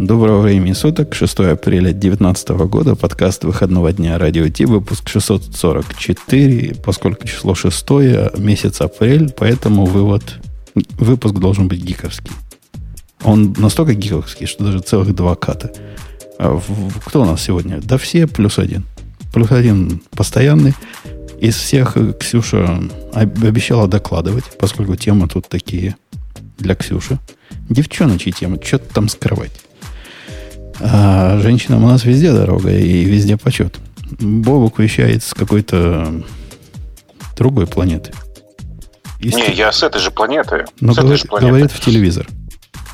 Доброго времени суток, 6 апреля 2019 года, подкаст выходного дня Радио Ти, выпуск 644, поскольку число 6, месяц апрель, поэтому вывод, выпуск должен быть гиковский. Он настолько гиковский, что даже целых два ката. А кто у нас сегодня? Да все плюс один. Плюс один постоянный. Из всех Ксюша обещала докладывать, поскольку темы тут такие для Ксюши. Девчоночьи темы, что-то там скрывать. А женщинам у нас везде дорога и везде почет. Бобук вещает с какой-то другой планеты. Не, я с этой же планеты. Но говорит, говорит в телевизор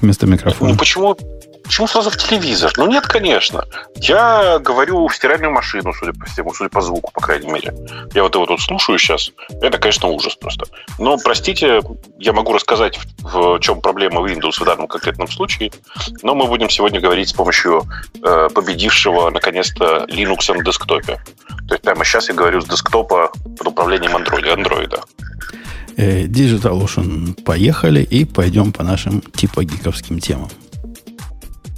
вместо микрофона. Ну почему, Почему сразу в телевизор? Ну нет, конечно. Я говорю в стиральную машину, судя по всему, судя по звуку, по крайней мере. Я вот его тут слушаю сейчас. Это, конечно, ужас просто. Но, простите, я могу рассказать, в чем проблема Windows в данном конкретном случае. Но мы будем сегодня говорить с помощью э, победившего, наконец-то, Linux на десктопе. То есть прямо сейчас я говорю с десктопа под управлением Android. Android. Э, Digital Ocean поехали и пойдем по нашим типа гиковским темам.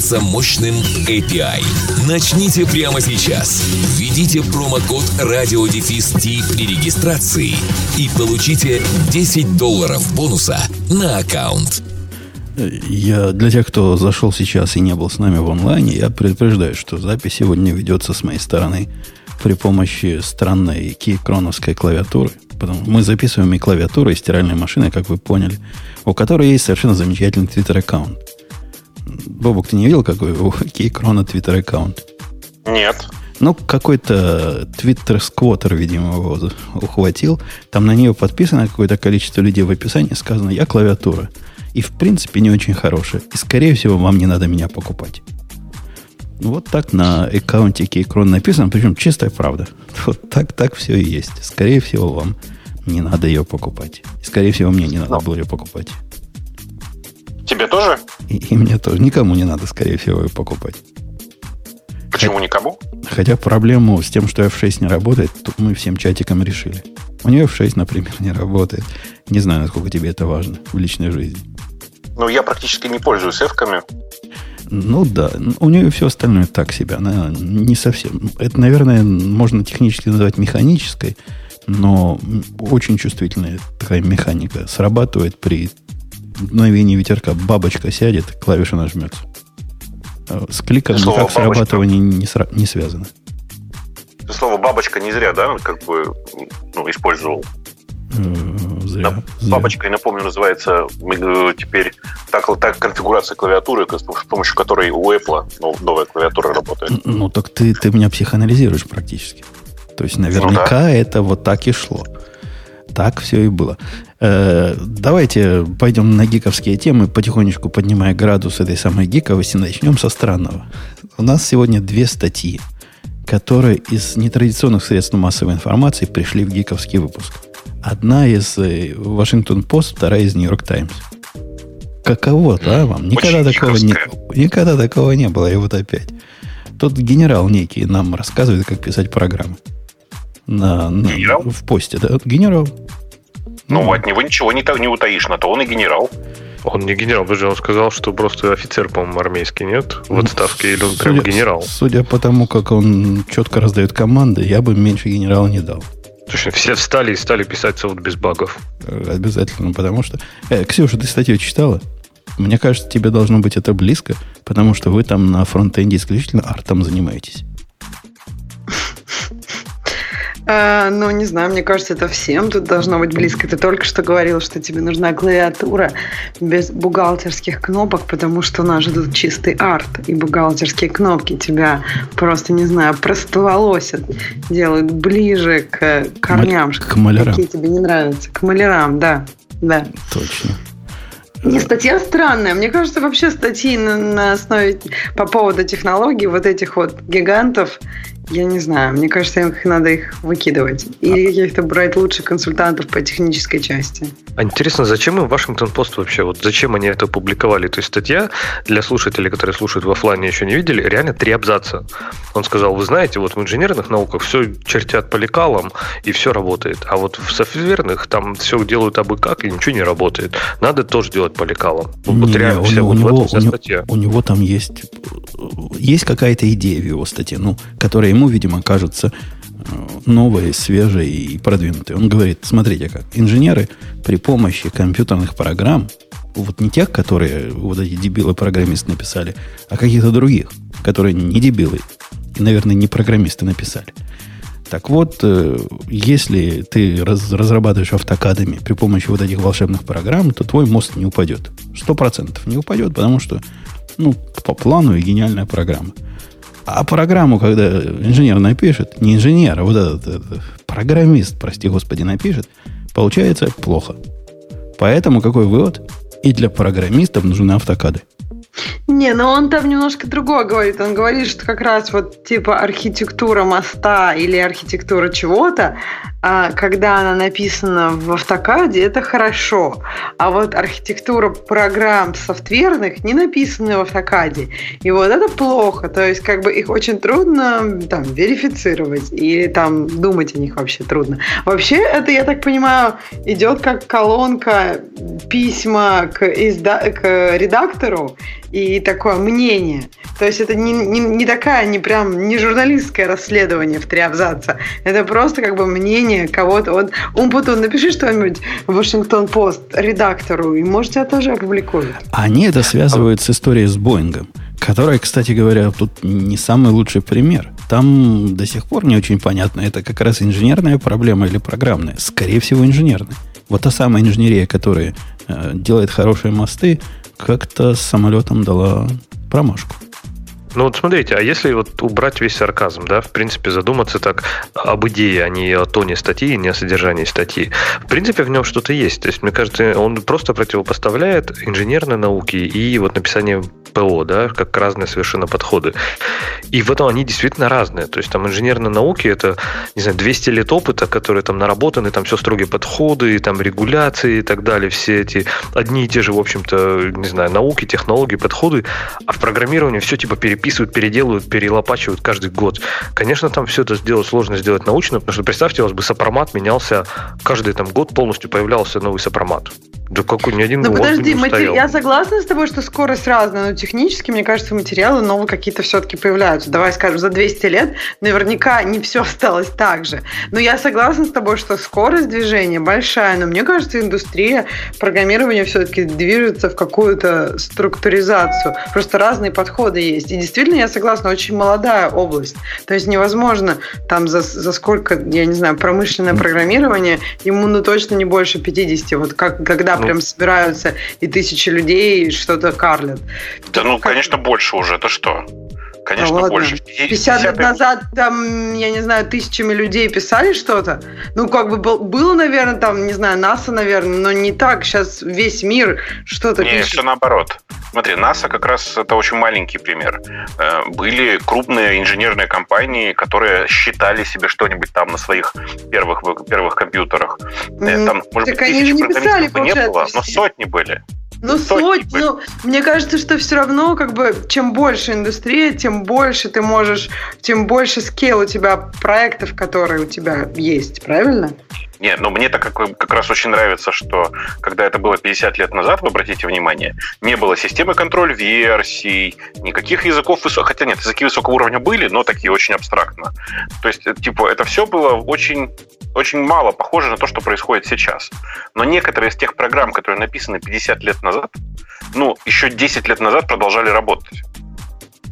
мощным мощным API. Начните прямо сейчас. Введите промокод радиодефис при регистрации и получите 10 долларов бонуса на аккаунт. Я для тех, кто зашел сейчас и не был с нами в онлайне, я предупреждаю, что запись сегодня ведется с моей стороны при помощи странной кейкроновской клавиатуры. Мы записываем и клавиатуру, и стиральной машины, как вы поняли, у которой есть совершенно замечательный твиттер-аккаунт. Бобок, ты не видел, какой у Кейкрона твиттер аккаунт? Нет. Ну, какой-то твиттер-сквотер, видимо, его ухватил. Там на нее подписано какое-то количество людей в описании. Сказано, я клавиатура. И, в принципе, не очень хорошая. И, скорее всего, вам не надо меня покупать. Вот так на аккаунте Кейкрон написано, причем чистая правда. Вот так, так все и есть. Скорее всего, вам не надо ее покупать. И, скорее всего, мне не надо было ее покупать. Тебе тоже? И, и мне тоже. Никому не надо, скорее всего, ее покупать. Почему Хотя, никому? Хотя проблему с тем, что F6 не работает, тут мы всем чатиком решили. У нее F6, например, не работает. Не знаю, насколько тебе это важно в личной жизни. Ну, я практически не пользуюсь F-ками. Ну да, у нее все остальное так себе. Она не совсем. Это, наверное, можно технически назвать механической, но очень чувствительная такая механика. Срабатывает при мгновение ветерка бабочка сядет, клавиша нажмется. А с кликом Ты никак срабатывание не, сра- не связано. Слово бабочка не зря, да, как бы ну, использовал? Э, зря, зря. Бабочкой, напомню, называется э, теперь так, так конфигурация клавиатуры, с помощью которой у Apple ну, новая клавиатура работает. Ну, так ты, ты меня психоанализируешь практически. То есть, наверняка ну, да. это вот так и шло. Так все и было. Э, давайте пойдем на гиковские темы, потихонечку поднимая градус этой самой гиковости. Начнем со странного. У нас сегодня две статьи, которые из нетрадиционных средств массовой информации пришли в гиковский выпуск. Одна из Вашингтон Пост, вторая из Нью-Йорк Таймс. Каково, да, вам? Никогда такого, не, никогда такого не было, и вот опять. Тот генерал некий нам рассказывает, как писать программы на, на, генерал? в посте. Да? Генерал. Ну, ну, от него ничего не, не утаишь, на то он и генерал. Он не генерал, подожди, он сказал, что просто офицер, по-моему, армейский, нет? В ну, отставке, или он судя, прям генерал? Судя по тому, как он четко раздает команды, я бы меньше генерала не дал. Слушай, все встали и стали писать софт без багов. Э, обязательно, потому что... Э, Ксюша, ты статью читала? Мне кажется, тебе должно быть это близко, потому что вы там на фронтенде исключительно артом занимаетесь. А, ну, не знаю, мне кажется, это всем тут должно быть близко. Ты только что говорил, что тебе нужна клавиатура без бухгалтерских кнопок, потому что нас ждут чистый арт, и бухгалтерские кнопки тебя просто, не знаю, простоволосят, делают ближе к корням, к малярам. какие тебе не нравятся. К малярам, да. да. Точно. Не, статья странная. Мне кажется, вообще статьи на, на основе по поводу технологий вот этих вот гигантов я не знаю. Мне кажется, их надо их выкидывать. Или каких-то брать лучше консультантов по технической части. А интересно, зачем им Вашингтон Пост вообще? Вот зачем они это публиковали? То есть статья для слушателей, которые слушают в офлайне, еще не видели, реально три абзаца. Он сказал, вы знаете, вот в инженерных науках все чертят по лекалам, и все работает. А вот в софтверных там все делают абы как, и ничего не работает. Надо тоже делать по лекалам. Вот реально у, вся, у, вот него, у, него, у него там есть, есть какая-то идея в его статье, ну, которая ему, видимо, кажется э, новой, свежей и продвинутой. Он говорит, смотрите как, инженеры при помощи компьютерных программ, вот не тех, которые вот эти дебилы-программисты написали, а каких-то других, которые не дебилы и, наверное, не программисты написали. Так вот, э, если ты раз, разрабатываешь автокадами при помощи вот этих волшебных программ, то твой мост не упадет. Сто процентов не упадет, потому что ну, по плану и гениальная программа. А программу, когда инженер напишет, не инженер, а вот этот, этот программист, прости господи, напишет, получается плохо. Поэтому какой вывод? И для программистов нужны автокады. Не, но он там немножко другое говорит. Он говорит, что как раз вот типа архитектура моста или архитектура чего-то, а, когда она написана в автокаде, это хорошо. А вот архитектура программ софтверных не написаны в автокаде. И вот это плохо. То есть как бы их очень трудно там верифицировать или там думать о них вообще трудно. Вообще это, я так понимаю, идет как колонка письма к, изда- к редактору и такое мнение. То есть это не, не, не такая, не прям, не журналистское расследование в три абзаца. Это просто как бы мнение кого-то. Вот, Умпутун, напиши что-нибудь в Вашингтон-Пост редактору, и может тебя тоже опубликуют. Они это связывают с историей с Боингом, которая, кстати говоря, тут не самый лучший пример. Там до сих пор не очень понятно, это как раз инженерная проблема или программная. Скорее всего, инженерная. Вот та самая инженерия, которая э, делает хорошие мосты, как-то с самолетом дала промашку. Ну вот смотрите, а если вот убрать весь сарказм, да, в принципе, задуматься так об идее, а не о тоне статьи, не о содержании статьи, в принципе, в нем что-то есть. То есть, мне кажется, он просто противопоставляет инженерной науке и вот написание ПО, да, как разные совершенно подходы. И в этом они действительно разные. То есть там инженерные науки это, не знаю, 200 лет опыта, которые там наработаны, там все строгие подходы, там регуляции и так далее, все эти одни и те же, в общем-то, не знаю, науки, технологии, подходы, а в программировании все типа переписывают, переделывают, перелопачивают каждый год. Конечно, там все это сделать сложно сделать научно, потому что представьте, у вас бы сопромат менялся каждый там год полностью появлялся новый сопромат. Да какой ни один Ну подожди, матери... я согласна с тобой, что скорость разная, но технически, мне кажется, материалы новые какие-то все-таки появляются. Давай скажем, за 200 лет наверняка не все осталось так же. Но я согласна с тобой, что скорость движения большая, но мне кажется, индустрия программирования все-таки движется в какую-то структуризацию. Просто разные подходы есть. И действительно, я согласна, очень молодая область. То есть невозможно там за, за сколько, я не знаю, промышленное программирование, ему ну точно не больше 50. Вот как, когда ну, прям собираются и тысячи людей что-то карлят. Да ну, конечно, больше уже. Это что? Конечно, да больше. 50 лет назад, там, я не знаю, тысячами людей писали что-то. Ну, как бы был, было, наверное, там, не знаю, НАСА, наверное, но не так. Сейчас весь мир что-то не, пишет. все наоборот. Смотри, НАСА как раз это очень маленький пример. Э, были крупные инженерные компании, которые считали себе что-нибудь там на своих первых, первых компьютерах. Mm, там, может так быть, они же не писали, не было, но сотни были. Ну, сотни. Ну, мне кажется, что все равно, как бы, чем больше индустрия, тем больше ты можешь, тем больше скейл у тебя проектов, которые у тебя есть, правильно? Не, но мне так как, как раз очень нравится, что когда это было 50 лет назад, вы обратите внимание, не было системы контроль версий, никаких языков высокого, хотя нет, языки высокого уровня были, но такие очень абстрактно. То есть, э, типа, это все было очень, очень мало похоже на то, что происходит сейчас. Но некоторые из тех программ, которые написаны 50 лет назад, ну, еще 10 лет назад продолжали работать.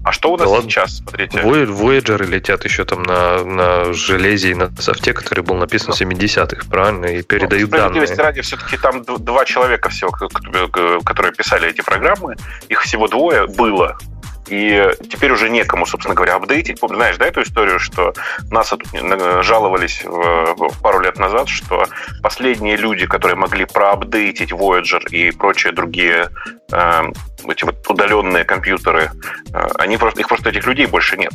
А что у нас да сейчас, смотрите? Voyager летят еще там на, на железе и на софте, который был написан в 70-х, правильно? И передают ну, данные. ради, все-таки там два человека всего, которые писали эти программы. Их всего двое было. И теперь уже некому, собственно говоря, апдейтить. Знаешь, да, эту историю, что нас жаловались пару лет назад, что последние люди, которые могли проапдейтить Voyager и прочие другие э, эти вот удаленные компьютеры, э, они просто, их просто этих людей больше нет.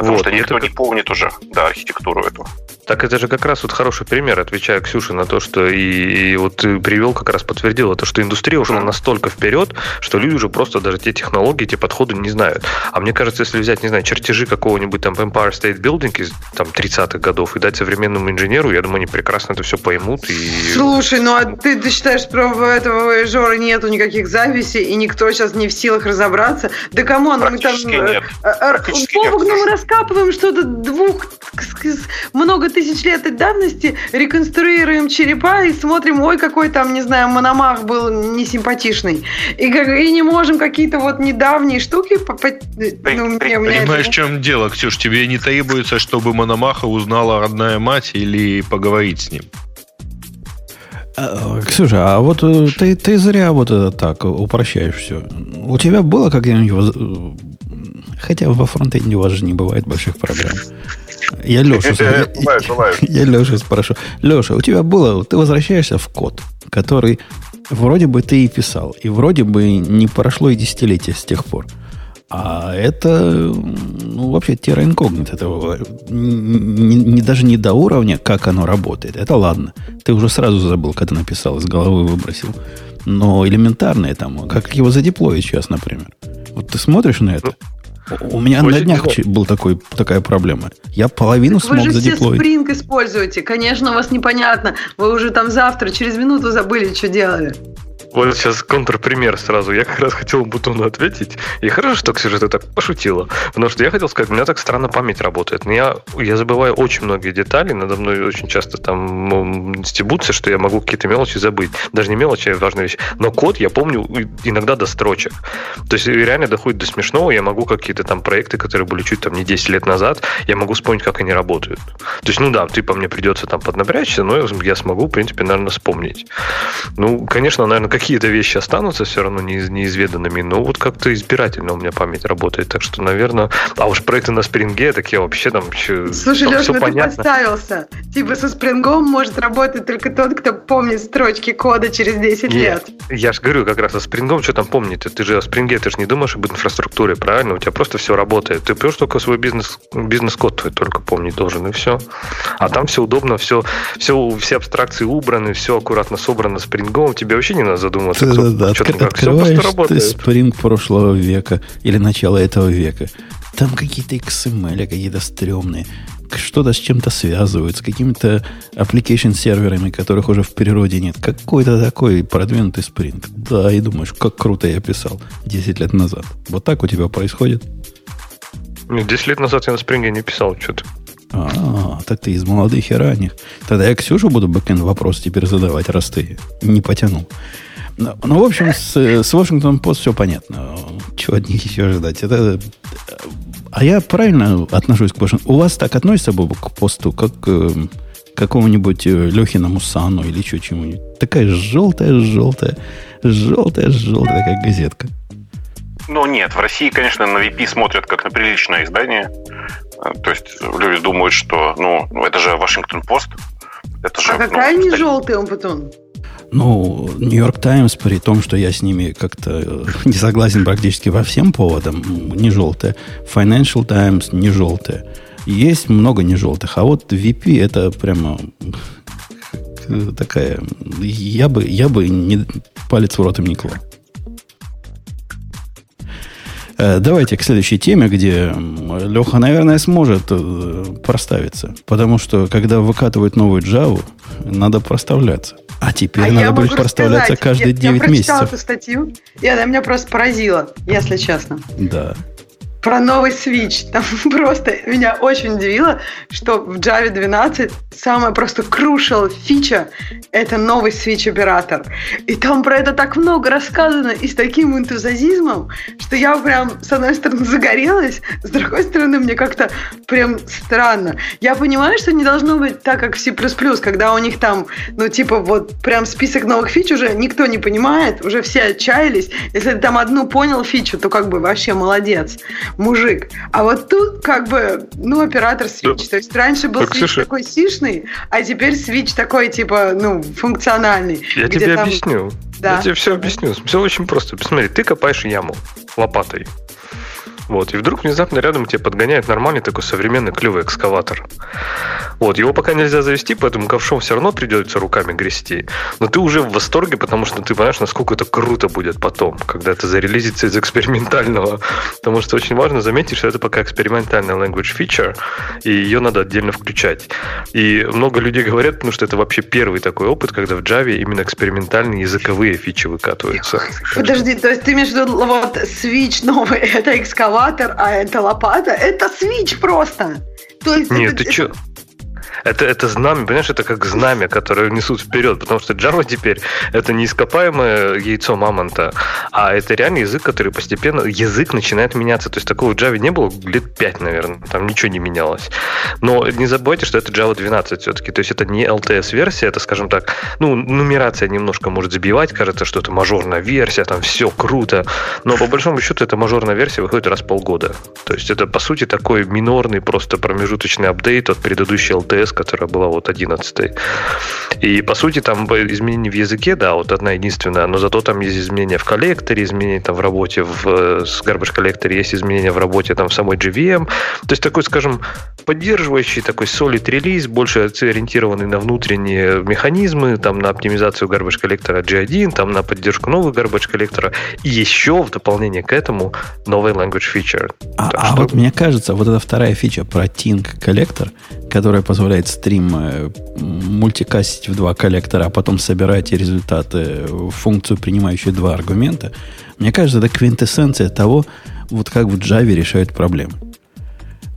Потому вот, что никто это... не помнит уже, да, архитектуру эту. Так это же как раз вот хороший пример, отвечая Ксюше на то, что и, и вот ты привел, как раз подтвердил это, что индустрия ушла mm. настолько вперед, что люди уже просто даже те технологии, те подходы не знают. А мне кажется, если взять, не знаю, чертежи какого-нибудь там Empire State Building из там 30-х годов и дать современному инженеру, я думаю, они прекрасно это все поймут. И... Слушай, ну а ты, ты считаешь, про этого Жора нету никаких записей, и никто сейчас не в силах разобраться? Да кому мы там... Нет. Э, э, Бобок, ну мы раскапываем что-то двух, много тысяч лет давности реконструируем черепа и смотрим, ой, какой там, не знаю, мономах был несимпатичный. И, как, и не можем какие-то вот недавние штуки... Ну, мне, Понимаешь, в чем дело, Ксюш? Тебе не требуется, чтобы Мономаха узнала родная мать или поговорить с ним? А, Ксюша, а вот э, ты, ты зря вот это так упрощаешь все. У тебя было когда-нибудь... Э, хотя во фронтенде у вас же не бывает больших проблем. Я Лешу, я, я Леша спрошу. Леша, у тебя было, ты возвращаешься в код, который вроде бы ты и писал, и вроде бы не прошло и десятилетия с тех пор. А это, ну, вообще терра инкогнито. Это не, не, даже не до уровня, как оно работает. Это ладно. Ты уже сразу забыл, когда написал, из головы выбросил. Но элементарное там, как его задеплоить сейчас, например. Вот ты смотришь на это, у меня Очень на днях тяжело. был такой, такая проблема. Я половину так смог Вы же задеплоить. все Spring используете. Конечно, у вас непонятно. Вы уже там завтра, через минуту забыли, что делали. Вот сейчас контрпример сразу. Я как раз хотел Бутону ответить. И хорошо, что Ксюша ты так пошутила. Потому что я хотел сказать, у меня так странно память работает. Я, я забываю очень многие детали. Надо мной очень часто там стебутся, что я могу какие-то мелочи забыть. Даже не мелочи, а важные вещи. Но код я помню иногда до строчек. То есть реально доходит до смешного. Я могу какие-то там проекты, которые были чуть там не 10 лет назад, я могу вспомнить, как они работают. То есть, ну да, типа мне придется там поднапрячься, но я смогу, в принципе, наверное, вспомнить. Ну, конечно, наверное, какие-то вещи останутся все равно неизведанными, но вот как-то избирательно у меня память работает, так что, наверное... А уж проекты на спринге, так я вообще там... Слушай, там Леша, ну ты подставился. Типа со спрингом может работать только тот, кто помнит строчки кода через 10 Нет, лет. Я же говорю, как раз со спрингом что там помнить? Ты же о спринге, ты же не думаешь об инфраструктуре, правильно? У тебя просто все работает. Ты просто только свой бизнес, бизнес-код твой только помнить должен, и все. А там все удобно, все, все, все абстракции убраны, все аккуратно собрано спрингом, тебе вообще не надо задуматься. Да, кто, да, да. Что От, открываешь ты Spring прошлого века или начала этого века. Там какие-то XML, какие-то стрёмные. Что-то с чем-то связывают, с какими-то application серверами, которых уже в природе нет. Какой-то такой продвинутый Spring. Да, и думаешь, как круто я писал 10 лет назад. Вот так у тебя происходит? 10 лет назад я на Spring не писал что-то. А, так ты из молодых и ранних. Тогда я Ксюшу буду бэкэнд вопрос теперь задавать, раз ты не потянул. Ну, ну, в общем, с, с Washington Post все понятно. Чего от них еще ждать? Это... А я правильно отношусь к Washington? У вас так относится, Бобу, к посту, как э, к какому-нибудь э, Лехиному Сану или еще чему-нибудь? Такая желтая, желтая, желтая, желтая такая газетка. Ну, нет, в России, конечно, на VP смотрят как на приличное издание. Э, то есть люди думают, что, ну, это же Вашингтон Пост. Это же, а какая ну, не желтая он потом? Ну, Нью-Йорк Таймс, при том, что я с ними как-то э, не согласен практически во всем поводам, не желтая. Financial Times не желтая. Есть много не желтых. А вот VP это прямо такая... Я бы, я бы не, палец в рот им не клал. Э, давайте к следующей теме, где Леха, наверное, сможет э, проставиться. Потому что, когда выкатывают новую Java, надо проставляться. А теперь а надо будет проставляться сказать, каждые я, 9 я месяцев. Я эту статью, и она меня просто поразила, если честно. Да. Про новый Switch. Там просто меня очень удивило, что в Java 12 самая просто crucial фича – это новый Switch оператор. И там про это так много рассказано и с таким энтузиазмом, что я прям, с одной стороны, загорелась, с другой стороны, мне как-то прям странно. Я понимаю, что не должно быть так, как в C++, когда у них там, ну, типа, вот прям список новых фич уже никто не понимает, уже все отчаялись. Если ты там одну понял фичу, то как бы вообще молодец мужик. А вот тут как бы, ну, оператор Switch. То есть раньше был так, Switch слушай, такой сишный, а теперь Switch такой, типа, ну, функциональный. Я тебе там... объясню. Да. Я тебе все объясню. Все очень просто. Посмотри, ты копаешь яму лопатой. Вот, и вдруг внезапно рядом тебе подгоняет нормальный такой современный клевый экскаватор. Вот, его пока нельзя завести, поэтому ковшом все равно придется руками грести. Но ты уже в восторге, потому что ты понимаешь, насколько это круто будет потом, когда это зарелизится из экспериментального. Потому что очень важно заметить, что это пока экспериментальная language feature, и ее надо отдельно включать. И много людей говорят, потому что это вообще первый такой опыт, когда в Java именно экспериментальные языковые фичи выкатываются. Подожди, то есть ты виду вот switch новый, это экскаватор, экскаватор, а это лопата. Это свич просто. То есть Нет, это, ты это... что? Это, это знамя, понимаешь, это как знамя, которое несут вперед, потому что Java теперь это не ископаемое яйцо мамонта, а это реально язык, который постепенно, язык начинает меняться. То есть такого в Java не было лет 5, наверное, там ничего не менялось. Но не забывайте, что это Java 12 все-таки, то есть это не LTS-версия, это, скажем так, ну, нумерация немножко может сбивать, кажется, что это мажорная версия, там все круто, но по большому счету это мажорная версия выходит раз в полгода. То есть это, по сути, такой минорный просто промежуточный апдейт от предыдущей LTS iOS, которая была вот 11. И, по сути, там изменения в языке, да, вот одна единственная, но зато там есть изменения в коллекторе, изменения там в работе в, э, с Garbage Collector, есть изменения в работе там в самой JVM. То есть такой, скажем, поддерживающий такой solid релиз, больше ориентированный на внутренние механизмы, там на оптимизацию Garbage Collector G1, там на поддержку нового Garbage Collector. И еще в дополнение к этому новый language feature. А, а вот мне кажется, вот эта вторая фича про Tink Collector, которая позволяет стрим э, мультикастить в два коллектора, а потом собирать результаты в функцию, принимающую два аргумента, мне кажется, это квинтэссенция того, вот как в Java решают проблемы.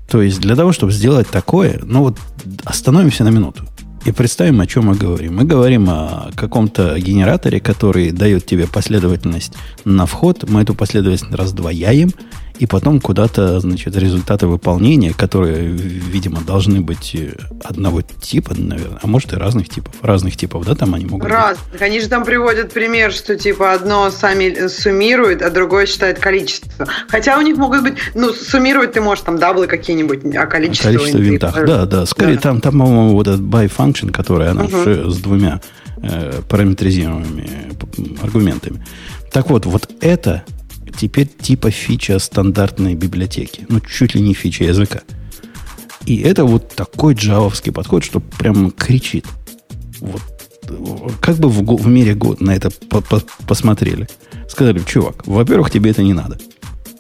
То есть для того, чтобы сделать такое, ну вот остановимся на минуту и представим, о чем мы говорим. Мы говорим о каком-то генераторе, который дает тебе последовательность на вход. Мы эту последовательность раздвояем, и потом куда-то, значит, результаты выполнения, которые, видимо, должны быть э, одного типа, наверное, а может и разных типов. Разных типов, да, там они могут Разных. Быть. Они же там приводят пример, что типа одно сами суммирует, а другое считает количество. Хотя у них могут быть, ну, суммировать ты можешь там даблы какие-нибудь, а количество... Количество в винтах, да, да. Скорее, да. там, там, по-моему, вот этот by function, который она угу. с двумя э, параметризируемыми аргументами. Так вот, вот это теперь типа фича стандартной библиотеки. Ну, чуть ли не фича языка. И это вот такой джавовский подход, что прям кричит. Вот. Как бы в, в мире год на это по -по посмотрели. Сказали, чувак, во-первых, тебе это не надо.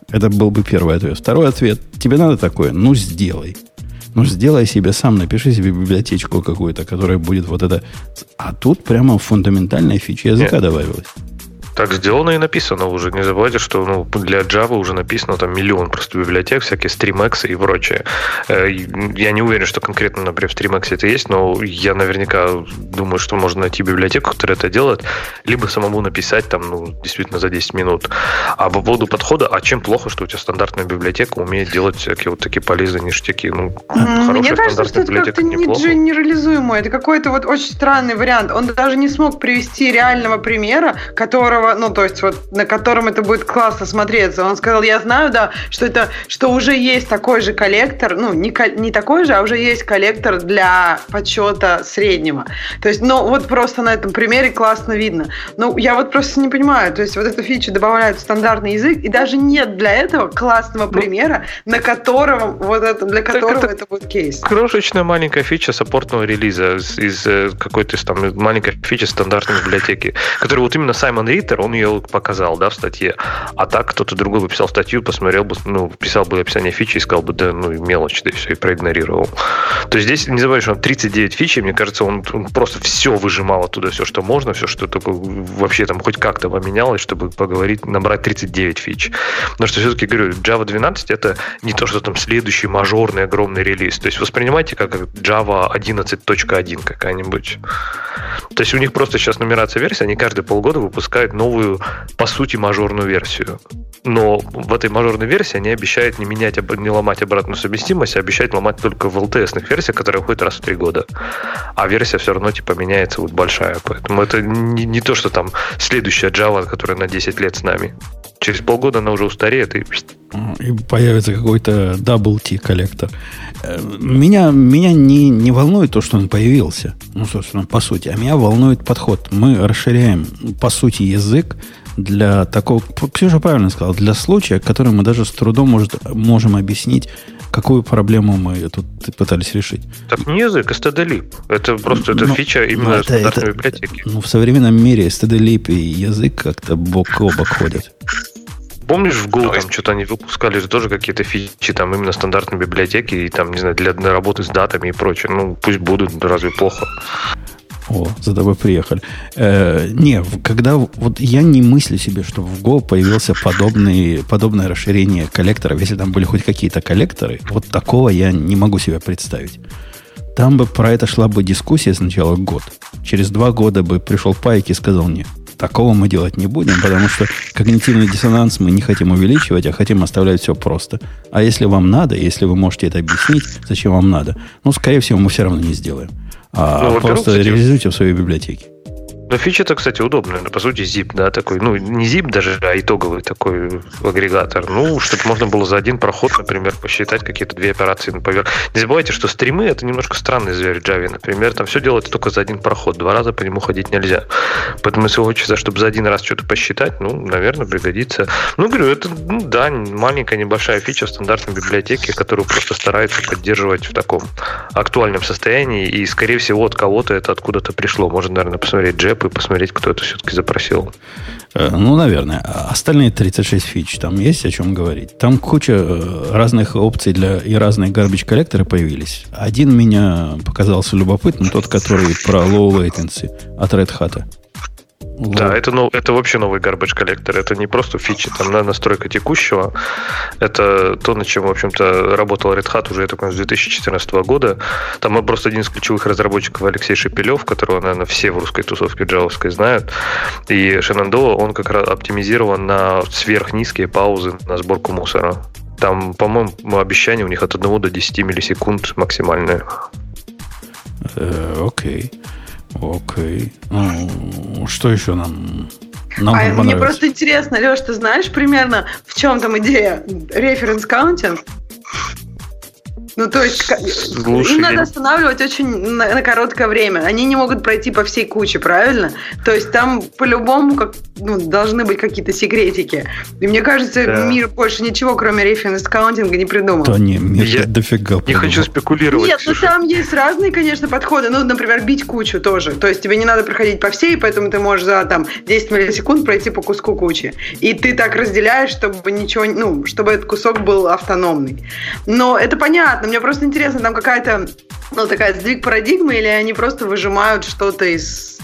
Это был бы первый ответ. Второй ответ, тебе надо такое? Ну, сделай. Ну, сделай себе сам, напиши себе библиотечку какую-то, которая будет вот это... А тут прямо фундаментальная фича языка Нет. добавилась. Так сделано и написано уже. Не забывайте, что ну, для Java уже написано там миллион просто библиотек, всякие StreamX и прочее. Э, я не уверен, что конкретно, например, в StreamX это есть, но я наверняка думаю, что можно найти библиотеку, которая это делает, либо самому написать там, ну, действительно за 10 минут. А по поводу подхода, а чем плохо, что у тебя стандартная библиотека умеет делать всякие вот такие полезные ништяки? Ну, Мне кажется, что это как-то не генерализуемо. Это какой-то вот очень странный вариант. Он даже не смог привести реального примера, которого которого, ну, то есть вот на котором это будет классно смотреться. Он сказал, я знаю, да, что это, что уже есть такой же коллектор, ну, не, не такой же, а уже есть коллектор для подсчета среднего. То есть, ну, вот просто на этом примере классно видно. Ну, я вот просто не понимаю, то есть вот эту фичу добавляют в стандартный язык, и даже нет для этого классного ну, примера, на котором вот это, для которого это, это будет кейс. Крошечная маленькая фича саппортного релиза из, из э, какой-то там маленькой фичи стандартной библиотеки, которую вот именно Саймон Рид райтер, он ее показал, да, в статье. А так кто-то другой бы писал статью, посмотрел бы, ну, писал бы описание фичи и сказал бы, да, ну, мелочь, да и все, и проигнорировал. То есть здесь, не забывай, что он 39 фичи, мне кажется, он, он просто все выжимал оттуда, все, что можно, все, что только вообще там хоть как-то поменялось, чтобы поговорить, набрать 39 фич. Но что все-таки говорю, Java 12 это не то, что там следующий мажорный огромный релиз. То есть воспринимайте как Java 11.1 какая-нибудь. То есть у них просто сейчас нумерация версии, они каждые полгода выпускают новую, по сути, мажорную версию. Но в этой мажорной версии они обещают не менять, не ломать обратную совместимость, а обещают ломать только в LTS-ных версиях, которые выходят раз в три года. А версия все равно типа меняется вот большая. Поэтому это не, не то, что там следующая Java, которая на 10 лет с нами. Через полгода она уже устареет и... И появится какой-то double T коллектор. Э, меня, меня не, не волнует то, что он появился. Ну, собственно, по сути. А меня волнует подход. Мы расширяем, по сути, язык для такого... Ксюша правильно сказал. Для случая, который мы даже с трудом может, можем объяснить, какую проблему мы тут пытались решить. Так не язык, а std Это просто это ну, фича именно это, стандартной это, библиотеки. Ну, в современном мире std и язык как-то бок о бок ходят. Помнишь, в Go там что-то они выпускали же тоже какие-то фичи, там именно стандартной библиотеки, и там, не знаю, для работы с датами и прочее. Ну, пусть будут, разве плохо? О, за тобой приехали. Э, не, когда вот я не мыслю себе, что в Go появился подобный, подобное расширение коллекторов, если там были хоть какие-то коллекторы, вот такого я не могу себе представить. Там бы про это шла бы дискуссия сначала год. Через два года бы пришел Пайк и сказал мне, такого мы делать не будем, потому что когнитивный диссонанс мы не хотим увеличивать, а хотим оставлять все просто. А если вам надо, если вы можете это объяснить, зачем вам надо, ну, скорее всего, мы все равно не сделаем. А ну, просто реализуйте в своей библиотеке. Но фича-то, кстати, удобная. По сути, zip, да, такой, ну, не zip даже, а итоговый такой агрегатор. Ну, чтобы можно было за один проход, например, посчитать какие-то две операции поверх. Не забывайте, что стримы это немножко странный зверь в Java. Например, там все делается только за один проход. Два раза по нему ходить нельзя. Поэтому, если хочется, чтобы за один раз что-то посчитать, ну, наверное, пригодится. Ну, говорю, это, ну, да, маленькая небольшая фича в стандартной библиотеке, которую просто стараются поддерживать в таком актуальном состоянии. И, скорее всего, от кого-то это откуда-то пришло. Можно, наверное, посмотреть джеб и посмотреть, кто это все-таки запросил. Э, ну, наверное. А остальные 36 фич, там есть о чем говорить. Там куча э, разных опций для и разные garbage коллекторы появились. Один меня показался любопытным, тот, который про low latency от Red Hat. Да, это, ну, это вообще новый garbage коллектор. Это не просто фичи, там да, настройка текущего. Это то, над чем, в общем-то, работал Red Hat уже, я так с 2014 года. Там просто один из ключевых разработчиков Алексей Шепелев, которого, наверное, все в русской тусовке джавовской знают. И Shenandoah, он как раз оптимизирован на сверхнизкие паузы на сборку мусора. Там, по-моему, обещание у них от 1 до 10 миллисекунд максимальное. Э, окей. Okay. Окей. Ну, что еще нам нам а мне просто интересно, Леш, ты знаешь примерно, в чем там идея? Reference counting? Ну, то есть, Слушай, им надо останавливать очень на, на короткое время. Они не могут пройти по всей куче, правильно? То есть, там по-любому как, ну, должны быть какие-то секретики. И мне кажется, да. мир больше ничего, кроме reference counting а, не придумал. Да не, мир Я дофига Не хочу спекулировать. Нет, ну там есть разные, конечно, подходы. Ну, например, бить кучу тоже. То есть, тебе не надо проходить по всей, поэтому ты можешь за там 10 миллисекунд пройти по куску кучи. И ты так разделяешь, чтобы ничего, ну, чтобы этот кусок был автономный. Но это понятно понятно. Мне просто интересно, там какая-то, ну, такая сдвиг парадигмы, или они просто выжимают что-то из,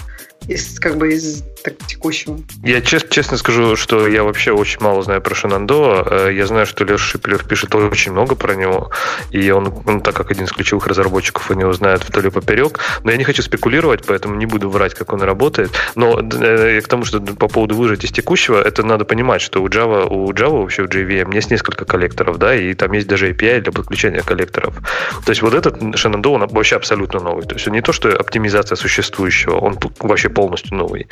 из как бы из так, текущего. Я чест, честно скажу, что я вообще очень мало знаю про Шинандо. Э, я знаю, что Леша Шипелев пишет очень много про него, и он, он, так как один из ключевых разработчиков, у него знает вдоль и поперек. Но я не хочу спекулировать, поэтому не буду врать, как он работает. Но э, к тому, что по поводу выжать из текущего, это надо понимать, что у Java, у Java вообще в JVM есть несколько коллекторов, да, и там есть даже API для подключения коллекторов. То есть вот этот Shenandoah, он вообще абсолютно новый. То есть он не то, что оптимизация существующего, он вообще полностью новый.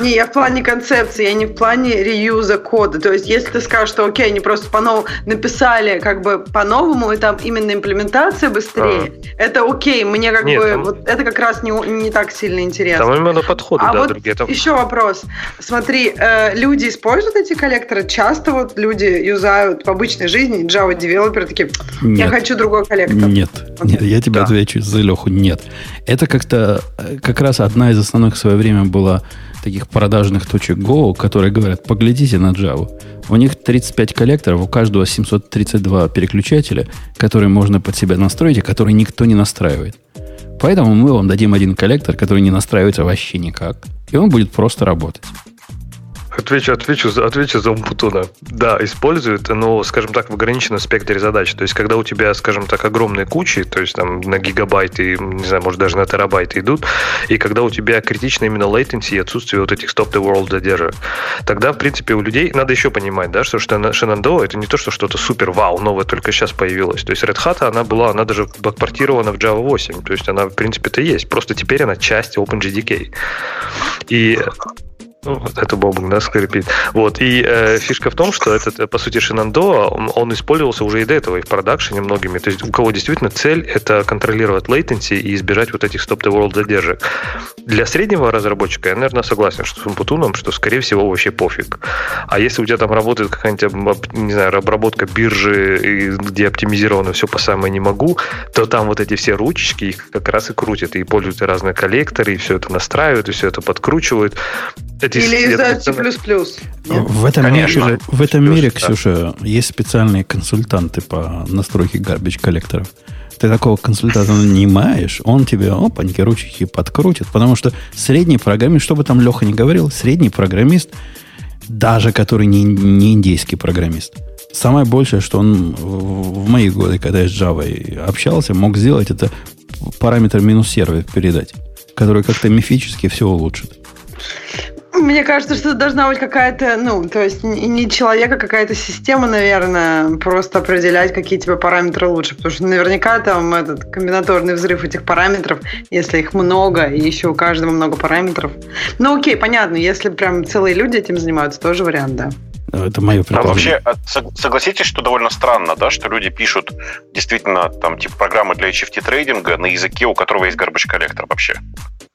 Не, я в плане концепции, я не в плане реюза кода. То есть, если ты скажешь, что окей, они просто по-новому написали как бы по-новому, и там именно имплементация быстрее, а. это окей. Мне как Нет, бы там... вот это как раз не, не так сильно интересно. Там именно подходы, а да, вот другие. Там... Еще вопрос. Смотри, э, люди используют эти коллекторы? Часто вот люди юзают в обычной жизни, Java девелоперы такие, нет. я хочу другой коллектор. Нет, вот. нет я тебе да. отвечу за Леху, нет. Это как-то, э, как раз одна из основных в свое время была таких продажных точек Go, которые говорят, поглядите на Java. У них 35 коллекторов, у каждого 732 переключателя, которые можно под себя настроить, и которые никто не настраивает. Поэтому мы вам дадим один коллектор, который не настраивается вообще никак. И он будет просто работать. Отвечу, отвечу, отвечу за Умпутуна. Да, используют, но, скажем так, в ограниченном спектре задач. То есть, когда у тебя, скажем так, огромные кучи, то есть там на гигабайты, не знаю, может даже на терабайты идут, и когда у тебя критично именно latency и отсутствие вот этих stop the world задержек, тогда, в принципе, у людей надо еще понимать, да, что Shenandoah это не то, что что-то супер вау, новое только сейчас появилось. То есть Red Hat, она была, она даже подпортирована в Java 8, то есть она, в принципе-то есть. Просто теперь она часть OpenJDK. И ну, это Бобук, да, скрипит. Вот, и э, фишка в том, что этот, по сути, Shenandoah, он, он использовался уже и до этого, и в продакшене многими. То есть у кого действительно цель — это контролировать latency и избежать вот этих stop-the-world задержек. Для среднего разработчика я, наверное, согласен что с Умпутуном, что, скорее всего, вообще пофиг. А если у тебя там работает какая-нибудь, не знаю, обработка биржи, где оптимизировано все по самое не могу, то там вот эти все ручечки их как раз и крутят, и пользуют разные коллекторы, и все это настраивают, и все это подкручивают Или из-за C++. В этом, Конечно. мире, в этом мире, Ксюша, есть специальные консультанты по настройке гарбич коллекторов. Ты такого консультанта нанимаешь, он тебе опаньки, ручки подкрутит, потому что средний программист, что бы там Леха не говорил, средний программист, даже который не, не индейский программист, самое большее, что он в мои годы, когда я с Java общался, мог сделать, это параметр минус сервер передать, который как-то мифически все улучшит. Мне кажется, что должна быть какая-то, ну, то есть не человека, какая-то система, наверное, просто определять, какие тебе параметры лучше. Потому что наверняка там этот комбинаторный взрыв этих параметров, если их много, и еще у каждого много параметров. Ну, окей, понятно, если прям целые люди этим занимаются, тоже вариант, да. Это мое А вообще, а, согласитесь, что довольно странно, да, что люди пишут действительно там типа программы для HFT трейдинга на языке, у которого есть garbage коллектор вообще.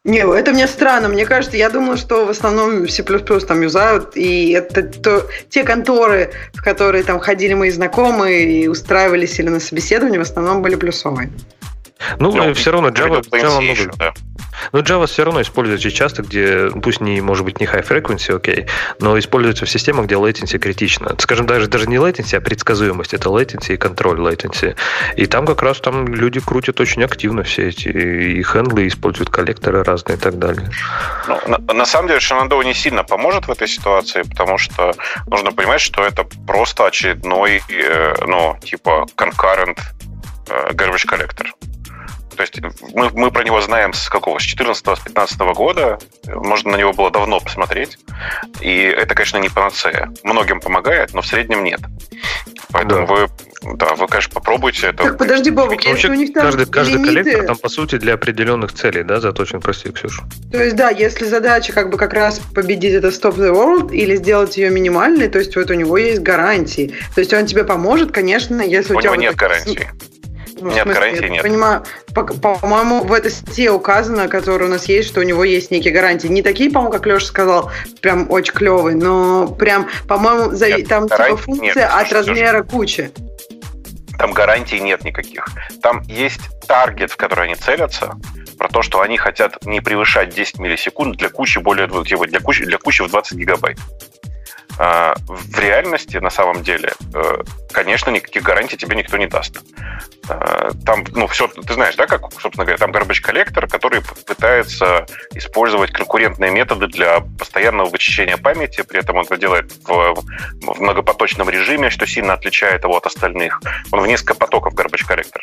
Не, это мне странно. Мне кажется, я думала, что в основном C++ там юзают, и это то, те конторы, в которые там ходили мои знакомые и устраивались или на собеседование, в основном были плюсовые. Ну, ну все равно Java, Java много. Да. Но Java все равно используется часто, где, пусть не, может быть, не high frequency, окей, okay, но используется в системах, где latency критично. Скажем, даже, даже не latency, а предсказуемость. Это latency и контроль latency. И там как раз там люди крутят очень активно все эти и хендлы, используют коллекторы разные и так далее. Ну, на, на самом деле Shenandoah не сильно поможет в этой ситуации, потому что нужно понимать, что это просто очередной, э, ну, типа, concurrent э, garbage collector. То есть мы, мы про него знаем с какого? С 14-15 года. Можно на него было давно посмотреть. И это, конечно, не панацея. Многим помогает, но в среднем нет. Поэтому да. вы да, вы, конечно, попробуйте это. Так, подожди, Бобок, если у них там каждый, каждый лимиты... коллектор там, по сути, для определенных целей, да, заточен, прости, Ксюша. То есть, да, если задача как бы как раз победить это Stop the World или сделать ее минимальной, то есть вот у него есть гарантии. То есть он тебе поможет, конечно, если у, у тебя... У него вот нет так... гарантии. Ну, нет, смысле, гарантии нет. Понимаю, по-моему, в этой статье указано, которая у нас есть, что у него есть некие гарантии. Не такие, по-моему, как Леша сказал, прям очень клевые, но прям, по-моему, за... там типа функция нет, от размера кучи. Там гарантий нет никаких. Там есть таргет, в который они целятся, про то, что они хотят не превышать 10 миллисекунд для кучи более для кучи, для кучи в 20 гигабайт. А, в реальности, на самом деле, э, конечно, никаких гарантий тебе никто не даст. А, там, ну, все, ты знаешь, да, как, собственно говоря, там garbage коллектор, который пытается использовать конкурентные методы для постоянного вычищения памяти, при этом он это делает в, в многопоточном режиме, что сильно отличает его от остальных. Он в несколько потоков garbage коллектор,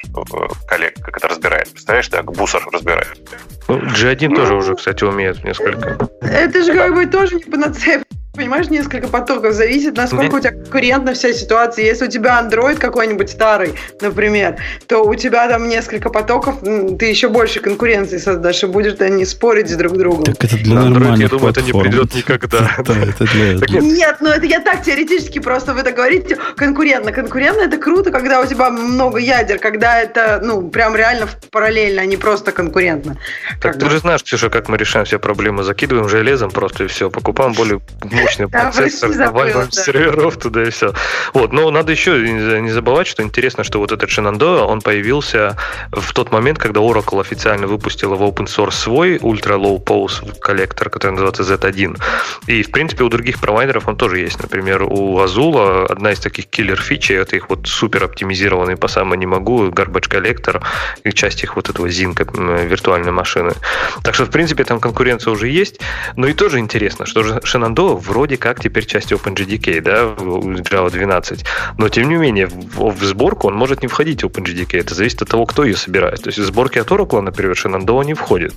коллег, как это разбирает. Представляешь, как бусер разбирает. Ну, G1 ну, тоже уже, кстати, умеет несколько. Это же как бы тоже не панацея Понимаешь, несколько потоков. Зависит, насколько у тебя конкурентна вся ситуация. Если у тебя Android какой-нибудь старый, например, то у тебя там несколько потоков, ты еще больше конкуренции создашь, и будешь они спорить друг с другом. Так это для Android, я думаю, это не придет никогда. Нет, ну это я так теоретически просто вы так говорите. Конкурентно. Конкурентно это круто, когда у тебя много ядер, когда это, ну, прям реально параллельно, а не просто конкурентно. Так ты же знаешь, Ксюша, как мы решаем все проблемы. Закидываем железом просто и все. Покупаем более мощный процессор, добавим серверов туда и все. Вот, но надо еще не забывать, что интересно, что вот этот Shenandoah, он появился в тот момент, когда Oracle официально выпустила в open source свой Ultra Low Pose коллектор, который называется Z1. И, в принципе, у других провайдеров он тоже есть. Например, у Azul одна из таких киллер фичей, это их вот супер оптимизированный по самому не могу, garbage коллектор и часть их вот этого Zin виртуальной машины. Так что, в принципе, там конкуренция уже есть. Но и тоже интересно, что Shenandoah вроде как теперь часть OpenGDK, да, Java 12. Но, тем не менее, в, в сборку он может не входить в OpenGDK. Это зависит от того, кто ее собирает. То есть в сборке от Oracle, например, Shenandoah не входит.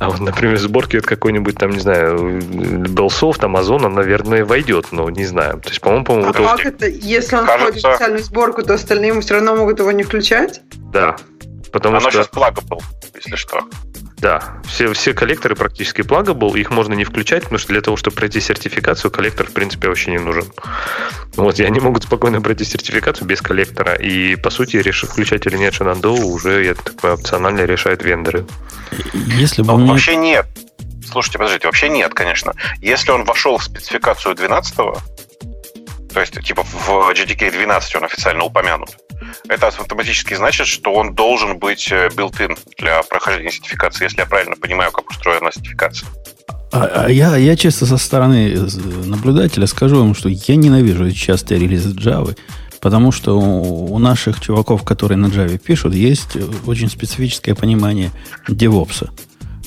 А вот, например, в сборке от какой-нибудь там, не знаю, Bellsoft, Amazon, он, наверное, войдет, но не знаю. То есть, по-моему, по-моему, а вот как это? Если он кажется... входит в специальную сборку, то остальные все равно могут его не включать? Да. Потому Оно что... сейчас плагабл, если что. Да, все, все коллекторы практически плагабл, их можно не включать, потому что для того, чтобы пройти сертификацию, коллектор, в принципе, вообще не нужен. Вот, и они могут спокойно пройти сертификацию без коллектора, и, по сути, решить, включать или нет Shenandoah уже, я так понимаю, опционально решают вендоры. Если бы ну, Вообще нет. Слушайте, подождите, вообще нет, конечно. Если он вошел в спецификацию 12 то есть, типа, в GDK 12 он официально упомянут, это автоматически значит, что он должен быть э, built-in для прохождения сертификации, если я правильно понимаю, как устроена сертификация. А, а я, я честно со стороны наблюдателя скажу вам, что я ненавижу частые релизы Java, потому что у, наших чуваков, которые на Java пишут, есть очень специфическое понимание DevOps.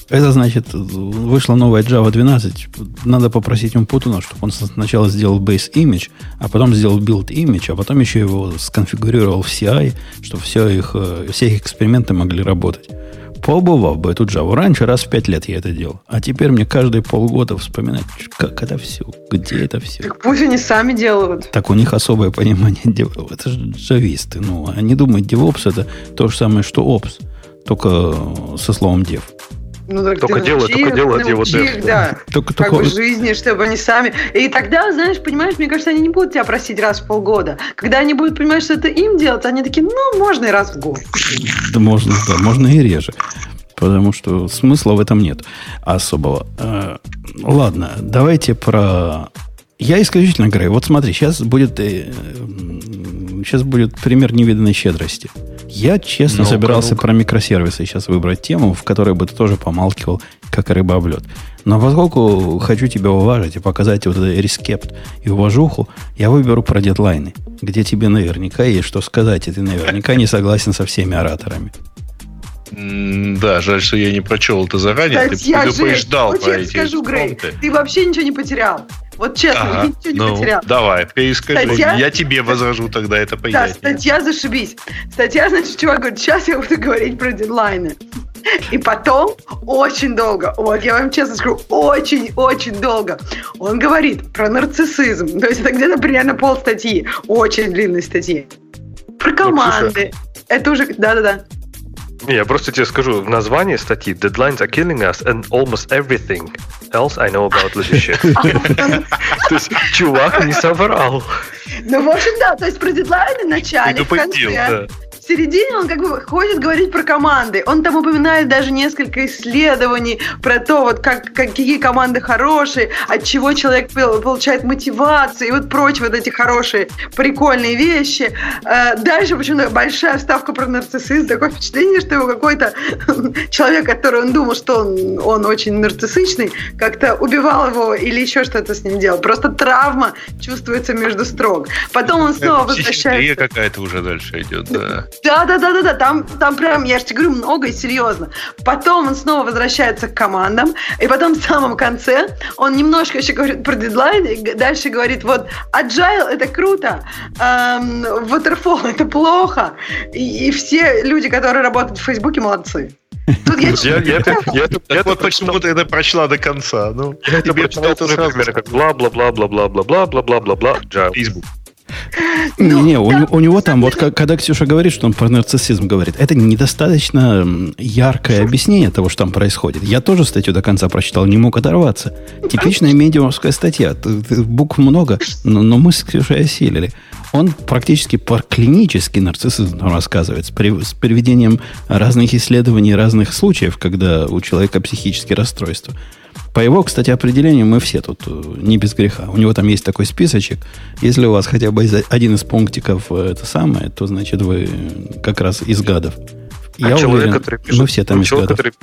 Это значит, вышла новая Java 12. Надо попросить Умпутуна, чтобы он сначала сделал base image, а потом сделал build image, а потом еще его сконфигурировал в CI, чтобы все их, э, все их эксперименты могли работать. Побывав бы эту Java. Раньше раз в пять лет я это делал. А теперь мне каждые полгода вспоминать, как это все, где это все. Так пусть они сами делают. Так у них особое понимание. Это же джависты. Ну, они думают, DevOps это то же самое, что Ops. Только со словом dev. Ну, так только дело, только дело его их, да. Только, как только... бы жизни, чтобы они сами. И тогда, знаешь, понимаешь, мне кажется, они не будут тебя просить раз в полгода. Когда они будут понимать, что это им делать, они такие, ну, можно и раз в год. Да можно, да, можно и реже. Потому что смысла в этом нет особого. Э, ладно, давайте про... Я исключительно играю. Вот смотри, сейчас будет, сейчас э, будет пример невиданной щедрости. Я, честно, ну собирался ну про микросервисы сейчас выбрать тему, в которой бы ты тоже помалкивал, как рыба об лед. Но поскольку хочу тебя уважить и показать вот этот рескепт и уважуху, я выберу про дедлайны, где тебе наверняка есть что сказать, и ты наверняка не согласен со всеми ораторами. Да, жаль, что я не прочел это заранее. Ты предупреждал про эти скажу, Грей, ты вообще ничего не потерял. Вот честно, ага, ничего не ну, потерял. Давай, перескажи. Статья... Я тебе возражу тогда это понятие. Да, статья зашибись. Статья, значит, чувак говорит, сейчас я буду говорить про дедлайны. И потом очень долго, вот я вам честно скажу, очень-очень долго, он говорит про нарциссизм. То есть это где-то примерно пол статьи, очень длинной статьи. Про команды. Ну, это уже, да-да-да. Я просто тебе скажу, название статьи Deadlines are killing us and almost everything else I know about leadership. То есть чувак не соврал. Ну, в общем, да, то есть про дедлайны в начале, в конце в середине он как бы хочет говорить про команды. Он там упоминает даже несколько исследований про то, вот как, какие команды хорошие, от чего человек получает мотивацию и вот прочие вот эти хорошие, прикольные вещи. Э, дальше почему-то большая ставка про нарциссизм. Такое впечатление, что его какой-то человек, который он думал, что он, он очень нарциссичный, как-то убивал его или еще что-то с ним делал. Просто травма чувствуется между строк. Потом он снова возвращается. какая-то уже дальше идет, да. Да, да, да, да, да. Там, там прям, я же тебе говорю, много и серьезно. Потом он снова возвращается к командам, и потом в самом конце он немножко еще говорит про дедлайн, и дальше говорит, вот, agile это круто, эм, waterfall это плохо, и, и все люди, которые работают в Фейсбуке, молодцы. Тут я, я, я, я, я, я вот почему ты это прочла до конца. Ну, я это прочитал тоже примерно как бла-бла-бла-бла-бла-бла-бла-бла-бла-бла, Facebook. Не, не, у, у него там, вот когда Ксюша говорит, что он про нарциссизм говорит, это недостаточно яркое объяснение того, что там происходит. Я тоже статью до конца прочитал, не мог оторваться. Типичная медиумовская статья. Букв много, но, но мы с Ксюшей осилили. Он практически про клинический нарциссизм рассказывает, с, при, с приведением разных исследований, разных случаев, когда у человека психические расстройства. По его, кстати, определению мы все тут э, не без греха. У него там есть такой списочек. Если у вас хотя бы один из пунктиков э, это самое, то значит вы как раз из гадов. А Я человек, уверен, который пишет, мы все там из человек, гадов. Который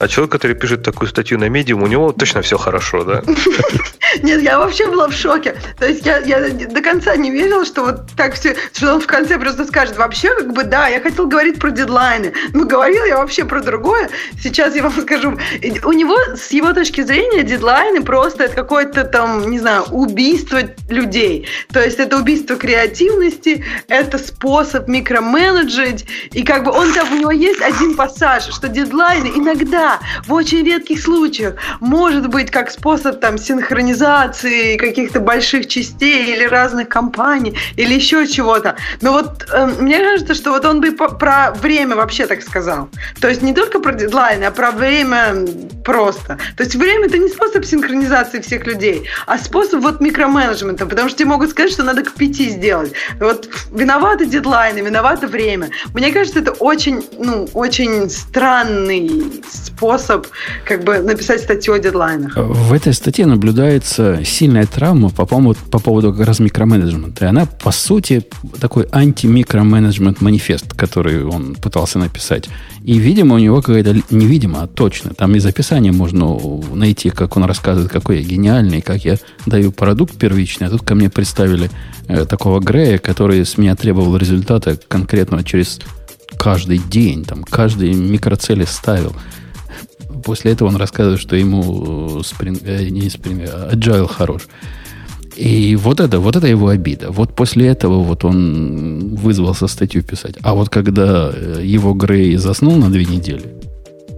а человек, который пишет такую статью на медиум, у него точно все хорошо, да? Нет, я вообще была в шоке. То есть я, я до конца не верила, что вот так все, что он в конце просто скажет, вообще, как бы, да, я хотел говорить про дедлайны, но говорил я вообще про другое. Сейчас я вам скажу. У него, с его точки зрения, дедлайны просто это какое-то там, не знаю, убийство людей. То есть это убийство креативности, это способ микроменеджить, и как бы он там, у него есть один пассаж, что дедлайны иногда в очень редких случаях может быть как способ там синхронизации каких-то больших частей или разных компаний или еще чего-то. Но вот э, мне кажется, что вот он бы про время вообще так сказал. То есть не только про дедлайны, а про время просто. То есть время это не способ синхронизации всех людей, а способ вот микроменеджмента, потому что тебе могут сказать, что надо к пяти сделать. Вот виноваты дедлайны, виновато время. Мне кажется, это очень, ну, очень странный способ как бы написать статью о дедлайнах. В этой статье наблюдается сильная травма по поводу, по поводу как раз микроменеджмента. И она, по сути, такой анти-микроменеджмент манифест, который он пытался написать. И, видимо, у него какая-то, невидимо, а точно, там из описания можно найти, как он рассказывает, какой я гениальный, как я даю продукт первичный. А тут ко мне представили э, такого Грея, который с меня требовал результата конкретного через каждый день, там, каждый микроцели ставил. После этого он рассказывает, что ему Spring, э, не Spring, а Agile хорош. И вот это, вот это его обида. Вот после этого вот он вызвался статью писать. А вот когда э, его Грей заснул на две недели,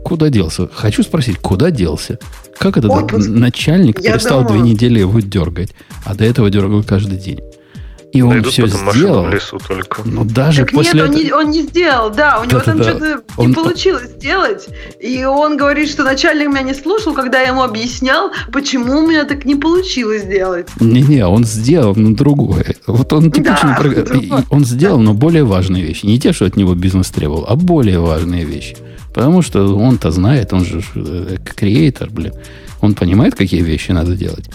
куда делся? Хочу спросить, куда делся? Как этот вот, начальник перестал думаю... две недели его дергать, а до этого дергал каждый день? И он все сделал. В лесу только. Но даже так после нет, этого... он, не, он не сделал, да, у него да, там да, что-то он... не получилось сделать. И он говорит, что начальник меня не слушал, когда я ему объяснял, почему у меня так не получилось сделать. Не-не, он сделал, но другое. Вот он типичный да, про... Он сделал, но более важные вещи. Не те, что от него бизнес требовал, а более важные вещи. Потому что он-то знает, он же э, креатор, блин. Он понимает, какие вещи надо делать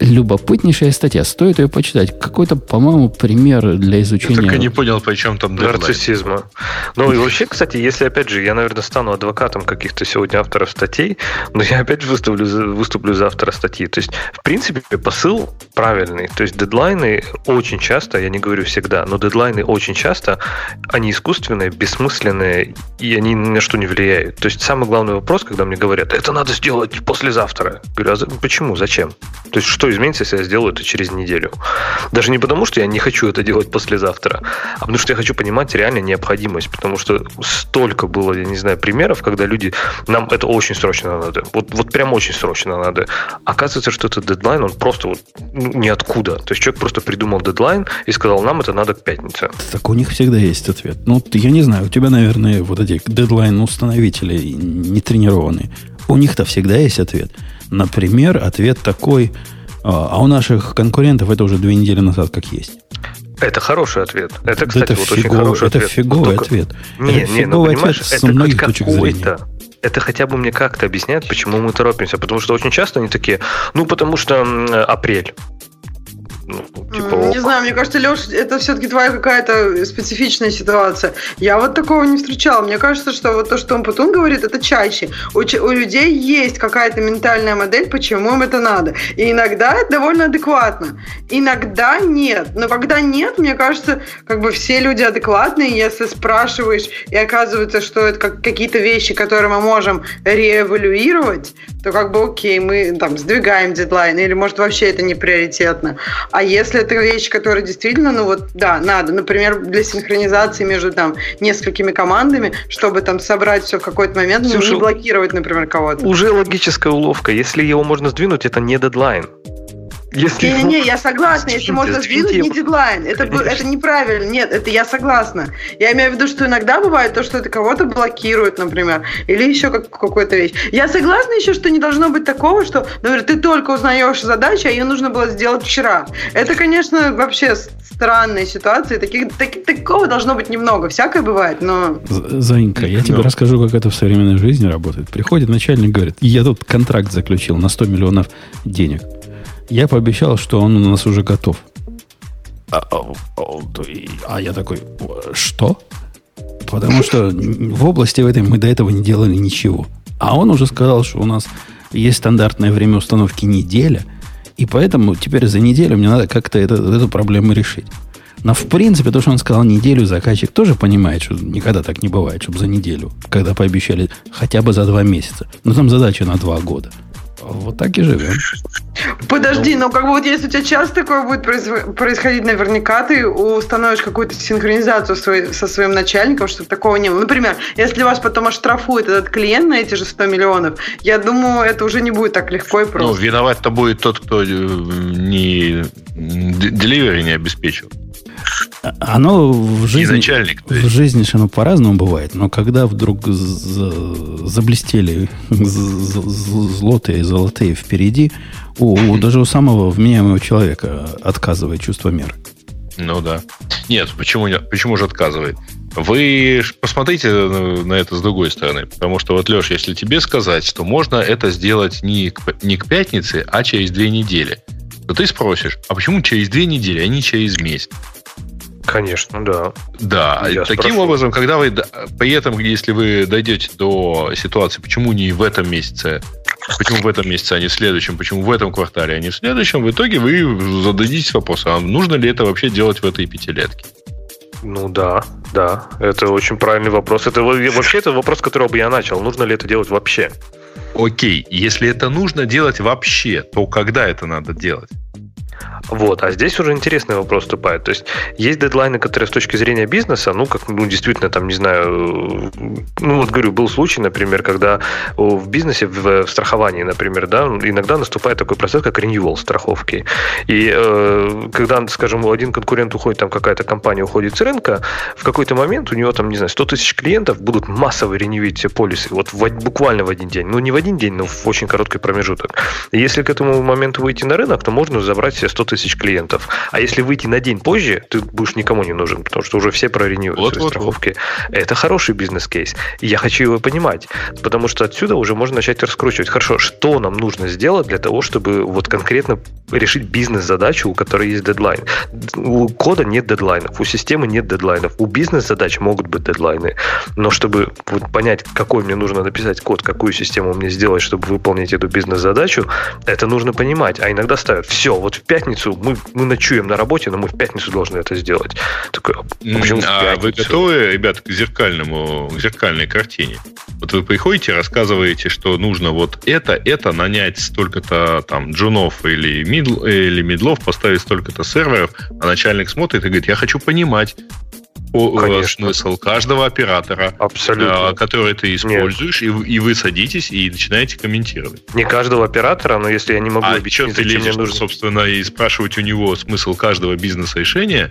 любопытнейшая статья. Стоит ее почитать. Какой-то, по-моему, пример для изучения... Я так и не понял, почему там дедлайн. Нарциссизма. Ну и вообще, кстати, если, опять же, я, наверное, стану адвокатом каких-то сегодня авторов статей, но я опять выступлю, выступлю за автора статьи. То есть, в принципе, посыл правильный. То есть, дедлайны очень часто, я не говорю всегда, но дедлайны очень часто, они искусственные, бессмысленные, и они ни на что не влияют. То есть, самый главный вопрос, когда мне говорят, это надо сделать послезавтра. Я говорю, а почему, зачем? То есть, что изменится, если я сделаю это через неделю. Даже не потому, что я не хочу это делать послезавтра, а потому что я хочу понимать реально необходимость, потому что столько было, я не знаю, примеров, когда люди, нам это очень срочно надо, вот, вот прям очень срочно надо. Оказывается, что этот дедлайн, он просто вот ну, ниоткуда. То есть человек просто придумал дедлайн и сказал, нам это надо к пятнице. Так у них всегда есть ответ. Ну, я не знаю, у тебя, наверное, вот эти дедлайн-установители не тренированные. У них-то всегда есть ответ. Например, ответ такой – а, а у наших конкурентов это уже две недели назад как есть. Это хороший ответ. Это, кстати, это вот фиговый, очень хороший это ответ. Фиговый Только... ответ. Не, это не, ну, понимаешь, ответ это многих точек зрения это хотя бы мне как-то объясняет, почему мы торопимся. Потому что очень часто они такие, ну, потому что апрель. Ну, типа, не знаю, мне кажется, Леш, это все-таки твоя какая-то специфичная ситуация. Я вот такого не встречала. Мне кажется, что вот то, что он Путун говорит, это чаще. У, у людей есть какая-то ментальная модель, почему им это надо. И иногда это довольно адекватно. Иногда нет. Но когда нет, мне кажется, как бы все люди адекватные. Если спрашиваешь, и оказывается, что это как, какие-то вещи, которые мы можем реэвалюировать, то как бы окей, мы там сдвигаем дедлайн, или может вообще это не приоритетно. А если это вещь, которая действительно, ну вот, да, надо, например, для синхронизации между там несколькими командами, чтобы там собрать все в какой-то момент, Слушай, ну, не блокировать, например, кого-то. Уже логическая уловка. Если его можно сдвинуть, это не дедлайн. Если Не-не-не, я согласна, если можно сдвинуть, не дедлайн. Это, это неправильно. Нет, это я согласна. Я имею в виду, что иногда бывает то, что это кого-то блокирует, например, или еще как, какую-то вещь. Я согласна еще, что не должно быть такого, что, например, ты только узнаешь задачу, а ее нужно было сделать вчера. Это, конечно, вообще странные ситуации. Таких, так, такого должно быть немного. Всякое бывает, но... Заинька, я тебе расскажу, как это в современной жизни работает. Приходит начальник, говорит, я тут контракт заключил на 100 миллионов денег. Я пообещал, что он у нас уже готов. А, а, а, а я такой, что? Потому что в области в этой мы до этого не делали ничего. А он уже сказал, что у нас есть стандартное время установки неделя, и поэтому теперь за неделю мне надо как-то это, эту проблему решить. Но в принципе, то, что он сказал неделю, заказчик тоже понимает, что никогда так не бывает, чтобы за неделю, когда пообещали хотя бы за два месяца. Но там задача на два года. Вот так и живем. Подожди, но как бы вот если у тебя часто такое будет происходить, наверняка ты установишь какую-то синхронизацию со своим начальником, чтобы такого не было. Например, если вас потом оштрафует этот клиент на эти же 100 миллионов, я думаю, это уже не будет так легко и просто. Ну, виноват-то будет тот, кто э, не деливери не обеспечил. Оно в жизни, начальник, в жизни оно по-разному бывает, но когда вдруг заблестели злотые, золотые впереди, у, у даже у самого вменяемого человека отказывает чувство меры. Ну да. Нет, почему, почему же отказывает? Вы посмотрите на это с другой стороны. Потому что вот, Леш, если тебе сказать, что можно это сделать не к, не к пятнице, а через две недели, то ты спросишь, а почему через две недели, а не через месяц? Конечно, да. Да, Я таким спрошу. образом, когда вы, при этом, если вы дойдете до ситуации, почему не в этом месяце, почему в этом месяце, а не в следующем, почему в этом квартале, а не в следующем, в итоге вы зададитесь вопросом, а нужно ли это вообще делать в этой пятилетке? Ну да, да, это очень правильный вопрос. Это вообще это вопрос, которого бы я начал. Нужно ли это делать вообще? Окей, если это нужно делать вообще, то когда это надо делать? Вот. А здесь уже интересный вопрос вступает. То есть есть дедлайны, которые с точки зрения бизнеса, ну, как, ну, действительно, там, не знаю, ну, вот говорю, был случай, например, когда в бизнесе, в, в страховании, например, да, иногда наступает такой процесс, как renewal страховки. И э, когда, скажем, один конкурент уходит, там какая-то компания уходит с рынка, в какой-то момент у него там, не знаю, 100 тысяч клиентов будут массово реневить все полисы, вот в, буквально в один день. Ну, не в один день, но в очень короткий промежуток. И если к этому моменту выйти на рынок, то можно забрать все 100 тысяч клиентов. А если выйти на день позже, ты будешь никому не нужен, потому что уже все проренивают вот, свои вот, страховки. Вот. Это хороший бизнес-кейс. И я хочу его понимать, потому что отсюда уже можно начать раскручивать. Хорошо, что нам нужно сделать для того, чтобы вот конкретно решить бизнес-задачу, у которой есть дедлайн. У кода нет дедлайнов, у системы нет дедлайнов, у бизнес-задач могут быть дедлайны. Но чтобы вот понять, какой мне нужно написать код, какую систему мне сделать, чтобы выполнить эту бизнес-задачу, это нужно понимать. А иногда ставят, все, вот в пятницу мы, мы ночуем на работе, но мы в пятницу должны это сделать. Такой, а почему а вы готовы, ребят, к зеркальному, к зеркальной картине? Вот вы приходите, рассказываете, что нужно вот это, это нанять столько-то там джунов или, мидл, или мидлов, поставить столько-то серверов, а начальник смотрит и говорит, я хочу понимать, Конечно. смысл каждого оператора, Абсолютно. Э, который ты используешь, и, и вы садитесь и начинаете комментировать. Не каждого оператора, но если я не могу а объяснить, ты лезешь, нужно... собственно, и спрашивать у него смысл каждого бизнес-решения,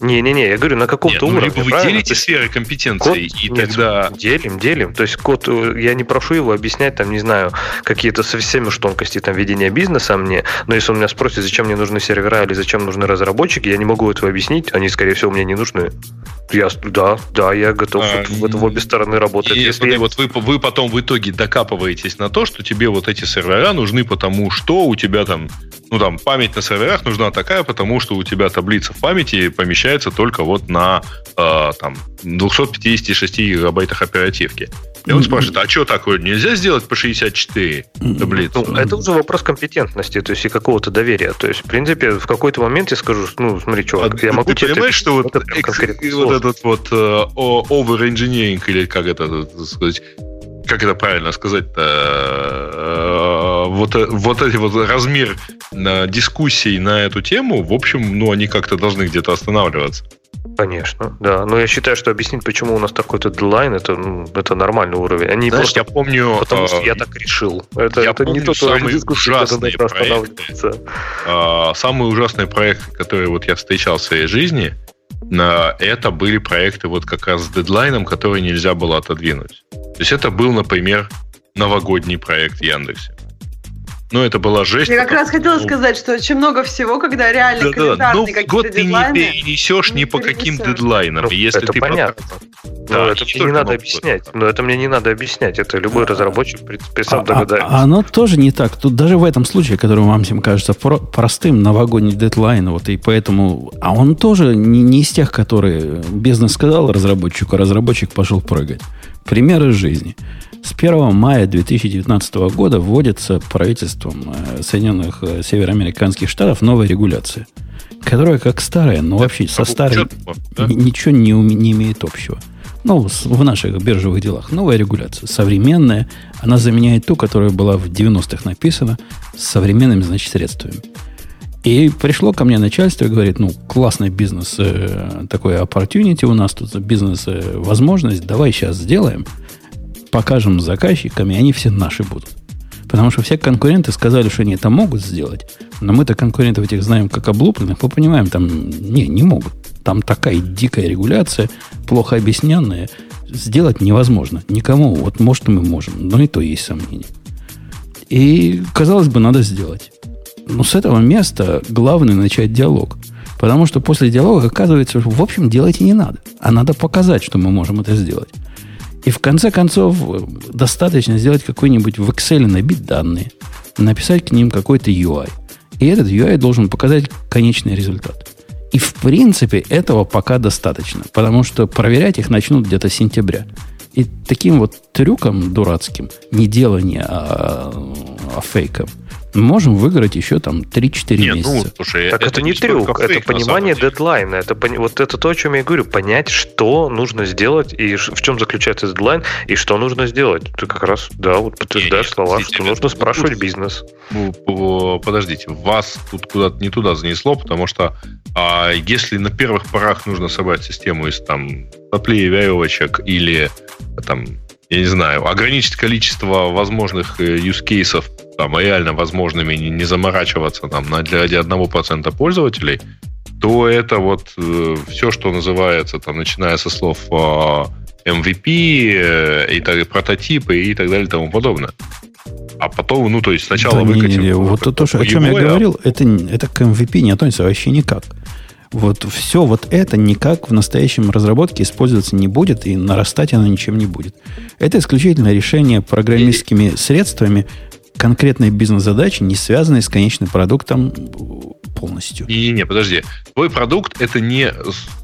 не-не-не, я говорю, на каком-то Нет, уровне. Ну, либо вы делите сферы компетенции, код, и нет, тогда... Делим, делим. То есть код, э, я не прошу его объяснять, там, не знаю, какие-то совсем уж тонкости там ведения бизнеса мне, но если он меня спросит, зачем мне нужны сервера или зачем нужны разработчики, я не могу этого объяснить, они, скорее всего, мне не нужны. Я, да, да, я готов а, вот, в, в обе стороны работать. И, если... смотри, вот вы, вы потом в итоге докапываетесь на то, что тебе вот эти сервера нужны, потому что у тебя там, ну там, память на серверах нужна такая, потому что у тебя таблица в памяти помещается только вот на э, там 256 гигабайтах оперативки. И он спрашивает, а что такое, нельзя сделать по 64 таблицу? Ну, это уже вопрос компетентности, то есть и какого-то доверия. То есть, в принципе, в какой-то момент я скажу, ну, смотри, чувак, а я могу тебе... понимаешь, что вот, вот, вот этот вот uh, over-engineering, или как это сказать, как это правильно сказать-то, э, вот, вот эти вот размер дискуссий на эту тему, в общем, ну, они как-то должны где-то останавливаться. Конечно, да. Но я считаю, что объяснить, почему у нас такой-то дедлайн, это, ну, это нормальный уровень. Они Знаешь, просто, я помню... потому что э, я так решил. Это, я это не помню тот самые дискуссии, когда ужасные нужно проекты. А, Самые ужасные проекты, которые вот я встречал в своей жизни, на- это были проекты вот как раз с дедлайном, которые нельзя было отодвинуть. То есть это был, например, новогодний проект в Яндексе. Ну, это была жесть. Я как раз хотела что, сказать, что очень много всего, когда реально календарные в какие-то год ты не перенесешь ни не по каким дедлайнам. Ну, если это ты понятно. Да, Но и это не мне не надо Новый объяснять. год. Но это мне не надо объяснять. Это любой разработчик, в принципе, сам А- а- догадается. а оно тоже не так. Тут даже в этом случае, который вам всем кажется про- простым, новогодний дедлайн, вот и поэтому... А он тоже не, не из тех, которые бизнес сказал разработчику, а разработчик пошел прыгать. Пример из жизни. С 1 мая 2019 года вводится правительством э, Соединенных э, Североамериканских Штатов новая регуляция, которая как старая, но вообще со старой да? ничего не, не имеет общего. Ну, в наших биржевых делах. Новая регуляция, современная. Она заменяет ту, которая была в 90-х написана, с современными, значит, средствами. И пришло ко мне начальство и говорит, ну, классный бизнес, э, такой opportunity у нас тут, бизнес, э, возможность, давай сейчас сделаем, покажем заказчикам, и они все наши будут. Потому что все конкуренты сказали, что они это могут сделать, но мы-то конкурентов этих знаем как облупленных, мы понимаем, там, не, не могут. Там такая дикая регуляция, плохо объясненная, сделать невозможно. Никому, вот может мы можем, но и то есть сомнения. И, казалось бы, надо сделать. Но с этого места главное начать диалог. Потому что после диалога оказывается, что в общем делать и не надо. А надо показать, что мы можем это сделать. И в конце концов э, достаточно сделать какой-нибудь в Excel набить данные, написать к ним какой-то UI. И этот UI должен показать конечный результат. И в принципе этого пока достаточно, потому что проверять их начнут где-то с сентября. И таким вот трюком дурацким, не делание, а, а фейком, можем выиграть еще там 3-4 Не, ну, месяца. слушай, Так это, не столько трюк, это фейк, на понимание дедлайна. Это вот это то, о чем я говорю. Понять, что нужно сделать и в чем заключается дедлайн и что нужно сделать. Ты как раз, да, вот подтверждаешь Не-не, слова, подождите, что это- нужно это спрашивать тут- бизнес. Ну, по- Подождите, вас тут куда-то не туда занесло, потому что а, если на первых порах нужно собрать систему из там соплей веревочек или там, я не знаю, ограничить количество возможных э, use кейсов там реально возможными, не, не заморачиваться там на, для ради 1% пользователей, то это вот все, что называется, там, начиная со слов а, MVP, э, и так, прототипы и так далее и тому подобное. А потом, ну, то есть сначала Да не, выкатим... не, не, вот то, то, что- о чем я говорил, это, это к MVP не относится вообще никак. Вот все вот это никак в настоящем разработке использоваться не будет, и нарастать оно ничем не будет. Это исключительно решение программистскими средствами конкретной бизнес-задачи, не связанной с конечным продуктом полностью. Не, не, подожди. Твой продукт это не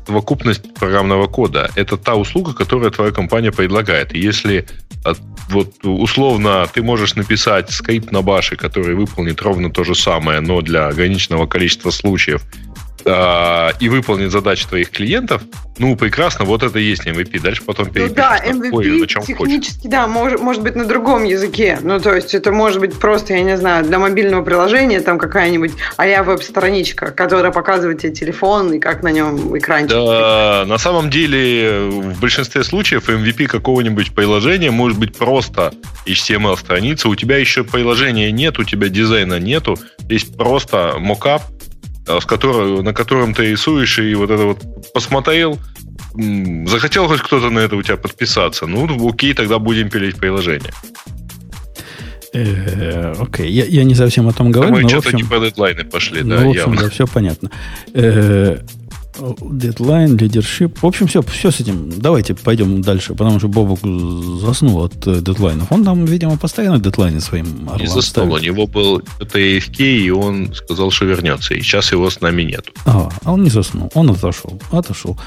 совокупность программного кода. Это та услуга, которую твоя компания предлагает. И если а, вот условно ты можешь написать скрипт на баше, который выполнит ровно то же самое, но для ограниченного количества случаев, а, и выполнит задачи твоих клиентов, ну, прекрасно, вот это и есть MVP. Дальше потом Ну перепишешь да, на какой или на чем MVP хочешь. технически, да, может, может быть на другом языке. Ну, то есть это может быть просто, я не знаю, для мобильного приложения там какая-нибудь а веб-страничка, которая показывает тебе телефон и как на нем экранчик. Да, на самом деле, в большинстве случаев MVP какого-нибудь приложения может быть просто HTML-страница. У тебя еще приложения нет, у тебя дизайна нету. Есть просто мокап, с которого, на котором ты рисуешь, и вот это вот посмотрел, захотел хоть кто-то на это у тебя подписаться. Ну, окей, тогда будем пилить приложение. Э, Окей, я, я не совсем о том говорю, Мы но в что-то общем... не по дедлайны пошли, Ну, да, в общем, явно. да, все понятно. Дедлайн, лидершип. В общем, все, все с этим. Давайте пойдем дальше, потому что Бобок заснул от э, дедлайнов. Он там, видимо, постоянно дедлайны своим Не орлам заснул, у него был это AFK, и он сказал, что вернется. И сейчас его с нами нету. А, а он не заснул, он отошел. Отошел.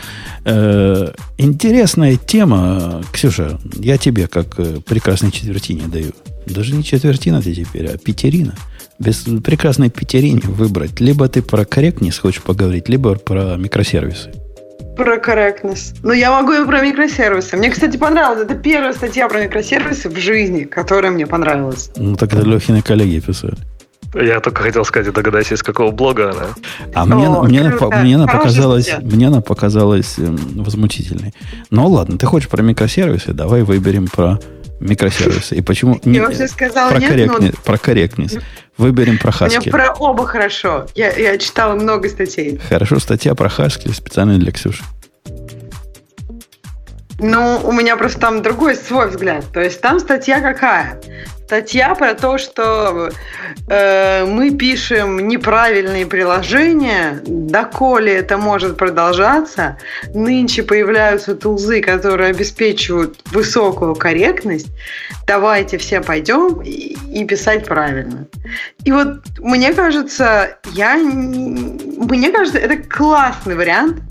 Э, интересная тема, Ксюша, я тебе, как э, прекрасной четвертине даю. Даже не четвертина ты теперь, а пятерина. Без прекрасной пятерине выбрать. Либо ты про корректнess хочешь поговорить, либо про микросервисы. Про корректность. Ну, я могу и про микросервисы. Мне, кстати, понравилось. Это первая статья про микросервисы в жизни, которая мне понравилась. Ну, так это Лехины коллеги писали. Я только хотел сказать, догадайся, из какого блога она. А мне, О, мне, она, мне, она показалась, мне она показалась эм, возмутительной. Ну ладно, ты хочешь про микросервисы? Давай выберем про микросервисы. И почему... Я не, вообще сказала про нет, корректность, но... про корректность. Выберем про Haskell. Мне про оба хорошо. Я, я читала много статей. Хорошо, статья про Haskell специально для Ксюши. Ну, у меня просто там другой свой взгляд. То есть там статья какая? Статья про то, что э, мы пишем неправильные приложения, доколе это может продолжаться. Нынче появляются тулзы, которые обеспечивают высокую корректность. Давайте все пойдем и, и писать правильно. И вот мне кажется, я, мне кажется, это классный вариант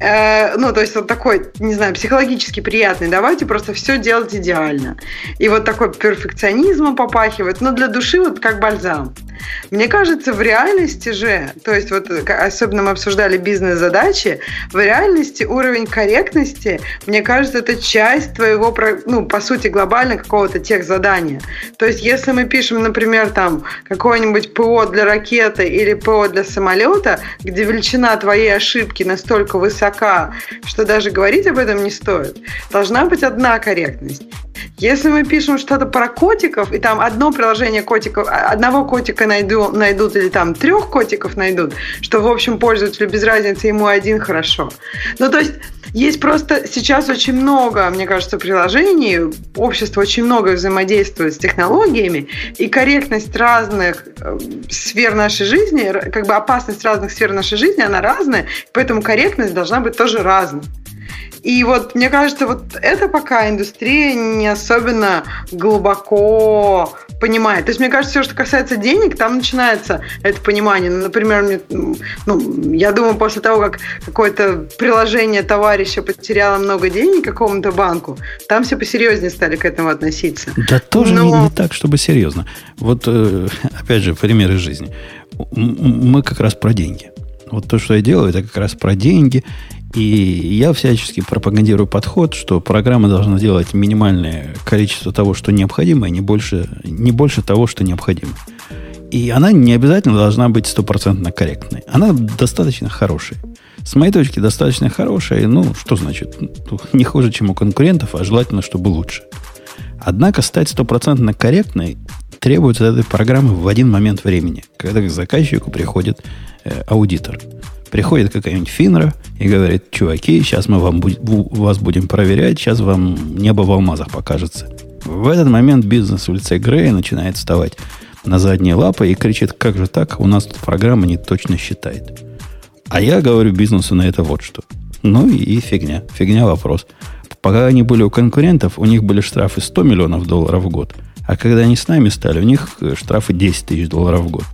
Э, ну, то есть вот такой, не знаю, психологически приятный. Давайте просто все делать идеально. И вот такой перфекционизмом попахивает, но для души вот как бальзам. Мне кажется, в реальности же, то есть вот особенно мы обсуждали бизнес-задачи, в реальности уровень корректности, мне кажется, это часть твоего, ну, по сути, глобально какого-то тех задания. То есть если мы пишем, например, там какое-нибудь ПО для ракеты или ПО для самолета, где величина твоей ошибки настолько высока, что даже говорить об этом не стоит, должна быть одна корректность. Если мы пишем что-то про котиков, и там одно приложение котиков, а, одного котика найду, найдут или там трех котиков найдут, что, в общем, пользователю без разницы, ему один хорошо. Ну, то есть есть просто сейчас очень много, мне кажется, приложений, общество очень много взаимодействует с технологиями, и корректность разных э, сфер нашей жизни, как бы опасность разных сфер нашей жизни, она разная, поэтому корректность должна быть тоже разной. И вот мне кажется, вот это пока индустрия не особенно глубоко понимает. То есть, мне кажется, все, что касается денег, там начинается это понимание. Ну, например, мне, ну, я думаю, после того, как какое-то приложение товарища потеряло много денег какому-то банку, там все посерьезнее стали к этому относиться. Да тоже Но... не, не так, чтобы серьезно. Вот, э, опять же, примеры жизни. Мы как раз про деньги. Вот то, что я делаю, это как раз про деньги. И я всячески пропагандирую подход, что программа должна делать минимальное количество того, что необходимо, и не больше, не больше того, что необходимо. И она не обязательно должна быть стопроцентно корректной. Она достаточно хорошая. С моей точки, достаточно хорошая. Ну, что значит? Не хуже, чем у конкурентов, а желательно, чтобы лучше. Однако стать стопроцентно корректной требуется этой программы в один момент времени, когда к заказчику приходит э, аудитор. Приходит какая-нибудь Финра и говорит, чуваки, сейчас мы вам, вас будем проверять, сейчас вам небо в алмазах покажется. В этот момент бизнес в лице Грея начинает вставать на задние лапы и кричит, как же так, у нас тут программа не точно считает. А я говорю бизнесу на это вот что. Ну и, и фигня. Фигня вопрос. Пока они были у конкурентов, у них были штрафы 100 миллионов долларов в год. А когда они с нами стали, у них штрафы 10 тысяч долларов в год.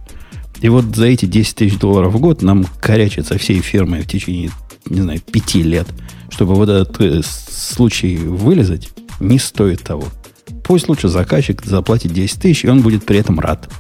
И вот за эти 10 тысяч долларов в год нам корячатся всей фирмой в течение, не знаю, пяти лет, чтобы вот этот э, случай вылезать, не стоит того. Пусть лучше заказчик заплатит 10 тысяч, и он будет при этом рад.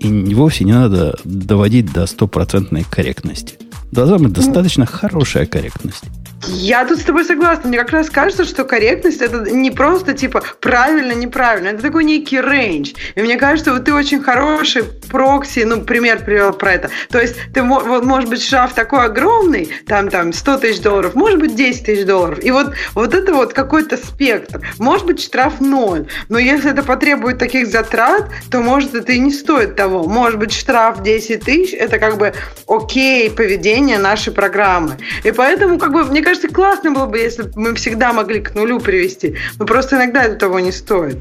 И вовсе не надо доводить до стопроцентной корректности. Должна быть достаточно хорошая корректность. Я тут с тобой согласна. Мне как раз кажется, что корректность это не просто типа правильно, неправильно. Это такой некий range. И мне кажется, вот ты очень хороший прокси, ну, пример привел про это. То есть ты, вот, может быть, штраф такой огромный, там, там, 100 тысяч долларов, может быть, 10 тысяч долларов. И вот, вот это вот какой-то спектр. Может быть, штраф ноль. Но если это потребует таких затрат, то, может, это и не стоит того. Может быть, штраф 10 тысяч – это как бы окей поведение нашей программы. И поэтому, как бы, мне кажется, кажется, классно было бы, если бы мы всегда могли к нулю привести. Но просто иногда это того не стоит.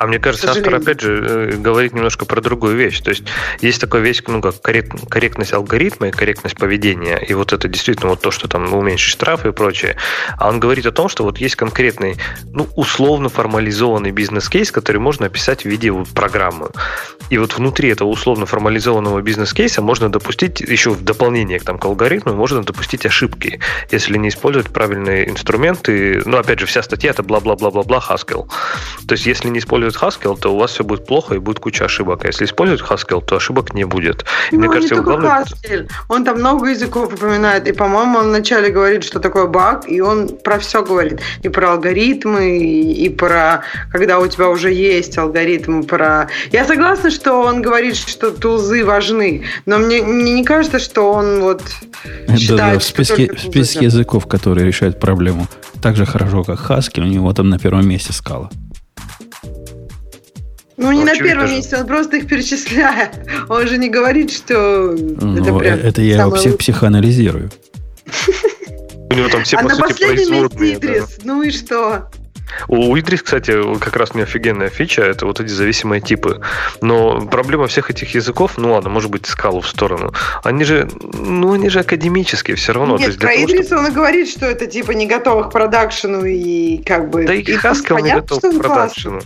А мне кажется, автор, опять же, э, говорит немножко про другую вещь. То есть есть такая вещь, ну, как коррект, корректность алгоритма и корректность поведения. И вот это действительно вот то, что там уменьшить штрафы и прочее. А он говорит о том, что вот есть конкретный, ну, условно формализованный бизнес-кейс, который можно описать в виде вот программы. И вот внутри этого условно формализованного бизнес-кейса можно допустить, еще в дополнение к, там, к алгоритму, можно допустить ошибки, если не использовать правильные инструменты. Ну, опять же, вся статья это бла-бла-бла-бла-бла Haskell. То есть, если не использовать использовать Haskell, то у вас все будет плохо и будет куча ошибок. А если использовать Haskell, то ошибок не будет. И Ну, мне кажется, не только главное... Haskell. Он там много языков упоминает. И, по-моему, он вначале говорит, что такое баг, и он про все говорит. И про алгоритмы, и, и про когда у тебя уже есть алгоритмы, про... Я согласна, что он говорит, что тулзы важны, но мне, мне не кажется, что он вот Да, считает, да, в что списке, в списке языков, которые решают проблему так же хорошо, как Haskell, у него там на первом месте скала. Ну, не Ну, на первом же. месте, он просто их перечисляет. Он же не говорит, что Ну, это прям это я его псих- психоанализирую. У него там все, а по на сути, последнем месте производные. да. Идрис. Ну и что? У Идрис, кстати, как раз мне офигенная фича, это вот эти зависимые типы. Но проблема всех этих языков, ну ладно, может быть, скалу в сторону, они же, ну, они же академические все равно. Нет, про того, Идриса чтобы- он и говорит, что это типа не готовых к продакшену и как бы... Да и Haskell не готов к он классный.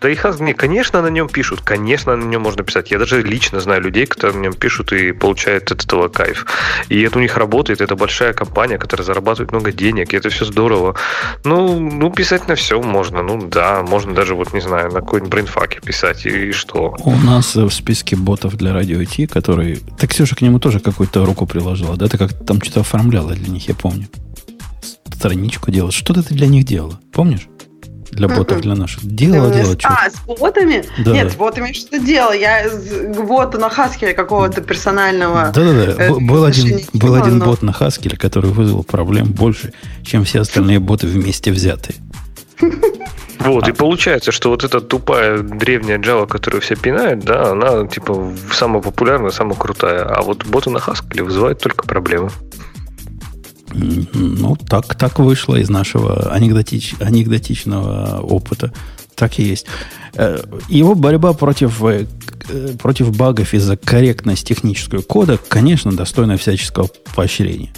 Да и не, конечно, на нем пишут, конечно, на нем можно писать. Я даже лично знаю людей, которые на нем пишут и получают от этого кайф. И это у них работает, это большая компания, которая зарабатывает много денег, и это все здорово. Ну, ну писать на все можно, ну да, можно даже, вот не знаю, на какой-нибудь брейнфаке писать, и что? У нас э, в списке ботов для радио IT, который... Так Ксюша к нему тоже какую-то руку приложила, да? Ты как там что-то оформляла для них, я помню. Страничку делала. Что-то ты для них делала, помнишь? Для ботов, для наших. Делала, мне- делала, что А, с ботами? Да, Нет, с ботами что делал? Я боту на Хаскеле какого-то персонального... Да-да-да. э, Был один, был один но- бот на Haskell, который вызвал проблем больше, чем все остальные боты вместе взятые. Вот, и получается, что вот эта тупая древняя Java, которую все пинают, да, она типа самая популярная, самая крутая. А вот боты на Haskell вызывают только проблемы. Ну, так, так вышло из нашего анекдотич- анекдотичного опыта. Так и есть. Э, Его борьба против, э, э, против багов и за корректность технического кода, конечно, достойна всяческого поощрения.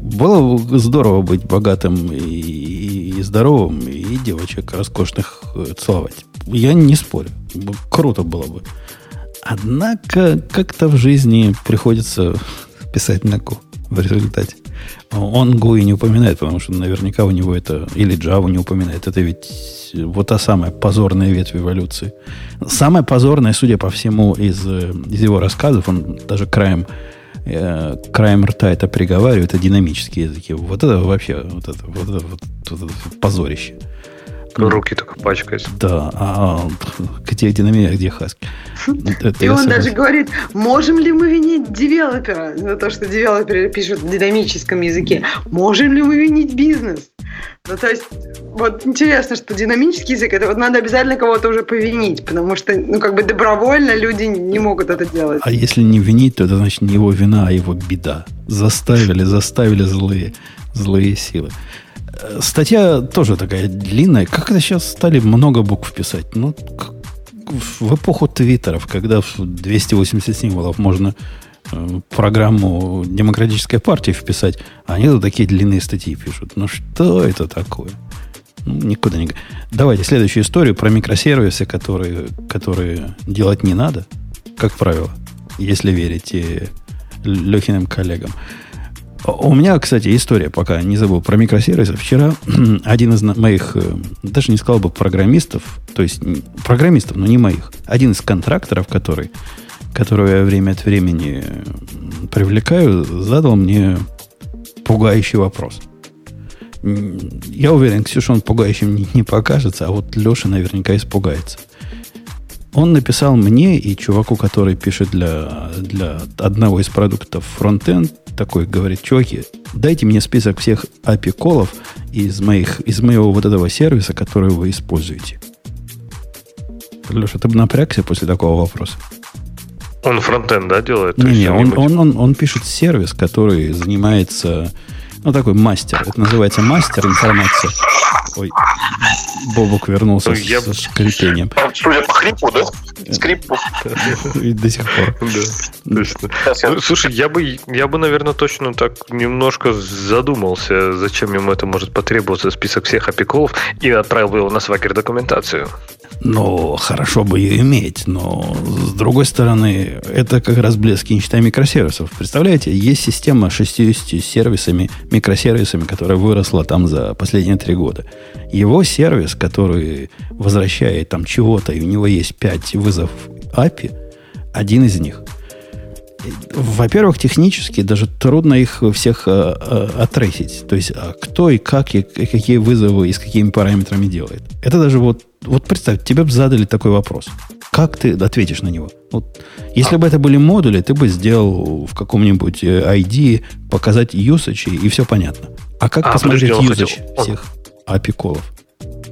Было бы здорово быть богатым и, и- здоровым, и девочек роскошных целовать. Я не спорю. Круто было бы. Однако как-то в жизни приходится писать на Go в результате. Он и не упоминает, потому что наверняка у него это, или Java не упоминает. Это ведь вот та самая позорная ветвь эволюции. Самая позорная, судя по всему, из, из его рассказов, он даже краем, э, краем рта это приговаривает, это динамические языки. Вот это вообще, вот это, вот это, вот, вот это позорище. Руки только пачкаются. Да, а где динамия, где хаски? И он даже говорит, можем ли мы винить девелопера за то, что девелоперы пишут в динамическом языке? Можем ли мы винить бизнес? Ну, то есть, вот интересно, что динамический язык, это вот надо обязательно кого-то уже повинить, потому что, ну, как бы добровольно люди не могут это делать. А если не винить, то это значит не его вина, а его беда. Заставили, заставили злые, злые силы. Э, Статья тоже такая длинная. Как это сейчас стали много букв писать? Ну, в эпоху твиттеров, когда в 280 символов можно э, программу демократической партии вписать, а они тут такие длинные статьи пишут. Ну, что это такое? Ну, никуда не... Давайте следующую историю про микросервисы, которые, которые делать не надо, как правило, если верите Лехиным коллегам. У меня, кстати, история, пока не забыл про микросервисы. Вчера один из моих, э, даже не сказал бы программистов, то есть программистов, но не моих, один из контракторов, который, которого я время от времени привлекаю, задал мне пугающий вопрос. Я уверен, Ксюша, он пугающим не, не покажется, а вот Леша наверняка испугается. Он написал мне и чуваку, который пишет для, для одного из продуктов фронтенд, такой говорит, чуваки, дайте мне список всех API-колов из, моих, из моего вот этого сервиса, который вы используете. Леша, ты бы напрягся после такого вопроса? Он фронтенд, да, делает? Не, не, он, он, он, он пишет сервис, который занимается, ну, такой мастер. Это называется мастер информации. Ой, Бобок вернулся Ну, с- я- со скрипением. Судя по хрипу, да? Скрипу. И до сих пор. Да, точно. Ну, слушай, я бы, я бы, наверное, точно так немножко задумался, зачем ему это может потребоваться, список всех опеков, и отправил бы его на свагер документацию. Но хорошо бы ее иметь. Но, с другой стороны, это как раз блески не считая микросервисов. Представляете, есть система 60 сервисами, микросервисами, которая выросла там за последние три года. Его сервис, который возвращает там чего-то, и у него есть 5 вызов API, один из них – во-первых, технически даже трудно их всех э, э, отрейсить. То есть, а кто и как, и какие вызовы и с какими параметрами делает. Это даже вот, вот представь, тебе бы задали такой вопрос. Как ты ответишь на него? Вот, если а. бы это были модули, ты бы сделал в каком-нибудь ID показать usage, и все понятно. А как а, посмотреть подожди, usage всех API-колов?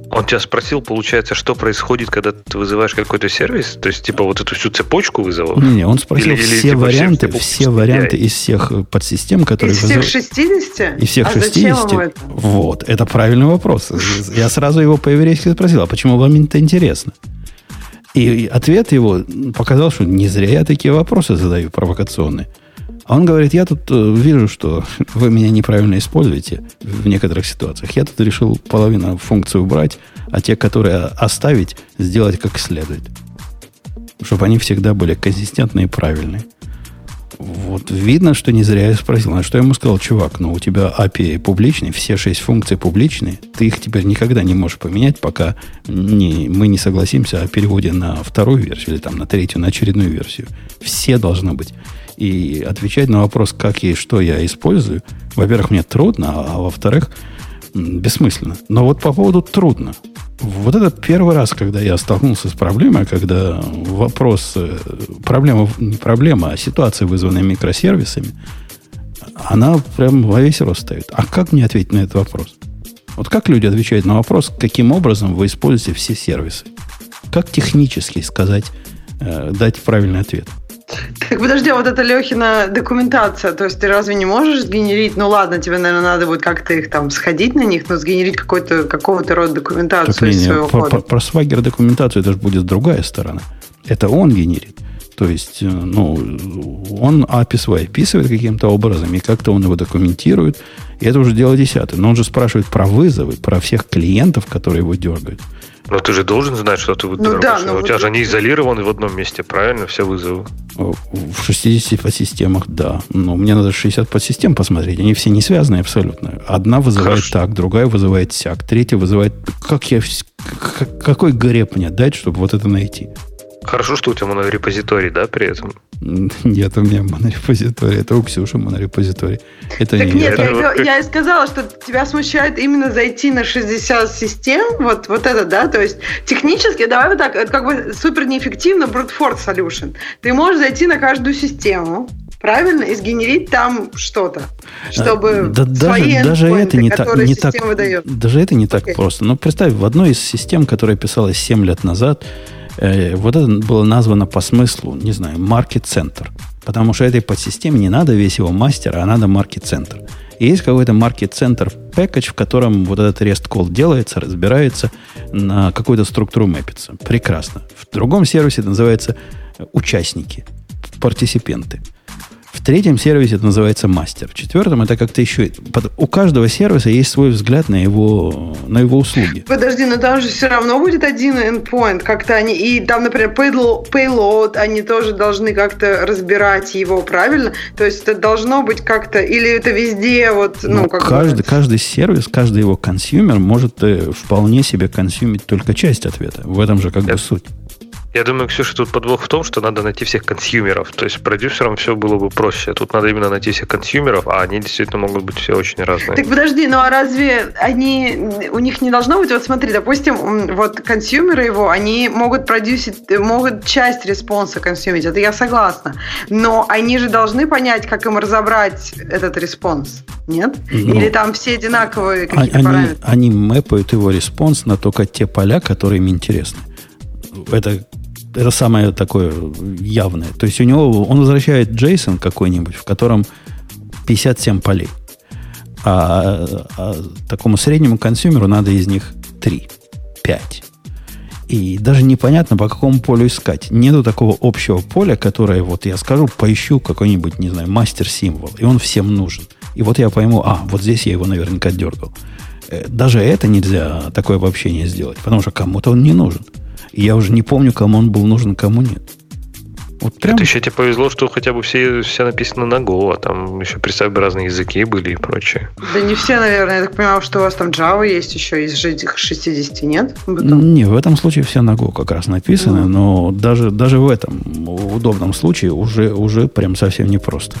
Он тебя спросил, получается, что происходит, когда ты вызываешь какой-то сервис? То есть, типа, вот эту всю цепочку вызовов? Не, он спросил или, все или, типа, варианты, все, все варианты из всех подсистем, которые Из всех 60? Из всех а 60? это? Вот, это правильный вопрос. Я сразу его по-еврейски спросил, а почему вам это интересно? И ответ его показал, что не зря я такие вопросы задаю провокационные. Он говорит, я тут э, вижу, что вы меня неправильно используете в некоторых ситуациях. Я тут решил половину функций убрать, а те, которые оставить, сделать как следует. Чтобы они всегда были консистентные и правильные. Вот видно, что не зря я спросил. А что я ему сказал, чувак, ну у тебя API публичный, все шесть функций публичные, ты их теперь никогда не можешь поменять, пока не, мы не согласимся о переводе на вторую версию или там на третью, на очередную версию. Все должны быть. И отвечать на вопрос, как и что я использую, во-первых, мне трудно, а во-вторых, бессмысленно. Но вот по поводу трудно. Вот это первый раз, когда я столкнулся с проблемой, когда вопрос, э, проблема, не проблема, а ситуация, вызванная микросервисами, она прям во весь рост стоит. А как мне ответить на этот вопрос? Вот как люди отвечают на вопрос, каким образом вы используете все сервисы? Как технически сказать, э, дать правильный ответ? Так подожди, а вот это Лехина документация, то есть ты разве не можешь сгенерить, ну ладно, тебе, наверное, надо будет как-то их там сходить на них, но сгенерить какой-то, какого-то рода документацию так, из не, своего про. Про, про Swagger документацию это же будет другая сторона. Это он генерит. То есть, э, ну, он API свой описывает каким-то образом, и как-то он его документирует. И это уже дело десятое. Но он же спрашивает про вызовы, про всех клиентов, которые его дергают. Но ты же должен знать, что ты ну, да, но У тебя же они изолированы в одном месте, правильно? Все вызовы. В 60 подсистемах, да. Но мне надо 60 подсистем посмотреть. Они все не связаны абсолютно. Одна вызывает Хорошо. так, другая вызывает сяк, третья вызывает... Как я... Какой греб мне дать, чтобы вот это найти? Хорошо, что у тебя монорепозиторий, да, при этом? Нет, у меня монорепозиторий. Это у Ксюши монорепозиторий. Это так не нет, я, я и сказала, что тебя смущает именно зайти на 60 систем, вот, вот это, да, то есть технически, давай вот так, это как бы супер неэффективно brute force solution. Ты можешь зайти на каждую систему, правильно, и сгенерить там что-то, чтобы да, свои даже, даже это не так, не так, выдает. Даже это не okay. так просто. Но представь, в одной из систем, которая писалась 7 лет назад, Э, вот это было названо по смыслу, не знаю, маркет-центр. Потому что этой подсистеме не надо весь его мастер, а надо маркет-центр. И есть какой-то маркет-центр пэкэдж, в котором вот этот REST call делается, разбирается, на какую-то структуру мэпится. Прекрасно. В другом сервисе это называется участники, партисипенты. В третьем сервисе это называется мастер. В четвертом это как-то еще... У каждого сервиса есть свой взгляд на его, на его услуги. Подожди, но там же все равно будет один endpoint. Как-то они... И там, например, payload, они тоже должны как-то разбирать его, правильно? То есть это должно быть как-то... Или это везде вот... Ну, ну как каждый, каждый сервис, каждый его consumer может э, вполне себе consume ить только часть ответа. В этом же как бы суть. Я думаю, Ксюша, тут подвох в том, что надо найти всех consumer ов. То есть продюсерам все было бы проще. Тут надо именно найти всех consumer ов, а они действительно могут быть все очень разные. Так подожди, ну а разве они, у них не должно быть, вот смотри, допустим, вот consumer ы его, они могут продюсить, могут часть response а consume ить, это я согласна. Но они же должны понять, как им разобрать этот response. Нет? Ну, Или там все одинаковые какие-то они, параметры? Они map ают его response на только те поля, которые им интересны. Это это самое такое явное. То есть у него он возвращает JSON какой-нибудь, в котором 57 полей. А, а такому среднему consumer у надо из них 3, 5. И даже непонятно, по какому полю искать. Нету такого общего поля, которое, вот я скажу, поищу какой-нибудь, не знаю, мастер-символ, и он всем нужен. И вот я пойму, а, вот здесь я его наверняка дергал. Э, даже это нельзя такое обобщение сделать, потому что кому-то он не нужен. И я уже не помню, кому он был нужен, кому нет. Вот прям... Это еще тебе повезло, что хотя бы все, все написано на Go, а там еще, представь, разные языки были и прочее. Да не все, наверное. Я так понимаю, что у вас там Java есть еще из этих 60, нет? Потом? Не, в этом случае все на Go как раз написано, mm. но даже, даже в этом удобном случае уже, уже прям совсем непросто.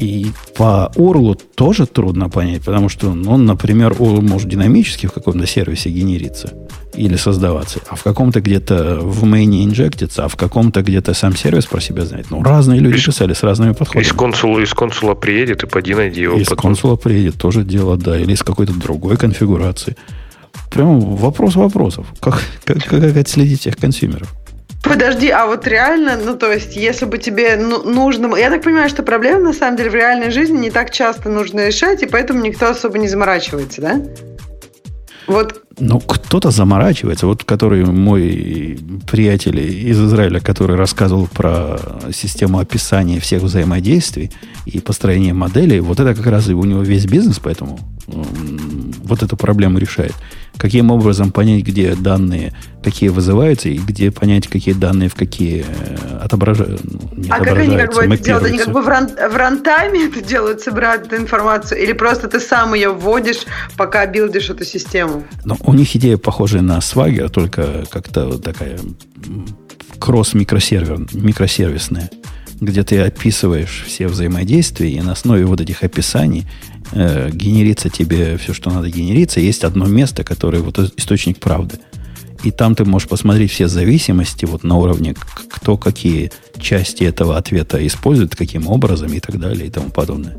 И по URL тоже трудно понять, потому что он, например, URL может динамически в каком-то сервисе генериться или создаваться, а в каком-то где-то в мейне инжектится, а в каком-то где-то сам сервис про себя знает. Ну, разные люди из, писали с разными подходами. Из консула, из консула приедет и поди найди его. Из потом. консула приедет, тоже дело, да, или из какой-то другой конфигурации. Прям вопрос вопросов. Как, как, как отследить всех консюмеров? Подожди, а вот реально, ну то есть, если бы тебе ну, нужно... Я так понимаю, что проблемы на самом деле в реальной жизни не так часто нужно решать, и поэтому никто особо не заморачивается, да? Вот. Ну, кто-то заморачивается. Вот который мой приятель из Израиля, который рассказывал про систему описания всех взаимодействий и построения моделей, вот это как раз и у него весь бизнес, поэтому вот эту проблему решает. Каким образом понять, где данные, какие вызываются, и где понять, какие данные в какие э, отображаются. Ну, а как они как бы это делают? Они как бы в, ран, в рантайме это делают, собирают эту информацию? Или просто ты сам ее вводишь, пока билдишь эту систему? Ну, у них идея похожая на Swagger, только как-то вот такая кросс-микросервер, микросервисная, где ты описываешь все взаимодействия, и на основе вот этих описаний э, генерится тебе все, что надо генериться. Есть одно место, которое вот источник правды. И там ты можешь посмотреть все зависимости вот на уровне, кто какие части этого ответа использует, каким образом и так далее и тому подобное.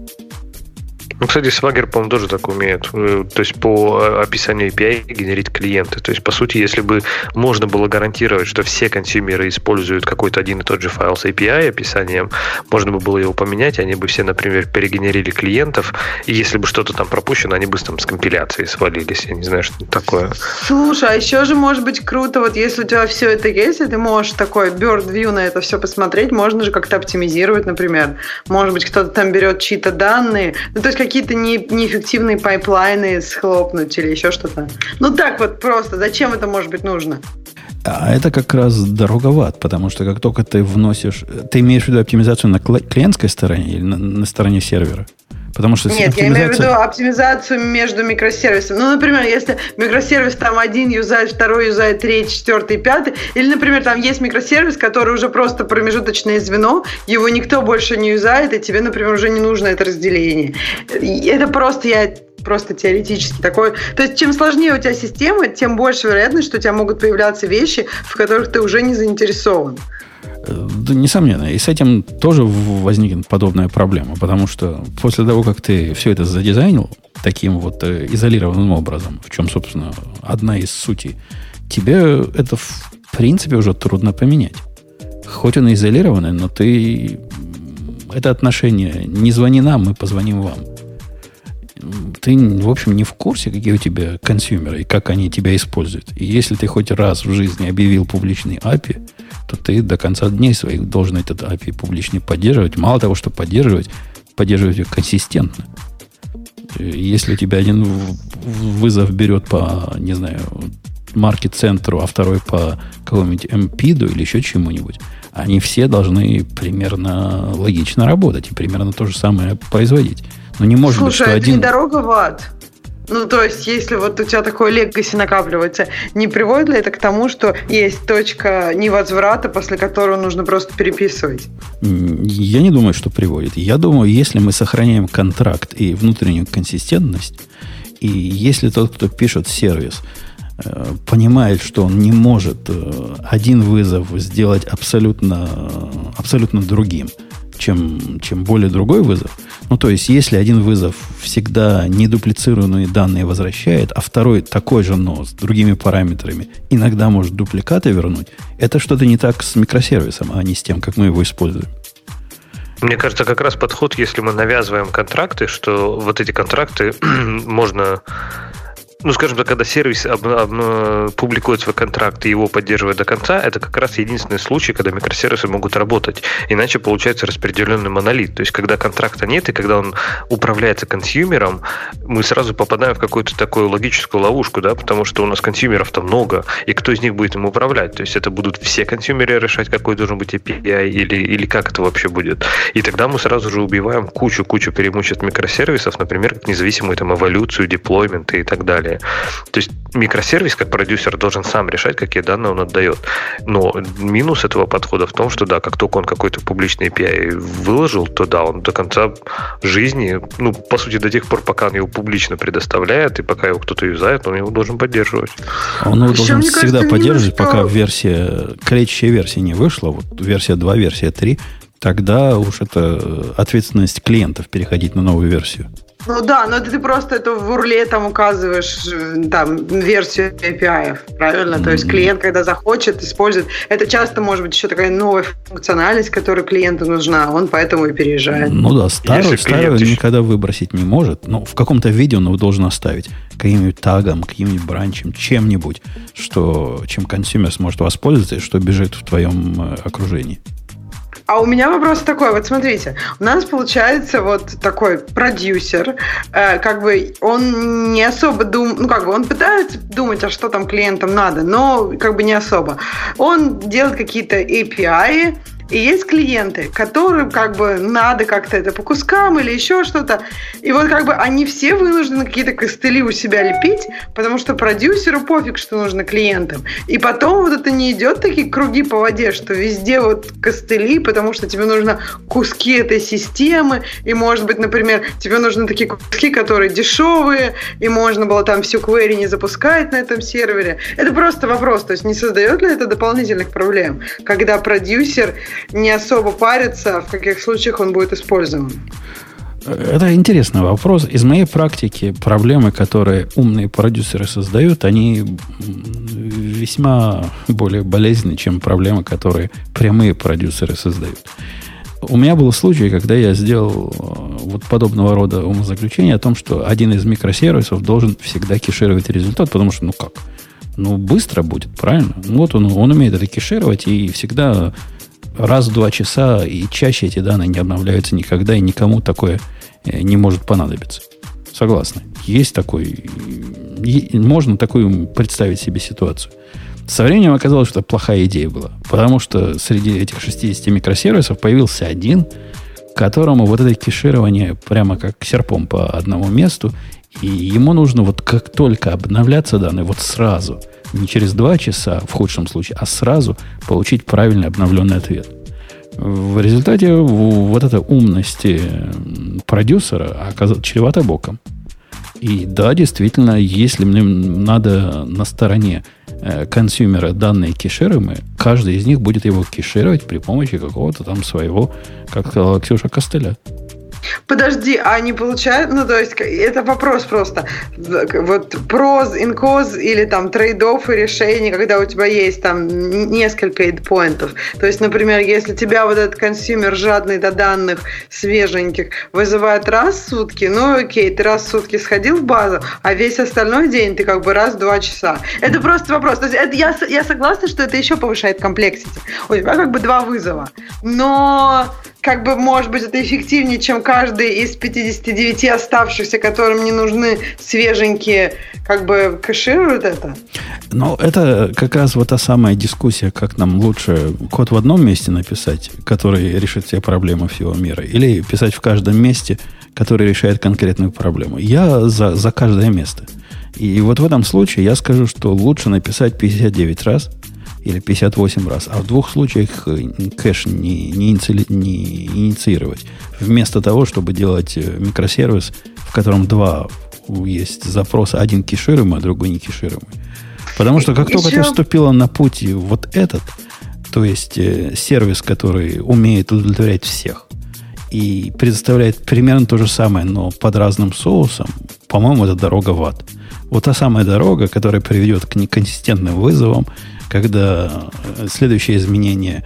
Ну, кстати, Swagger, по-моему, тоже так умеет. Э, то есть по э, описанию API генерить клиенты. То есть, по сути, если бы можно было гарантировать, что все консюмеры используют какой-то один и тот же файл с API описанием, можно бы было его поменять, они бы все, например, перегенерили клиентов, и если бы что-то там пропущено, они бы там с компиляцией свалились. Я не знаю, что такое. Слушай, а еще же может быть круто, вот если у тебя все это есть, и ты можешь такой bird view на это все посмотреть, можно же как-то оптимизировать, например. Может быть, кто-то там берет чьи-то данные. Ну, то есть, какие-то не, неэффективные pipeline ы схлопнуть или еще что-то. Ну так вот просто, зачем это может быть нужно? А это как раз дороговато, потому что как только ты вносишь... Ты имеешь в виду оптимизацию на клиентской стороне или на, на стороне сервера? Потому что Нет, оптимизация... я имею в виду оптимизацию между микросервисами. Ну, например, если микросервис там один юзает, второй юзает, третий, четвертый, пятый, или, например, там есть микросервис, который уже просто промежуточное звено, его никто больше не юзает, и тебе, например, уже не нужно это разделение. Это просто я просто теоретически такой. То есть, чем сложнее у тебя система, тем больше вероятность, что у тебя могут появляться вещи, в которых ты уже не заинтересован. Да, несомненно. И с этим тоже возникнет подобная проблема, потому что после того, как ты все это задизайнил таким вот э, изолированным образом, в чем, собственно, одна из сути, тебе это в принципе уже трудно поменять. Хоть он и изолированный, но ты это отношение не звони нам, мы позвоним вам. Ты, в общем, не в курсе, какие у тебя консюмеры и как они тебя используют. И если ты хоть раз в жизни объявил публичный API, то ты до конца дней своих должен этот API публичный поддерживать. Мало того, что поддерживать, поддерживать ее консистентно. Если у тебя один вызов берет по, не знаю, маркет-центру, а второй по какому-нибудь MPID или еще чему-нибудь, они все должны примерно логично работать и примерно то же самое производить. Но не может Слушай, быть, что это один... не дорога в ад. Ну, то есть, если вот у тебя такой легаси накапливается, не приводит ли это к тому, что есть точка невозврата, после которой нужно просто переписывать? Я не думаю, что приводит. Я думаю, если мы сохраняем контракт и внутреннюю консистентность, и если тот, кто пишет сервис, э, понимает, что он не может э, один вызов сделать абсолютно, абсолютно другим, чем, чем более другой вызов. Ну, то есть, если один вызов всегда недуплицированные данные возвращает, а второй такой же, но с другими параметрами, иногда может дубликаты вернуть, это что-то не так с микросервисом, а не с тем, как мы его используем. Мне кажется, как раз подход, если мы навязываем контракты, что вот эти контракты можно ну, скажем так, когда сервис об, об, публикует свой контракт и его поддерживает до конца, это как раз единственный случай, когда микросервисы могут работать. Иначе получается распределенный монолит. То есть, когда контракта нет и когда он управляется консюмером, мы сразу попадаем в какую-то такую логическую ловушку, да, потому что у нас консюмеров-то много, и кто из них будет им управлять? То есть, это будут все консюмеры решать, какой должен быть API или, или как это вообще будет. И тогда мы сразу же убиваем кучу-кучу преимуществ микросервисов, например, как независимую там эволюцию, деплоймент и так далее. То есть микросервис, как продюсер, должен сам решать, какие данные он отдает. Но минус этого подхода в том, что да, как только он какой-то публичный API выложил, то да, он до конца жизни, ну, по сути, до тех пор, пока он его публично предоставляет, и пока его кто-то юзает, он его должен поддерживать. Он его должен всегда кажется, поддерживать, пока версия, клетчатая версия не вышла, вот версия 2, версия 3, тогда уж это ответственность клиентов переходить на новую версию. Ну да, но ты просто это в URL е там указываешь там версию API, правильно? Mm-hmm. То есть клиент, когда захочет, использует. Это часто может быть еще такая новая функциональность, которая клиенту нужна, он поэтому и переезжает. Ну да, старую, старую клиент... никогда выбросить не может, но в каком-то виде он его должен оставить. Каким-нибудь тагом, каким-нибудь branch ем, чем-нибудь, что, чем consumer сможет воспользоваться и что бежит в твоем э, окружении. А у меня вопрос такой, вот смотрите, у нас получается вот такой продюсер, э, как бы он не особо дум, ну как бы он пытается думать, а что там клиентам надо, но как бы не особо. Он делает какие-то API, и есть клиенты, которым как бы надо как-то это по кускам или еще что-то. И вот как бы они все вынуждены какие-то костыли у себя лепить, потому что продюсеру пофиг, что нужно клиентам. И потом вот это не идет такие круги по воде, что везде вот костыли, потому что тебе нужно куски этой системы, и может быть, например, тебе нужны такие куски, которые дешевые, и можно было там всю query не запускать на этом сервере. Это просто вопрос, то есть не создает ли это дополнительных проблем, когда продюсер не особо парится, в каких случаях он будет использован? Это интересный вопрос. Из моей практики проблемы, которые умные продюсеры создают, они весьма более болезненны, чем проблемы, которые прямые продюсеры создают. У меня был случай, когда я сделал э, вот подобного рода умозаключение о том, что один из микросервисов должен всегда кешировать результат, потому что, ну как, ну быстро будет, правильно? Вот он, он умеет это кешировать и всегда раз в два часа и чаще эти данные не обновляются никогда, и никому такое э, не может понадобиться. Согласны. Есть такой... Можно такую представить себе ситуацию. Со временем оказалось, что это плохая идея была. Потому что среди этих 60 микросервисов появился один, которому вот это кеширование прямо как серпом по одному месту, и ему нужно вот как только обновляться данные, вот сразу – не через два часа, в худшем случае, а сразу получить правильный обновленный ответ. В результате вот эта умность продюсера оказалась чревата боком. И да, действительно, если мне надо на стороне э, консюмера данные кешируемые, каждый из них будет его кешировать при помощи какого-то там своего, как сказала Ксюша, костыля. Подожди, а не получают? Ну, то есть, это вопрос просто. Вот pros and cons или там trade-off ы решения, когда у тебя есть там несколько endpoint ов. То есть, например, если тебя вот этот consumer жадный до данных свеженьких вызывает раз в сутки, ну окей, ты раз в сутки сходил в базу, а весь остальной день ты как бы раз в два часа. Это просто вопрос. То есть, это, я, я согласна, что это еще повышает complexity. У тебя как бы два вызова. Но как бы, может быть, это эффективнее, чем каждый из 59 оставшихся, которым не нужны свеженькие, как бы кэшируют это? Ну, это как раз вот та самая дискуссия, как нам лучше код в одном месте написать, который решит все проблемы всего мира, или писать в каждом месте, который решает конкретную проблему. Я за, за каждое место. И вот в этом случае я скажу, что лучше написать 59 раз – или 58 раз, а в двух случаях э, кэш не, не, иници, не инициировать. Вместо того, чтобы делать э, микросервис, в котором два есть запроса, один кешируемый, а другой не кешируемый. Потому что как Еще... только ты вступила на путь вот этот, то есть э, сервис, который умеет удовлетворять всех, и предоставляет примерно то же самое, но под разным соусом, по-моему, это дорога в ад. Вот та самая дорога, которая приведет к неконсистентным вызовам, когда следующее изменение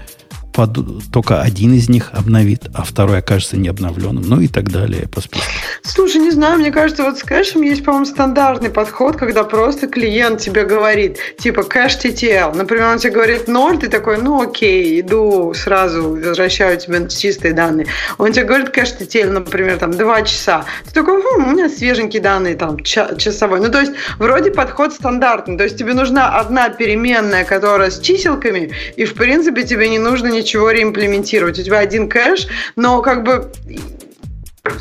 только один из них обновит, а второй окажется не обновленным, ну и так далее по списку. Слушай, не знаю, мне кажется, вот с кэшем есть, по-моему, стандартный подход, когда просто клиент тебе говорит, типа, кэш TTL. Например, он тебе говорит 0, ты такой, ну окей, иду сразу, возвращаю тебе чистые данные. Он тебе говорит кэш TTL, например, там, 2 часа. Ты такой, хм, у меня свеженькие данные, там, часовой. Ну, то есть, вроде подход стандартный. То есть, тебе нужна одна переменная, которая с чиселками, и, в принципе, тебе не нужно ничего реимплементировать. У тебя один кэш, но как бы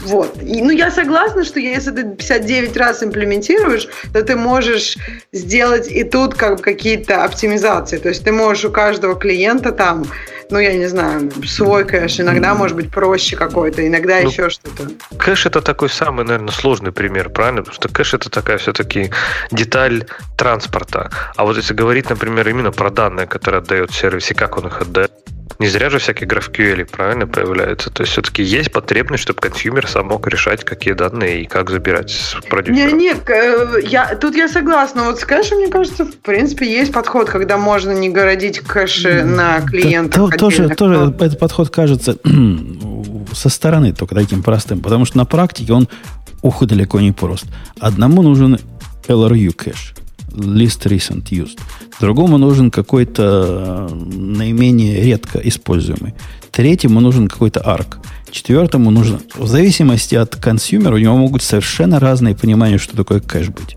вот. И, ну, я согласна, что если ты 59 раз имплементируешь, то ты можешь сделать и тут как бы какие-то оптимизации. То есть ты можешь у каждого клиента там, ну, я не знаю, свой кэш, иногда может быть проще какой-то, иногда ну, еще что-то. Кэш это такой самый, наверное, сложный пример, правильно? Потому что кэш это такая все-таки деталь транспорта. А вот если говорить, например, именно про данные, которые отдает сервис и как он их отдает, не зря же всякие GraphQL правильно появляются. То есть все-таки есть потребность, чтобы consumer сам мог решать, какие данные и как забирать с продюсера. Не, нет, э, я, тут я согласна. Вот с кэшем, мне кажется, в принципе, есть подход, когда можно не городить кэши на клиентах. То, тоже, тоже этот подход кажется со стороны только таким простым, потому что на практике он, ух, далеко не прост. Одному нужен LRU кэш least recent used. Другому нужен какой-то э, наименее редко используемый. Третьему нужен какой-то ARC. Четвертому нужно... В зависимости от consumer а у него могут совершенно разные понимания, что такое кэш быть.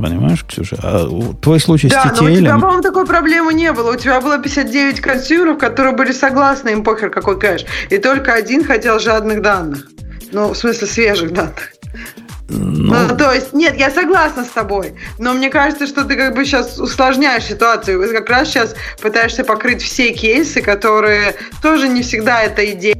Понимаешь, Ксюша? А твой случай да, с TTL... Да, но у тебя, по-моему, такой проблемы не было. У тебя было 59 consumer ов, которые были согласны, им похер какой кэш. И только один хотел жадных данных. Ну, в смысле, свежих данных. Ну, ну, то есть, нет, я согласна с тобой, но мне кажется, что ты как бы сейчас усложняешь ситуацию. Как раз сейчас пытаешься покрыть все кейсы, которые тоже не всегда эта идея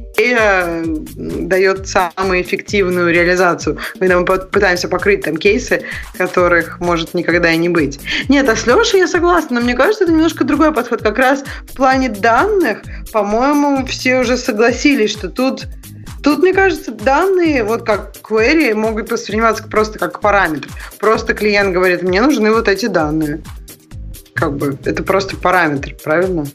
дает самую эффективную реализацию, мы пытаемся покрыть там кейсы, которых может никогда и не быть. Нет, а с Лешей я согласна, но мне кажется, это немножко другой подход. Как раз в плане данных, по-моему, все уже согласились, что тут Тут, мне кажется, данные, вот как query, могут восприниматься просто как параметр. Просто клиент говорит, мне нужны вот эти данные. Как бы, это просто параметр, правильно?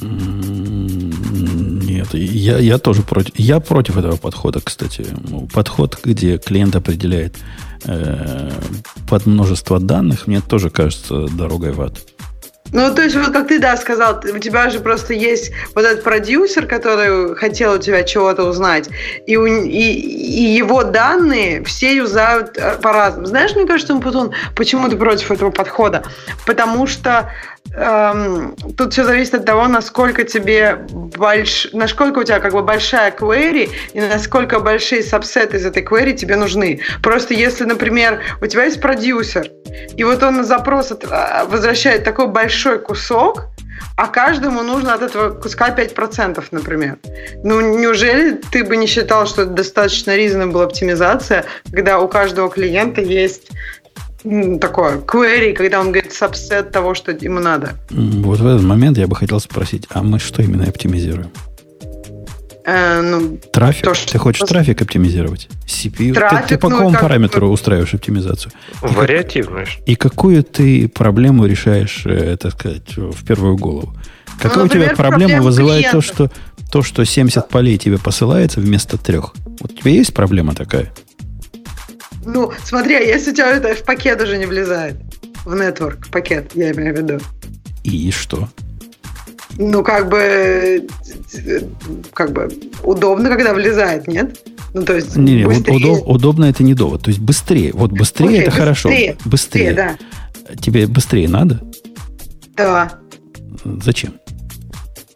Нет, я, я тоже против. Я против этого подхода, кстати. Подход, где клиент определяет э, под множество данных, мне тоже кажется дорогой в ад. Ну, то есть, вот как ты, да, сказал, у тебя же просто есть вот этот продюсер, который хотел у тебя чего-то узнать, и, у, и, и его данные все юзают э, по-разному. Знаешь, мне кажется, Путун, почему ты против этого подхода? Потому что эм, тут все зависит от того, насколько тебе больш... насколько у тебя как бы большая query и насколько большие сабсеты из этой query тебе нужны. Просто если, например, у тебя есть продюсер, и вот он на запрос от... А, возвращает такой большой кусок, а каждому нужно от этого куска 5%, например. Ну, неужели ты бы не считал, что это достаточно reasonable оптимизация, когда у каждого клиента есть такое query, когда он говорит subset того, что ему надо. Вот в этот момент я бы хотел спросить, а мы что именно оптимизируем? Э, ну, трафик? То, что ты хочешь просто... трафик оптимизировать? CPU? Трафик, ты, ты по ну, какому параметру устраиваешь оптимизацию? Вариативную. И, и какую ты проблему решаешь, э, так сказать, в первую голову? Какая ну, например, у тебя проблема вызывает то что, то, что 70 полей тебе посылается вместо трех? Вот у тебя есть проблема такая? Ну, смотри, а если у тебя это в пакет уже не влезает, в network пакет, я имею в виду. И что? Ну, как бы, как бы удобно, когда влезает, нет? Ну, то есть не, не, удоб, удобно это не довод. То есть быстрее. Вот быстрее Окей, это быстрее, хорошо. Быстрее. быстрее да. Тебе быстрее надо? Да. Зачем?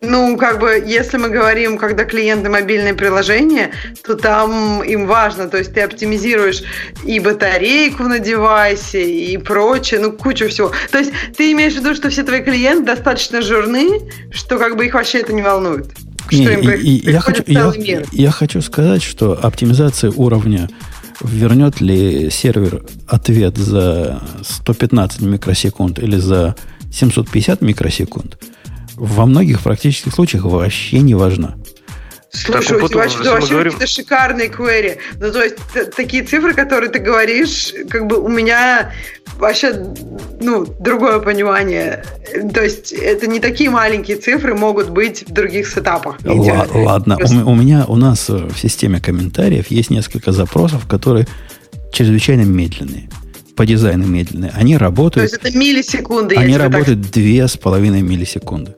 Ну, как бы, если мы говорим, когда клиенты мобильные приложения, то там им важно, то есть ты оптимизируешь и батарейку на девайсе, и прочее, ну, кучу всего. То есть ты имеешь в виду, что все твои клиенты достаточно жирны, что как бы их вообще это не волнует? Не, что им и, я, хочу, я, я хочу сказать, что оптимизация уровня вернет ли сервер ответ за 115 микросекунд или за 750 микросекунд – во многих практических случаях вообще не важна. Слушай, так, у тебя что, вообще говорим... какие-то шикарные query. Ну, то есть, такие цифры, которые ты говоришь, как бы у меня вообще ну, другое понимание. То есть это не такие маленькие цифры могут быть в других сетапах. Л- ладно, у, у меня, у нас в системе комментариев есть несколько запросов, которые чрезвычайно медленные по дизайну медленные. Они работают... То есть это миллисекунды. Они работают две с половиной миллисекунды.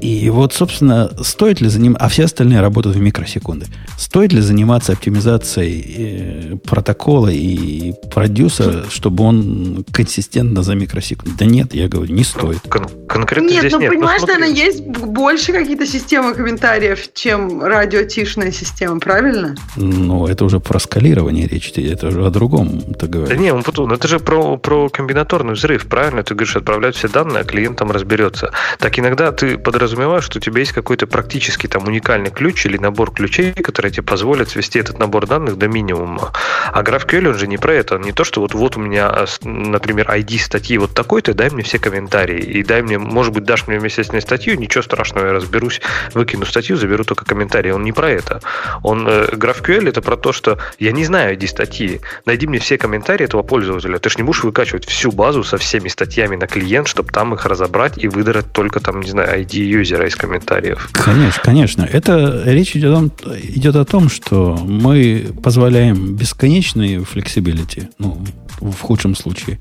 И вот, собственно, стоит ли заниматься... А все остальные работают в микросекунды. Стоит ли заниматься оптимизацией э, протокола и продюсера, чтобы он консистентно за микросекунду? Да нет, я говорю, не стоит. Кон- конкретно нет, здесь ну нет. понимаешь, смотри. наверное, есть больше какие-то системы комментариев, чем радиотишная система, правильно? Ну, это уже про скалирование речь. Это уже о другом ты Да говоришь. не, он потом- это же про, про комбинаторный взрыв, правильно? Ты говоришь, отправлять все данные, а клиент там разберется. Так иногда ты подразумеваешь, что у тебя есть какой-то практически там уникальный ключ или набор ключей, которые тебе позволят свести этот набор данных до минимума. А GraphQL, он же не про это. Он не то, что вот, вот у меня, а, например, ID статьи вот такой-то, дай мне все комментарии. И дай мне, может быть, дашь мне вместе с ней статью, ничего страшного, я разберусь, выкину статью, заберу только комментарии. Он не про это. Он, э, GraphQL это про то, что я не знаю ID статьи. Найди мне все комментарии этого пользователя. Ты же не будешь выкачивать всю базу со всеми статьями на клиент, чтобы там их разобрать и выдрать только там, не знаю, ID юзера из комментариев. Конечно, конечно. Это речь идет о, том, идет о том, что мы позволяем бесконечный flexibility, ну, в худшем случае,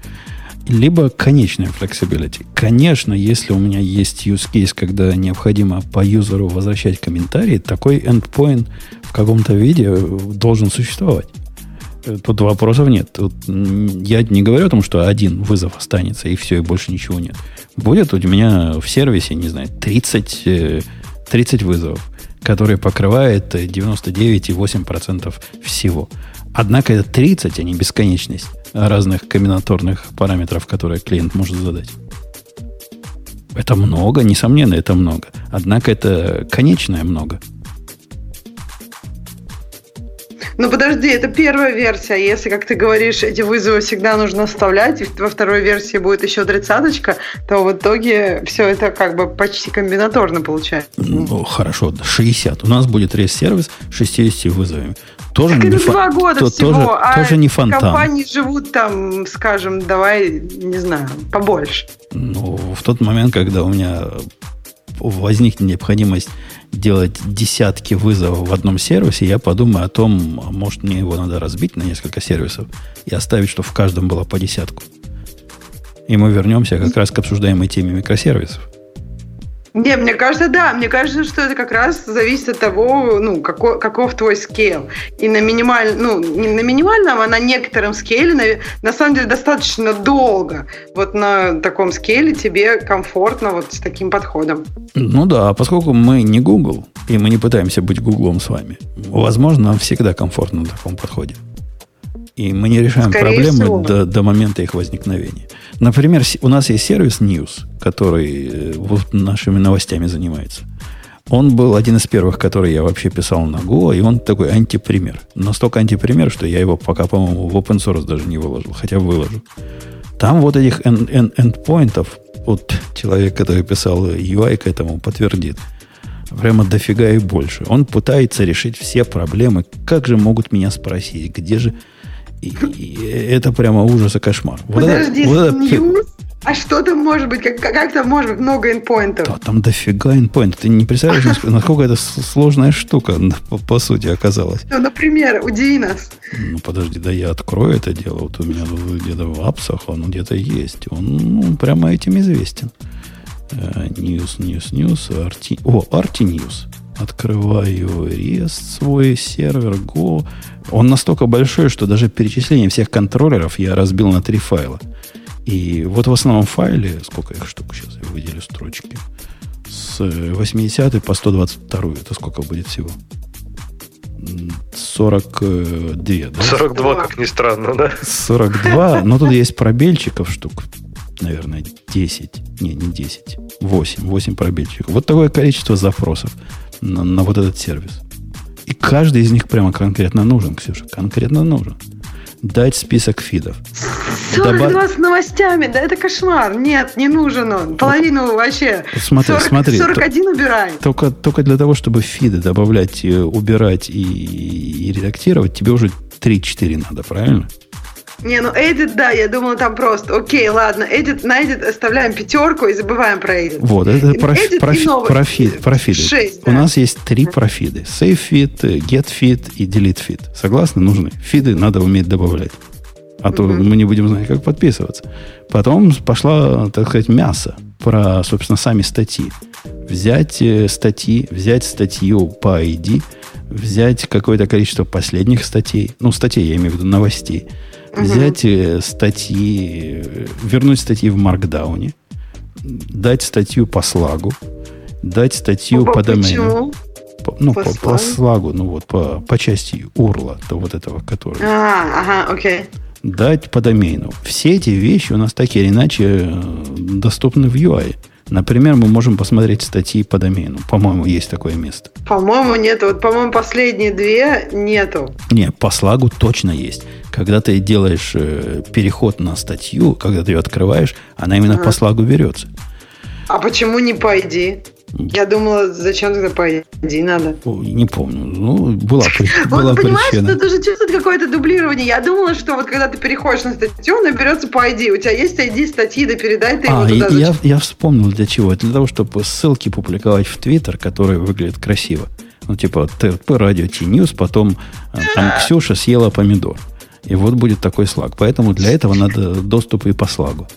либо конечный flexibility. Конечно, если у меня есть use case, когда необходимо по юзеру возвращать комментарии, такой endpoint в каком-то виде должен существовать. Э, Тут вопросов нет. Тут я не говорю о том, что один вызов останется, и все, и больше ничего нет. Будет у меня в сервисе, не знаю, 30, э, 30 вызовов, которые покрывает э, 99,8% всего. Однако это 30, а не бесконечность разных комбинаторных параметров, которые клиент может задать. Это много, несомненно, это много. Однако это конечное много. Ну подожди, это первая версия. Если, как ты говоришь, эти вызовы всегда нужно вставлять, и во второй версии будет еще тридцаточка, то в итоге все это как бы почти комбинаторно получается. Ну, хорошо, 60. У нас будет рейс-сервис с 60 вызовами. Тоже Так не это фа- два года то- всего, тоже, а тоже не фонтан. компании живут там, скажем, давай, не знаю, побольше. Ну, в тот момент, когда у меня возникнет необходимость делать десятки вызовов в одном сервисе, я подумаю о том, может мне его надо разбить на несколько сервисов и оставить, чтобы в каждом было по десятку. И мы вернемся как раз к обсуждаемой теме микросервисов. Не, мне кажется, да. Мне кажется, что это как раз зависит от того, ну, какой, каков твой скейл. И на минимальном, ну, не на минимальном, а на некотором скейле, на, на самом деле, достаточно долго. Вот на таком скейле тебе комфортно вот с таким подходом. Ну да, а поскольку мы не Google, и мы не пытаемся быть Гуглом с вами, возможно, нам всегда комфортно на таком подходе. И мы не решаем Скорее проблемы всего. до, до момента их возникновения. Например, у нас есть сервис News, который э, вот нашими новостями занимается. Он был один из первых, который я вообще писал на Go, и он такой антипример. Настолько антипример, что я его пока, по-моему, в open source даже не выложил, хотя выложу. Там вот этих эн- эн- эндпоинтов, вот человек, который писал UI к этому, подтвердит, прямо дофига и больше. Он пытается решить все проблемы. Как же могут меня спросить, где же... И, и это прямо ужас и кошмар. Вот это- Подожди, вот это пи- News? А что там может быть? Как, как там может быть много endpointов? Да, там дофига endpoint. Ты не представляешь, насколько, насколько это сложная штука, по, по сути, оказалась. Ну, например, удиви нас. Ну, подожди, да я открою это дело. Вот у меня где-то в апсах он где-то есть. Он ну, прямо этим известен. News, News, News. RT... О, RT News. Открываю REST, свой сервер, Go. Он настолько большой, что даже перечисление всех контроллеров я разбил на три файла. И вот в основном файле, сколько их штук сейчас, я выделю строчки, с 80 по 122, это сколько будет всего? М, 42, да? 42, как ни странно, да? 42, но тут есть пробельчиков штук, наверное, 10. Не, не 10. 8. 8 пробельчиков. Вот такое количество запросов на, на вот этот сервис. И каждый из них прямо конкретно нужен, Ксюша. Конкретно нужен. Дать список фидов. 42 Доба- с новостями, да это кошмар. Нет, не нужен он. Половину вообще. Смотри, 40 смотри. 41 убирай. Только, только для того, чтобы фиды добавлять, э, убирать и, и редактировать, тебе уже 3-4 надо, правильно? Не, ну edit, да, я думала там просто. Окей, ладно, edit, на edit оставляем пятерку и забываем про edit. Вот, это И профи, edit и профи- профиды. Шесть, У да. нас есть три профиды. Get feed и delete feed. Согласны? Нужны. Фиды надо уметь добавлять. А то мы не будем знать, как подписываться. Потом пошла, так сказать, мясо про, собственно, сами статьи. Взять э, статьи, взять статью по ID, взять какое-то количество последних статей, ну, статей, я имею в виду новостей, взять э, статьи, вернуть статьи в маркдауне, дать статью по слагу, дать статью Оба, по домену. Почему? По- ну, По по, по слагу? слагу, ну вот, по, по части урла, то вот этого, который. А, ага, окей. Дать по домену. Все эти вещи у нас так или иначе э, доступны в UI. Например, мы можем посмотреть статьи по домену. По-моему, есть такое место. По-моему, нету. Вот, по-моему, последние две нету. Не, по слагу точно есть. Когда ты делаешь э, переход на статью, когда ты ее открываешь, она именно по слагу берется. А почему не по ID? Я думала, зачем тогда по ID надо? Не помню. Ну, была, была понимаешь, причина. что это уже чувствует какое-то дублирование. Я думала, что вот когда ты переходишь на статью, она берется по ID. У тебя есть ID статьи, да передай ты его А, туда. и- я, я вспомнил для чего. Для того, чтобы ссылки публиковать в Твиттер, которые выглядят красиво. Ну, типа ТРП, радио, T-News, потом э, там Ксюша съела помидор. И вот будет такой слаг. Поэтому для этого надо доступ и по слагу.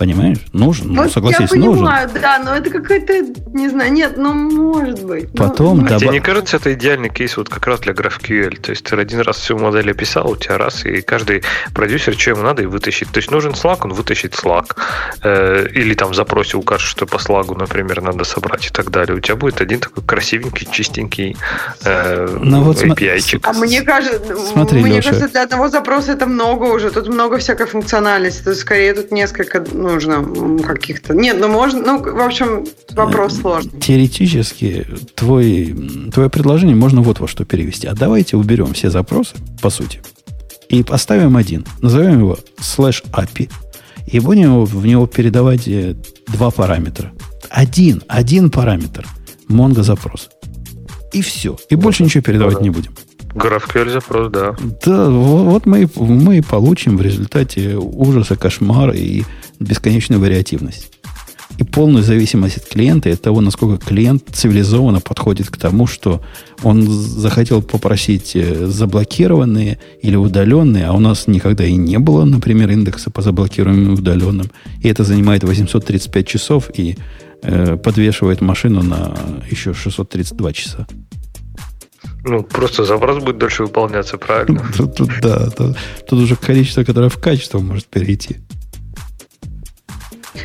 Понимаешь? Нужен. Ну, Вот согласись, я нужен. понимаю, да, но это какой-то, не знаю, нет, ну, может быть. Ну, Потом ну, да. Тебе Доба- не кажется, это идеальный кейс вот как раз для GraphQL? То есть ты один раз всю модель описал, у тебя раз, и каждый продюсер, что ему надо, и вытащит. То есть нужен Slack, он вытащит Slack. Э, или там в запросе укажет, что по слагу, например, надо собрать и так далее. У тебя будет один такой красивенький, чистенький э, Ну вот API-чик. А мне кажется, Смотри, мне Леша. кажется, для одного запроса это много уже. Тут много всякой функциональности. Тут скорее тут несколько нужно каких-то. Нет, ну можно, ну, в общем, вопрос Э, сложный. Теоретически твой, твое предложение можно вот во что перевести. А давайте уберем все запросы, по сути, и поставим один. Назовем его slash API. И будем в него передавать э, два параметра. Один, один параметр. Mongo запрос. И все. И больше ничего передавать да. не будем. GraphQL запрос, да. Да, во- вот мы, и- мы и получим в результате ужаса, кошмара и бесконечную вариативность. И полную зависимость от клиента и от того, насколько клиент цивилизованно подходит к тому, что он захотел попросить э, заблокированные или удаленные, а у нас никогда и не было, например, индекса по заблокируемым и удаленным. И это занимает 835 часов и э, подвешивает машину на еще 632 часа. Ну, просто запрос будет дольше выполняться, правильно? Тут, тут, да, тут, тут уже количество, которое в качество может перейти.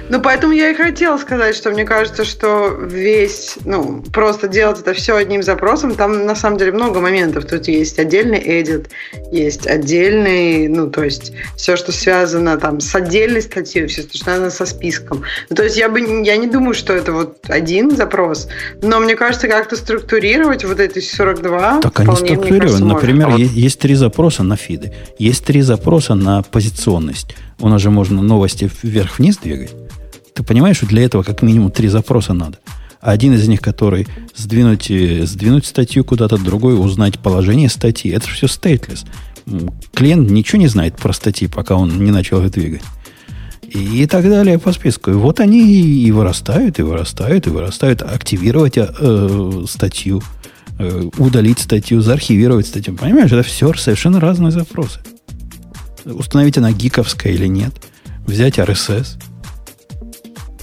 Ну, поэтому я и хотела сказать, что мне кажется, что весь, ну, просто делать это все одним запросом, там на самом деле много моментов. Тут есть отдельный edit, есть отдельный, ну, то есть все, что связано там с отдельной статьей, все, что связано со списком. Ну, то есть я бы, я не думаю, что это вот один запрос, но мне кажется, как-то структурировать вот эти 42 Так они вполне, структурированы. Например, А вот- есть три запроса на фиды. Есть три запроса на позиционность. У нас же можно новости вверх-вниз двигать. Ты понимаешь, что для этого как минимум три запроса надо. Один из них, который сдвинуть, э, сдвинуть статью куда-то, другой узнать положение статьи. Это все. М, Клиент ничего не знает про статьи, пока он не начал их двигать. И, и так далее по списку. И вот они и, и вырастают, и вырастают, и вырастают. Активировать э, э, статью, э, удалить статью, заархивировать статью. Понимаешь, это все совершенно разные запросы. Установить она гиковская или нет. Взять RSS.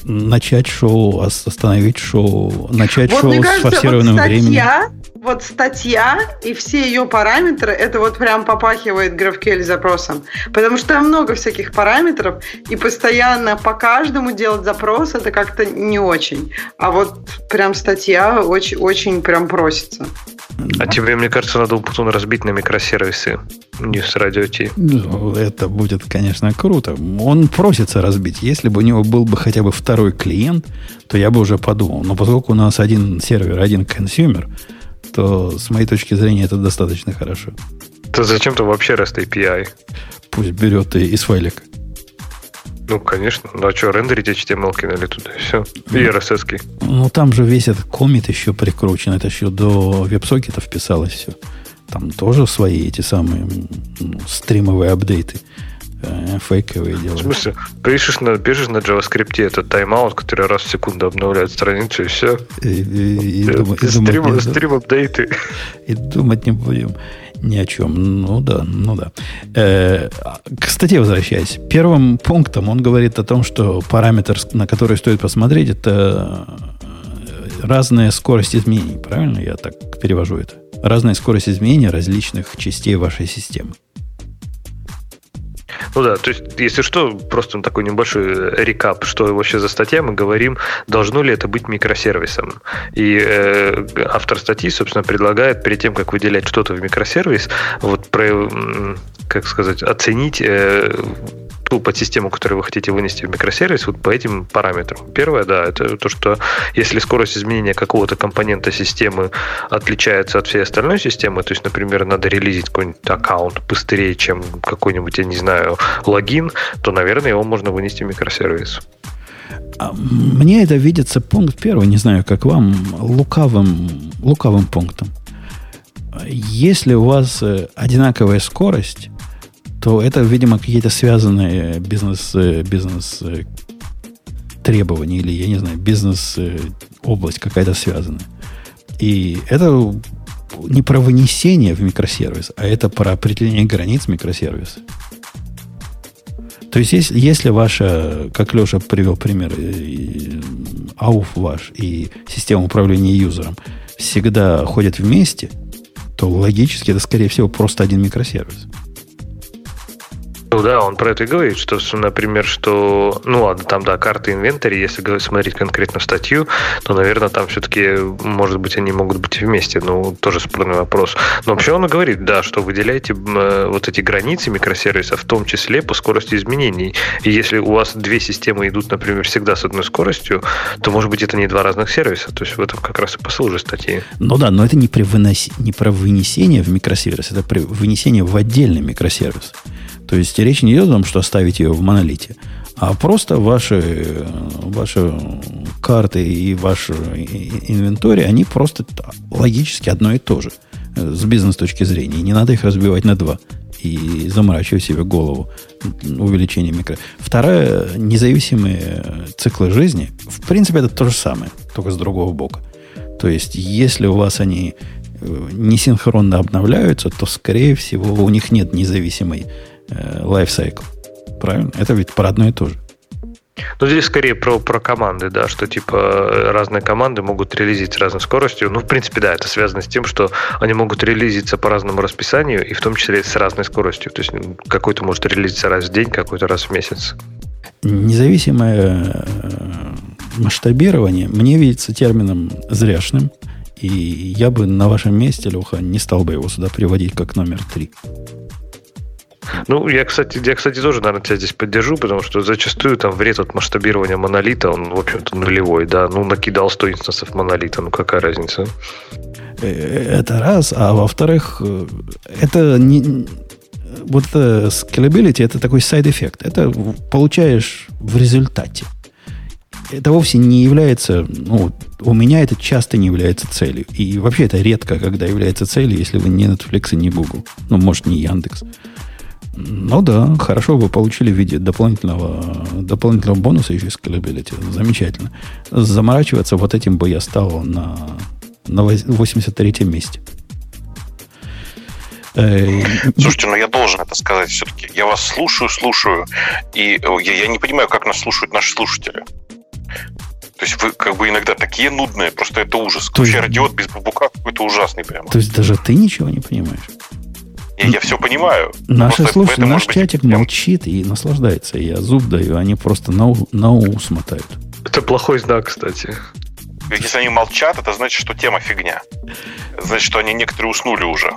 Начать шоу, ос- остановить шоу, начать Вот шоу мне с кажется, вот форсированным временем. статья, вот статья и все ее параметры, это вот прям попахивает GraphQL запросом. Потому что там много всяких параметров, и постоянно по каждому делать запрос, это как-то не очень. А вот прям статья очень, очень прям просится. А тебе, мне кажется, надо Умпутун разбить на микросервисы News Radio T. Ну, Это будет, конечно, круто. Он просится разбить. Если бы у него был бы хотя бы второй клиент, то я бы уже подумал. Но поскольку у нас один сервер, один consumer, то с моей точки зрения это достаточно хорошо. То зачем то вообще REST API? Пусть берет и из файлика. Ну, конечно. Ну, а что, рендерить HTML кинули туда, и все. И RSS. -ки. Ну, там же весь этот Comet еще прикручен. Это еще до WebSocket а писалось все. Там тоже свои эти самые ну, стримовые апдейты э, фейковые дела. В смысле, пишешь на, пишешь на JavaScript этот тайм-аут, который раз в секунду обновляет страницу, и все. И, и, и, думать, и стрим, думать, стрим апдейты. И думать не будем ни о чем. Ну да, ну да. Э, к статье возвращаясь. Первым пунктом он говорит о том, что параметр, на который стоит посмотреть, это э, разная скорость изменений. Правильно я так перевожу это? Разная скорость изменения различных частей вашей системы. Ну да, то есть, если что, просто такой небольшой рекап, что вообще за статья, мы говорим, должно ли это быть микросервисом. И э, автор статьи, собственно, предлагает перед тем, как выделять что-то в микросервис, вот про, как сказать, оценить э, ту подсистему, которую вы хотите вынести в микросервис, вот по этим параметрам. Первое, да, это то, что если скорость изменения какого-то компонента системы отличается от всей остальной системы, то есть, например, надо релизить какой-нибудь аккаунт быстрее, чем какой-нибудь, я не знаю, логин, то, наверное, его можно вынести в микросервис. А мне это видится пункт первый, не знаю, как вам, лукавым, лукавым пунктом. Если у вас э, одинаковая скорость, то это, видимо, какие-то связанные бизнес, э, бизнес э, требования или, я не знаю, бизнес э, какая-то связанная. И это не про вынесение в микросервис, а это про определение границ микросервиса. То есть, если, если ваша, как Леша привел пример, ауф ваш и система управления юзером всегда ходят вместе, то логически это, скорее всего, просто один микросервис. Ну да, он про это и говорит, что, например, что, ну ладно, там, да, карты инвентаря, если смотреть конкретно статью, то, наверное, там все-таки, может быть, они могут быть вместе, ну, тоже спорный вопрос. Но вообще он и говорит, да, что выделяйте э, вот эти границы микросервисов, в том числе по скорости изменений. И если у вас две системы идут, например, всегда с одной скоростью, то, может быть, это не два разных сервиса. То есть в этом как раз и посыл же статьи. Ну да, но это не, при выноси, не про вынесение в микросервис, это при вынесение в отдельный микросервис. То есть речь не идет о том, что оставить ее в монолите, а просто ваши, ваши карты и ваш инвентарь, они просто логически одно и то же с бизнес точки зрения. Не надо их разбивать на два и заморачивать себе голову увеличение микро. Вторая, независимые циклы жизни, в принципе, это то же самое, только с другого бока. То есть, если у вас они э, несинхронно обновляются, то, скорее всего, у них нет независимой lifecycle. Правильно? Это ведь про одно и то же. Ну, здесь скорее про, про команды, да, что типа разные команды могут релизить с разной скоростью. Ну, в принципе, да, это связано с тем, что они могут релизиться по разному расписанию, и в том числе с разной скоростью. То есть какой-то может релизиться раз в день, какой-то раз в месяц. Независимое э, масштабирование мне видится термином зряшным, и я бы на вашем месте, Леха, не стал бы его сюда приводить как номер три. Ну, я, кстати, я, кстати, тоже, наверное, тебя здесь поддержу, потому что зачастую там вред от масштабирования монолита, он, в общем-то, нулевой, да. Ну, накидал 100 инстансов монолита, ну, какая разница? Э, это раз, а во-вторых, э, это не... Вот это scalability, это такой side effect. Это получаешь в результате. Это вовсе не является, ну, у меня это часто не является целью. И вообще это редко, когда является целью, если вы не Netflix и не Google. Ну, может, не Яндекс. Ну да, хорошо вы получили в виде дополнительного, дополнительного бонуса еще scalability. Замечательно. Заморачиваться вот этим бы я стал на, на 83-м месте. Слушайте, ну я должен это сказать все-таки. Я вас слушаю, слушаю, и я, я не понимаю, как нас слушают наши слушатели. То есть вы как бы иногда такие нудные, просто это ужас. Вообще радиот без бабука какой-то ужасный прямо. То есть даже ты ничего не понимаешь? Я, я все понимаю. Наши слушатели, наш чатик быть... молчит и наслаждается. Я зуб даю, они просто на, на ус мотают. Это плохой знак, кстати. Если они молчат, это значит, что тема фигня. Значит, что они некоторые уснули уже.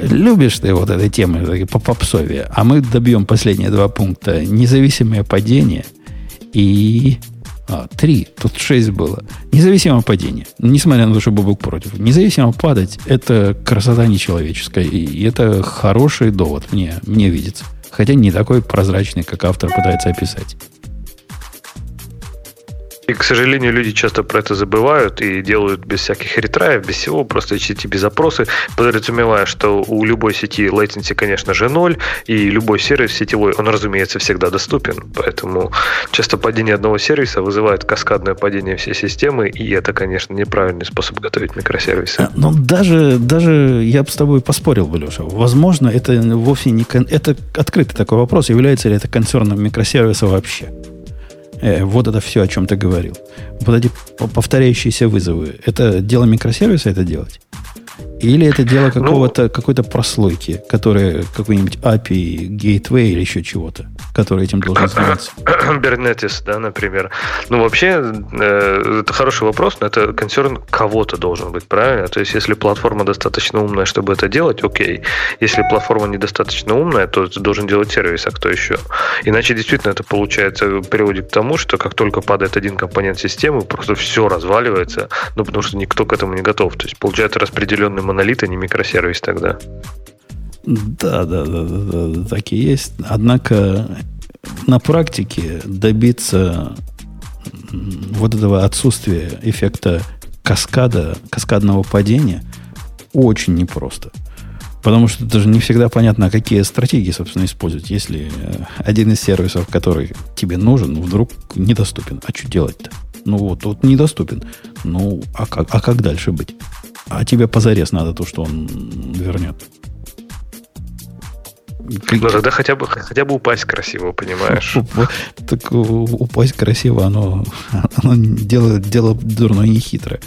Любишь ты вот этой темы по попсове. А мы добьем последние два пункта. Независимое падение и а, три. Тут шесть было. Независимо падение. Несмотря на то, что Бобук против. Независимо падать – это красота нечеловеческая. И это хороший довод, мне, мне видится. Хотя не такой прозрачный, как автор пытается описать. И, к сожалению, люди часто про это забывают и делают без всяких ретраев, без всего, просто HTTP-запросы, подразумевая, что у любой сети latency, конечно же, ноль, и любой сервис сетевой, он, разумеется, всегда доступен. Поэтому часто падение одного сервиса вызывает каскадное падение всей системы, и это, конечно, неправильный способ готовить микросервисы. А, Но ну, даже, даже я бы с тобой поспорил бы, Леша. Возможно, это вовсе не... Это открытый такой вопрос, является ли это концерном микросервиса вообще. Э, вот это все, о чем ты говорил. Вот эти повторяющиеся вызовы. Это дело микросервиса это делать? Или это дело ну, какого-то, ну, какой-то прослойки, которая какой-нибудь API, Gateway или еще чего-то, который этим должен заниматься? Бернетис, да, например. Ну, вообще, э, это хороший вопрос, но это концерн кого-то должен быть, правильно? То есть, если платформа достаточно умная, чтобы это делать, окей. Если платформа недостаточно умная, то ты должен делать сервис, а кто еще? Иначе, действительно, это получается, приводит к тому, что как только падает один компонент системы, просто все разваливается, ну, потому что никто к этому не готов. То есть, получается распределенный монолит, а не микросервис тогда. Да, да, да, да, да, так и есть. Однако на практике добиться вот этого отсутствия эффекта каскада, каскадного падения очень непросто. Потому что даже не всегда понятно, какие стратегии, собственно, использовать. Если э, один из сервисов, который тебе нужен, вдруг недоступен. А что делать-то? Ну вот, вот недоступен. Ну, а как, а как дальше быть? А тебе позарез надо то, что он вернет. Ну, тогда хотя бы, хотя бы упасть красиво, понимаешь? Так упасть красиво, оно, оно делает дело дурное не хитрое.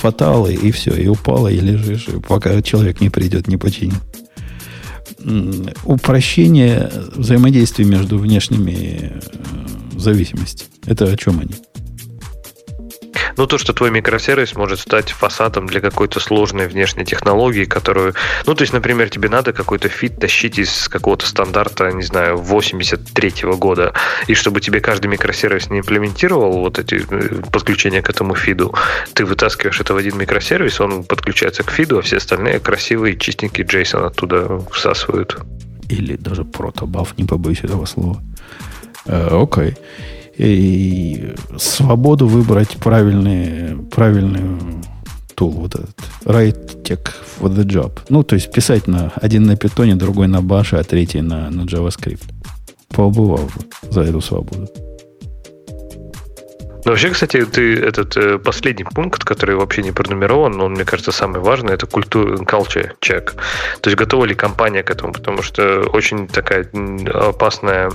Fatal, и все, и упало, и лежишь, пока человек не придет, не починит. Упрощение взаимодействия между внешними э, зависимостями. Это о чем они? Ну, то, что твой микросервис может стать фасадом для какой-то сложной внешней технологии, которую... Ну, то есть, например, тебе надо какой-то feed тащить из какого-то стандарта, не знаю, 83-го года, и чтобы тебе каждый микросервис не имплементировал вот эти э, подключения к этому фиду, ты вытаскиваешь это в один микросервис, он подключается к фиду, а все остальные красивые, чистенькие JSON оттуда всасывают. Или даже протобаф, не побоюсь этого слова. Э, окей. Okay и свободу выбрать правильный, правильный тул, вот этот, write tech for the job. Ну, то есть писать на один на питоне, другой на баше, а третий на, на JavaScript. Поубывал бы за эту свободу. Но вообще, кстати, ты этот э, последний пункт, который вообще не пронумерован, он, мне кажется, самый важный, это культура, culture check. То есть готова ли компания к этому, потому что очень такая опасная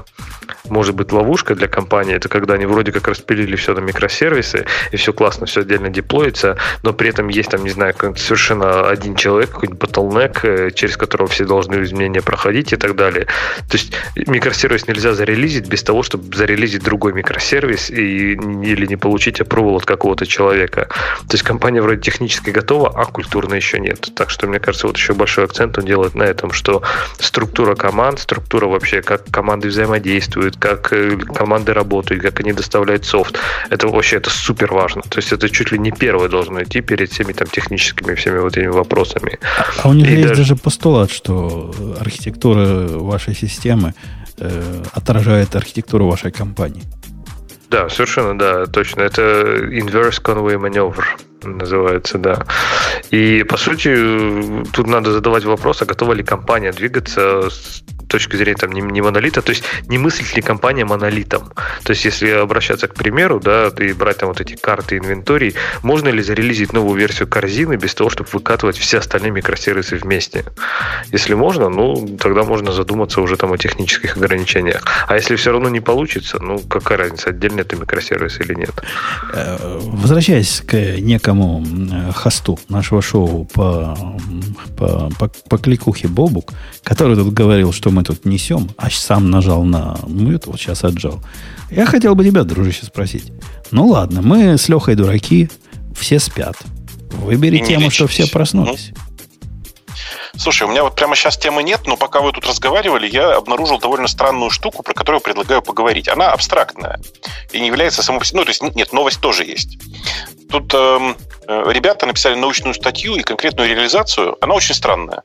может быть ловушка для компании, это когда они вроде как распилили все на микросервисы, и все классно, все отдельно деплоится, но при этом есть там, не знаю, совершенно один человек, какой-нибудь bottleneck, э, через которого все должны изменения проходить и так далее. То есть микросервис нельзя зарелизить без того, чтобы зарелизить другой микросервис и, или не получить approval от какого-то человека. То есть компания вроде технически готова, а культурно еще нет. Так что, мне кажется, вот еще большой акцент он делает на этом, что структура команд, структура вообще, как команды взаимодействуют, как э, команды работают, как они доставляют софт. Это вообще это супер важно. То есть это чуть ли не первое должно идти перед всеми там техническими всеми вот этими вопросами. А, а у них есть даже... даже постулат, что архитектура вашей системы э, отражает архитектуру вашей компании. Да, совершенно, да, точно. Это inverse conway maneuver называется, да. И, по сути, тут надо задавать вопрос, а готова ли компания двигаться точки зрения там, не, не монолита, то есть не мыслит ли компания монолитом. То есть если обращаться к примеру, да, и брать там вот эти карты инвенторий, можно ли зарелизить новую версию корзины без того, чтобы выкатывать все остальные микросервисы вместе? Если можно, ну, тогда можно задуматься уже там о технических ограничениях. А если все равно не получится, ну, какая разница, отдельно это микросервис или нет? Э, возвращаясь к некому хосту нашего шоу по, по, по, по кликухе Бобук, который тут говорил, что мы тут несем, а сам нажал на мьют, вот сейчас отжал. Я хотел бы тебя, дружище, спросить. Ну ладно, мы с Лехой дураки, все спят. Выбери И тему, что все проснулись. Слушай, у меня вот прямо сейчас темы нет, но пока вы тут разговаривали, я обнаружил довольно странную штуку, про которую предлагаю поговорить. Она абстрактная и не является самой... Ну, то есть, нет, новость тоже есть. Тут эм, э, ребята написали научную статью и конкретную реализацию. Она очень странная.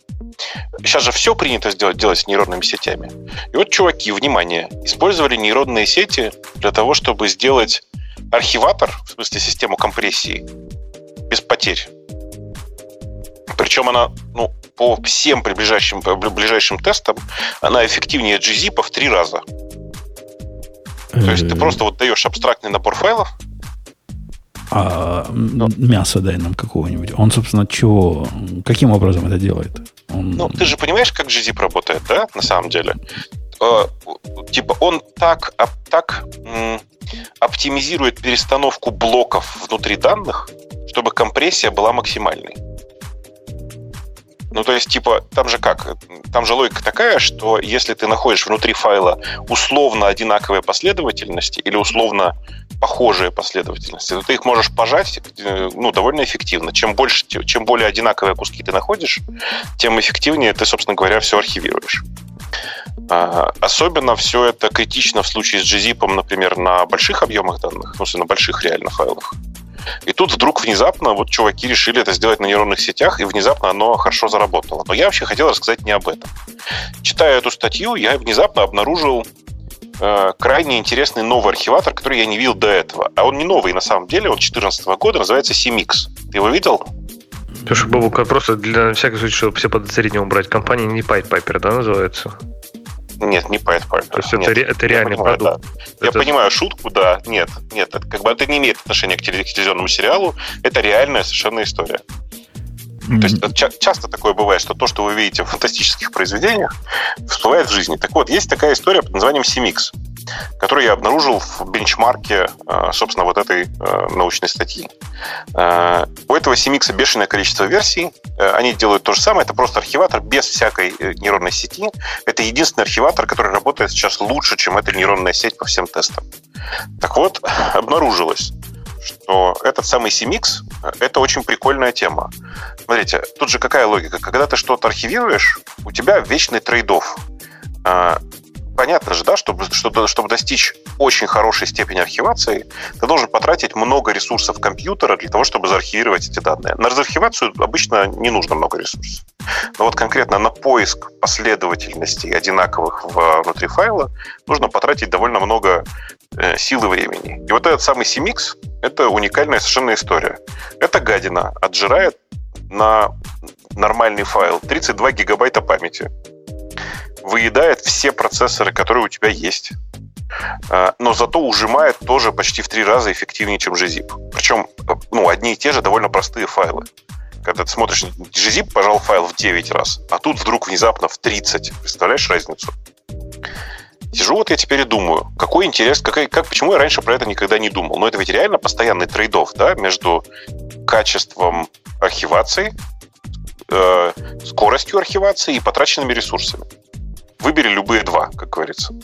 Сейчас же все принято сделать, делать с нейронными сетями. И вот чуваки, внимание, использовали нейронные сети для того, чтобы сделать архиватор, в смысле систему компрессии, без потерь. Причем она, ну, по всем приближающим, ближайшим тестам, она эффективнее gzip в три раза. То есть ты просто вот даешь абстрактный набор файлов, а ну, мясо дай нам какого-нибудь. Он, собственно, чего, каким образом это делает? Он... Ну, ты же понимаешь, как gzip работает, да, на самом деле? Э, типа он так, так оптимизирует перестановку блоков внутри данных, чтобы компрессия была максимальной. Ну, то есть, типа, там же как? Там же логика такая, что если ты находишь внутри файла условно одинаковые последовательности или условно похожие последовательности, то ты их можешь пожать э, ну, довольно эффективно. Чем, больше, чем более одинаковые куски ты находишь, тем эффективнее ты, собственно говоря, все архивируешь. А, особенно все это критично в случае с gzip, например, на больших объемах данных, ну, на больших реально файлах. И тут вдруг внезапно вот чуваки решили это сделать на нейронных сетях, и внезапно оно хорошо заработало. Но я вообще хотел рассказать не об этом. Читая эту статью, я внезапно обнаружил э, крайне интересный новый архиватор, который я не видел до этого. А он не новый на самом деле, он 2014 года, называется CMix. Ты его видел? Слушай, Бобука, просто для всякого случая, чтобы все подозрения убрать, компания не Pied Piper, да, называется? Нет, не Pied Piper. То есть нет, это, это реальный понимаю, продукт. Да. Это... Я понимаю шутку, да. Нет, нет, это, как бы это не имеет отношения к телевизионному сериалу. Это реальная совершенно история. Mm-hmm. То есть ча- часто такое бывает, что то, что вы видите в фантастических произведениях, всплывает в жизни. Так вот, есть такая история под названием CMix который я обнаружил в бенчмарке, э, собственно, вот этой э, научной статьи. Э, у этого CMX бешеное количество версий. Они делают то же самое. Это просто архиватор без всякой нейронной сети. Это единственный архиватор, который работает сейчас лучше, чем эта нейронная сеть по всем тестам. Так вот, обнаружилось, что этот самый CMX — это очень прикольная тема. Смотрите, тут же какая логика? Когда ты что-то архивируешь, у тебя вечный трейдов понятно же, да, чтобы, чтобы, чтобы достичь очень хорошей степени архивации, ты должен потратить много ресурсов компьютера для того, чтобы заархивировать эти данные. На разархивацию обычно не нужно много ресурсов. Но вот конкретно на поиск последовательностей одинаковых внутри файла нужно потратить довольно много э, сил и времени. И вот этот самый CMix — это уникальная совершенно история. Эта гадина отжирает на нормальный файл 32 гигабайта памяти выедает все процессоры, которые у тебя есть. А, но зато ужимает тоже почти в три раза эффективнее, чем gzip. Причем ну, одни и те же довольно простые файлы. Когда ты смотришь, gzip пожал файл в 9 раз, а тут вдруг внезапно в 30. Представляешь разницу? Сижу вот я теперь и думаю, какой интерес, какой, как, почему я раньше про это никогда не думал. Но это ведь реально постоянный трейдов да, между качеством архивации, э, скоростью архивации и потраченными ресурсами. Выбери любые два, как говорится.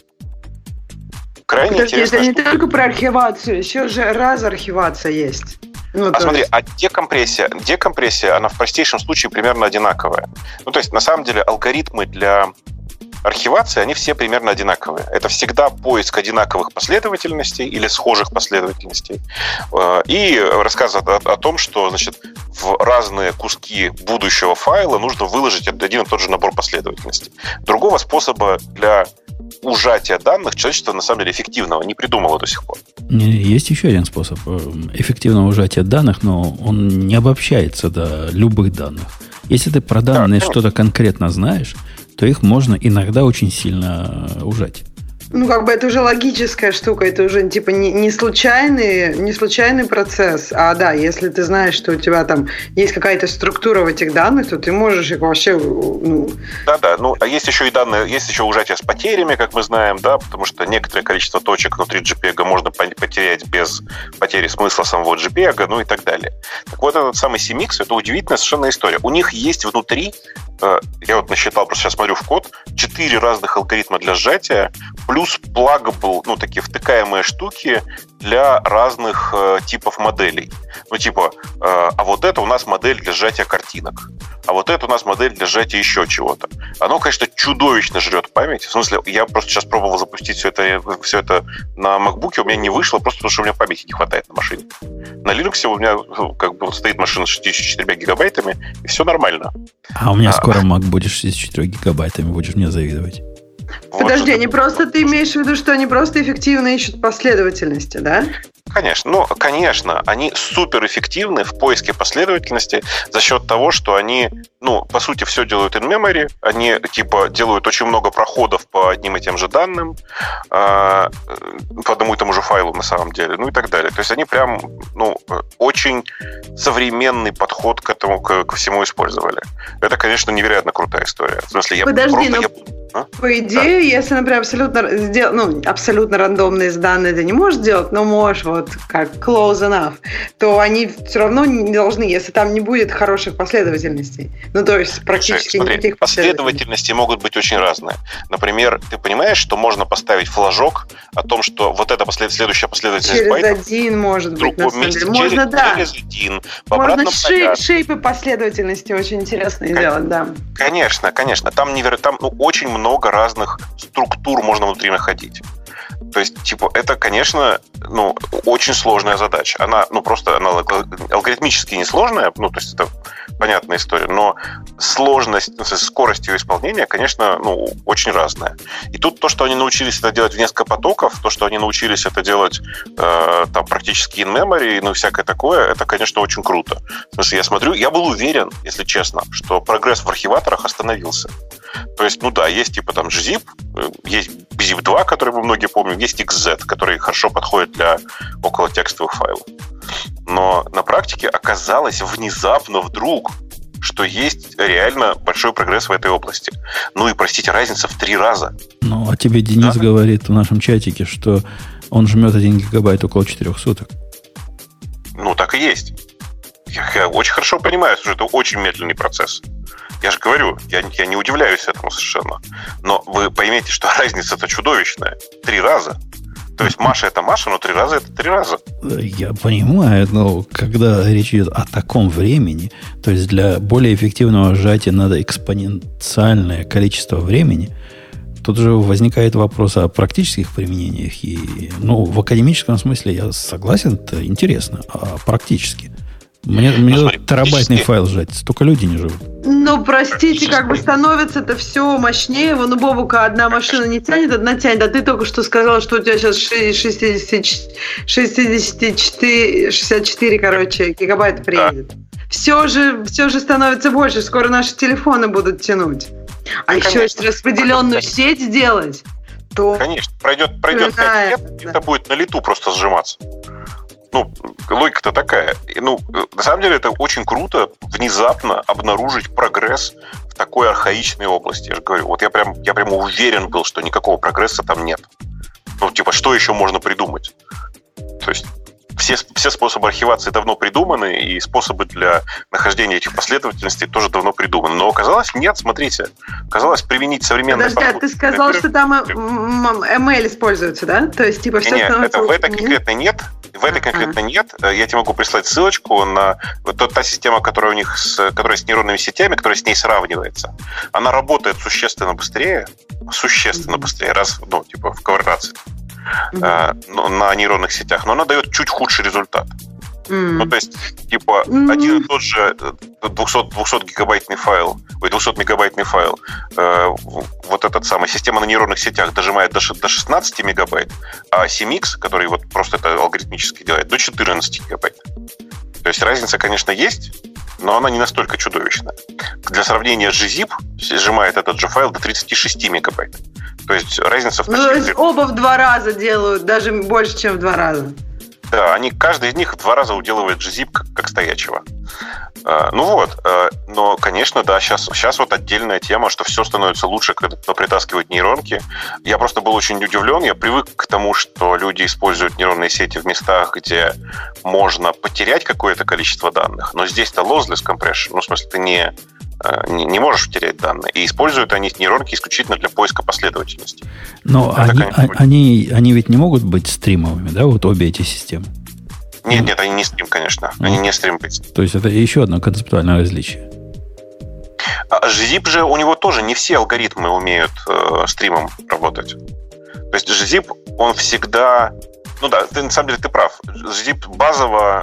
Крайне Подожди, интересно, это не что... только про архивацию, еще же раз архивация есть. Ну, а смотри, есть... а декомпрессия, декомпрессия, она в простейшем случае примерно одинаковая. Ну, то есть, на самом деле, алгоритмы для архивации, они все примерно одинаковые. Это всегда поиск одинаковых последовательностей или схожих последовательностей. Э, и рассказ о, о том, что значит, в разные куски будущего файла нужно выложить один и тот же набор последовательностей. Другого способа для ужатия данных человечество на самом деле эффективного не придумало до сих пор. Есть еще один способ э, эффективного ужатия данных, но он не обобщается до любых данных. Если ты про данные да, что-то конкретно знаешь, то их можно иногда очень сильно э, ужать. Ну, как бы это уже логическая штука, это уже типа не, не, случайный, не случайный процесс. А да, если ты знаешь, что у тебя там есть какая-то структура в этих данных, то ты можешь их вообще. Ну... Да, да. Ну, а есть еще и данные, есть еще ужатие с потерями, как мы знаем, да, потому что некоторое количество точек внутри JPEG можно потерять без потери смысла самого JPEG, ну и так далее. Так вот, этот самый CMix это удивительная совершенно история. У них есть внутри Э, я вот насчитал, просто сейчас смотрю в код, четыре разных алгоритма для сжатия, плюс был, ну, такие втыкаемые штуки для разных э, типов моделей. Ну, типа, э, а вот это у нас модель для сжатия картинок, а вот это у нас модель для сжатия еще чего-то. Оно, конечно, чудовищно жрет память. В смысле, я просто сейчас пробовал запустить все это, все это на MacBook, у меня не вышло, просто потому что у меня памяти не хватает на машине. На Linux у меня ну, как бы вот стоит машина с 64 гигабайтами, и все нормально. А у меня а, скоро Mac будет 64 гигабайтами, будешь мне завидовать. Подожди, они просто, ты имеешь в виду, что они просто эффективно ищут последовательности, да? Конечно. Ну, конечно, они суперэффективны в поиске последовательности за счет того, что они, ну, по сути, все делают in memory. Они, типа, делают очень много проходов по одним и тем же данным, э, по одному и тому же файлу, на самом деле, ну и так далее. То есть они прям, ну, очень современный подход к этому, к, к всему использовали. Это, конечно, невероятно крутая история. В смысле, я Подожди, просто... но... Я а? По идее, да. если, например, абсолютно, сдел... ну, абсолютно рандомные данные ты не можешь делать, но можешь вот как close enough, то они все равно не должны, если там не будет хороших последовательностей. Ну, то есть практически Смотри, никаких последовательности могут быть очень разные. Например, ты понимаешь, что можно поставить флажок о том, что вот эта послед... следующая последовательность через байтов один, может быть, другом месте Можно, через, да. через один, Можно шей... шейпы последовательности очень интересные Кон- делать, да. Конечно, конечно. Там, неверо... там ну, очень много разных структур можно внутри находить. То есть, типа, это, конечно, ну, очень сложная задача. Она, ну, просто она алгоритмически несложная, ну, то есть это понятная история, но сложность, ну, скорость ее исполнения, конечно, ну, очень разная. И тут то, что они научились это делать в несколько потоков, то, что они научились это делать э, там практически in memory, ну, всякое такое, это, конечно, очень круто. В смысле, я смотрю, я был уверен, если честно, что прогресс в архиваторах остановился. То есть, ну да, есть типа там gzip, есть bzip 2, который мы многие помним, есть xz, который хорошо подходит для около текстовых файлов. Но на практике оказалось внезапно вдруг, что есть реально большой прогресс в этой области. Ну и, простите, разница в три раза. Ну, а тебе Денис Да. говорит в нашем чатике, что он жмет 1 гигабайт около 4 суток. Ну, так и есть. Я, я очень хорошо понимаю, что это очень медленный процесс. Я же говорю, я, я не удивляюсь этому совершенно. Но вы поймите, что разница-то чудовищная. Три раза. То есть Маша это Маша, но три раза это три раза. Я понимаю, но когда речь идет о таком времени, то есть для более эффективного сжатия надо экспоненциальное количество времени, тут же возникает вопрос о практических применениях. И, ну, в академическом смысле я согласен, это интересно, а практически. Мне, мне смотри, терабайтный файл сжать, столько людей не живут. Ну, простите, как бы становится это все мощнее. Вон у Бобука одна машина не тянет, одна тянет. А ты только что сказал, что у тебя сейчас 60, 64, 64 короче, гигабайта приедет. Все же, все же становится больше. Скоро наши телефоны будут тянуть. А Ну, еще конечно. если распределенную сеть сделать, то Конечно, пройдет, пройдет Да, 5 лет, да. это будет на лету просто сжиматься. Ну, логика-то такая. Ну, на самом деле это очень круто внезапно обнаружить прогресс в такой архаичной области. Я же говорю, вот я прям, я прям уверен был, что никакого прогресса там нет. Ну, типа, что еще можно придумать? То есть все, все способы архивации давно придуманы, и способы для нахождения этих последовательностей тоже давно придуманы. Но оказалось, нет, смотрите. Оказалось, применить современные Подожди, а ты сказал, что там э, ML используется, да? То есть, типа, все Нет, это, в этой конкретно нет. В этой Ага. конкретно нет. Э, Я тебе могу прислать ссылочку на вот та, система, которая у них с, которая с нейронными сетями, которая с ней сравнивается. Она работает существенно быстрее, существенно быстрее, раз, ну, типа в конвертации Но- на нейронных сетях, но она дает чуть худший результат. М. Ну, то есть, типа, Мгм. один и тот же э, 200, 200 гигабайтный файл, ой, 200 мегабайтный файл, э, вот этот самый, система на нейронных сетях дожимает до, до 16 мегабайт, а CMX, который вот просто это алгоритмически делает, до 14 гигабайт. То есть разница, конечно, есть, но она не настолько чудовищная. Для сравнения, gzip сжимает этот же файл до 36 мегабайт. То есть разница в Ну, то есть оба в два раза делают, даже больше, чем в два раза. Да, они, каждый из них два раза уделывает gzip как, как стоячего. А, Ну вот, а, но, конечно, да, сейчас, сейчас вот отдельная тема, что все становится лучше, когда притаскивают нейронки. Я просто был очень удивлен, я привык к тому, что люди используют нейронные сети в местах, где можно потерять какое-то количество данных, но здесь-то lossless compression, ну, в смысле, ты не, не, не можешь потерять данные, и используют они нейронки исключительно для поиска последовательности. Но Это, они, конечно, а- они, они ведь не могут быть стримовыми, да, вот обе эти системы. Нет, Мгм. нет, они не стрим, конечно, они не стрим То есть это еще одно концептуальное различие. А же у него тоже не все алгоритмы умеют э, стримом работать. То есть Zip, он всегда... Ну да, ты, на самом деле ты прав. Zip базово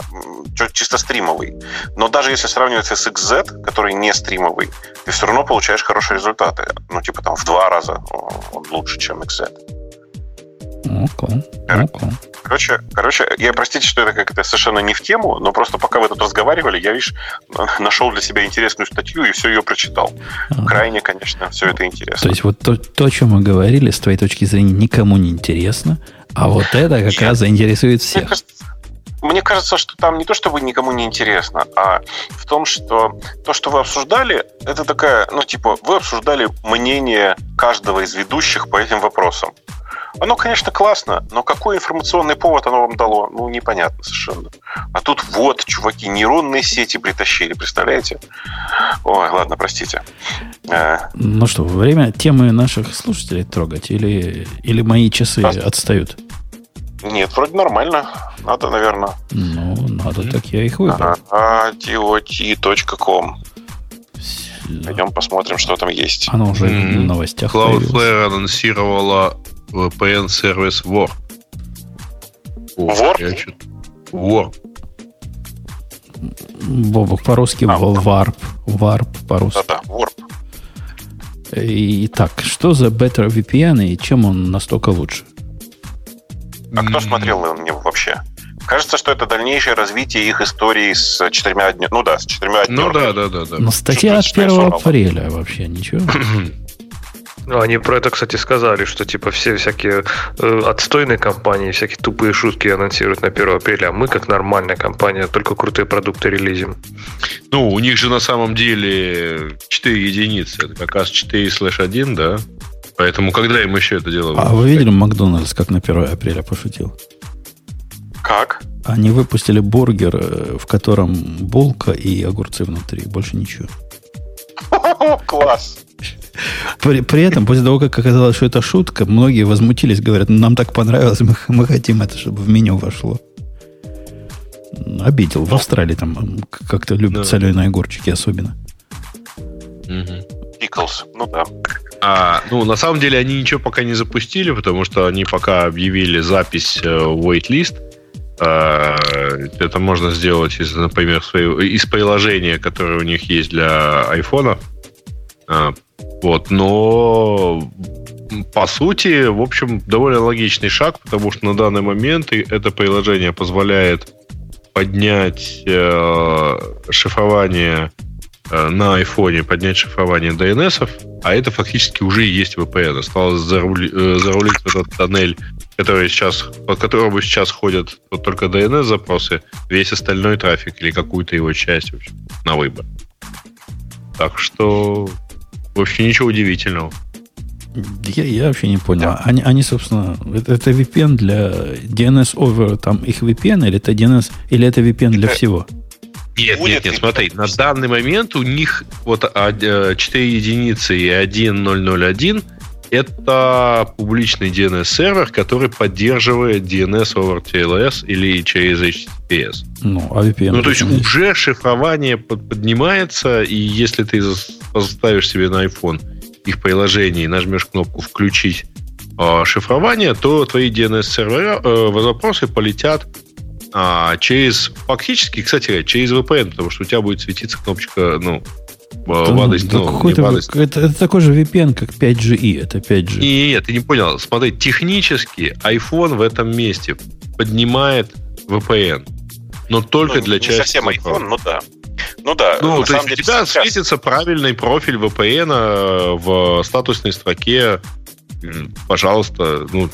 чисто стримовый. Но даже если сравнивать с XZ, который не стримовый, ты все равно получаешь хорошие результаты. Ну, типа там в два раза он лучше, чем XZ. Кор- окей. Короче, короче, я простите, что это как-то совершенно не в тему, но просто пока вы тут разговаривали, я, видишь, нашел для себя интересную статью и все ее прочитал. Ага. Крайне, конечно, все это интересно. То есть вот то, то, о чем мы говорили, с твоей точки зрения, никому не интересно, а вот это как Нет. раз заинтересует всех. Мне кажется, мне кажется, что там не то, чтобы никому не интересно, а в том, что то, что вы обсуждали, это такая, ну, типа, вы обсуждали мнение каждого из ведущих по этим вопросам. Оно, конечно, классно, но какой информационный повод оно вам дало, ну, непонятно совершенно. А тут вот, чуваки, нейронные сети притащили, представляете? Ой, ладно, простите. Э. Ну что, время темы наших слушателей трогать или, или мои часы Просто... отстают? Нет, вроде нормально. Надо, наверное. Ну, надо, так я их выбрал. iot.com Пойдем посмотрим, что там есть. Оно уже mm-hmm. в новостях Cloudflare анонсировала VPN-сервис War. War? War. Бобок по-русски а, Warp. Warp по-русски. Да-да, Warp. Итак, что за Better VPN и чем он настолько лучше? А кто смотрел на него вообще? Кажется, что это дальнейшее развитие их истории с четырьмя днями. Ну да, с четырьмя днями. Ну да, да, да, да. Но статья от 1 апреля вообще ничего. Ну, они про это, кстати, сказали, что типа все всякие э, отстойные компании, всякие тупые шутки анонсируют на 1 апреля, а мы, как нормальная компания, только крутые продукты релизим. Ну, у них же на самом деле 4 единицы. Это как раз 4 слэш 1, да? Поэтому когда им еще это дело? А вы видели Макдональдс, как на 1 апреля пошутил? Как? Они выпустили бургер, э, в котором булка и огурцы внутри. Больше ничего. Класс. При, при этом, после того, как оказалось, что это шутка, многие возмутились, говорят, нам так понравилось, мы, мы хотим это, чтобы в меню вошло. Обидел. В Австралии там как-то любят да. соленые огурчики особенно. Пиклс, ну да. А, ну, на самом деле они ничего пока не запустили, потому что они пока объявили запись э, waitlist. А, это можно сделать, из, например, своего, из приложения, которое у них есть для айфона. А, вот, но по сути, в общем, довольно логичный шаг, потому что на данный момент это приложение позволяет поднять э, шифрование Э, на айфоне поднять шифрование DNS, а это фактически уже и есть VPN. Осталось зарулить, э, зарулить этот тоннель, который сейчас, по которому сейчас ходят вот только DNS-запросы, весь остальной трафик или какую-то его часть в общем, на выбор. Так что, вообще ничего удивительного. Я, я вообще не понял. Да. Они, они, собственно, это, это VPN для DNS over там их VPN или это DNS, или это VPN для всего? Нет, нет, нет, смотри, на данный момент у них вот 4 а, единицы и 1.001 это публичный DNS-сервер, который поддерживает DNS over TLS или через HTTPS. Ну, а VPN? Ну, то есть уже шифрование поднимается, и если ты поставишь себе на iPhone их приложение и нажмешь кнопку «Включить э, шифрование», то твои DNS-сервера, э, запросы полетят а, через, фактически, кстати, через VPN, потому что у тебя будет светиться кнопочка, ну, да, в адрес, ну, какой-то, адрес. Это, это такой же VPN, как 5GE, это 5G. И, нет, ты не понял. Смотри, технически iPhone в этом месте поднимает VPN, но только ну, для части. Не совсем iPhone, ну да. Ну да. Ну, то есть деле, у тебя сейчас... светится правильный профиль VPN в статусной строке. Пожалуйста, ну,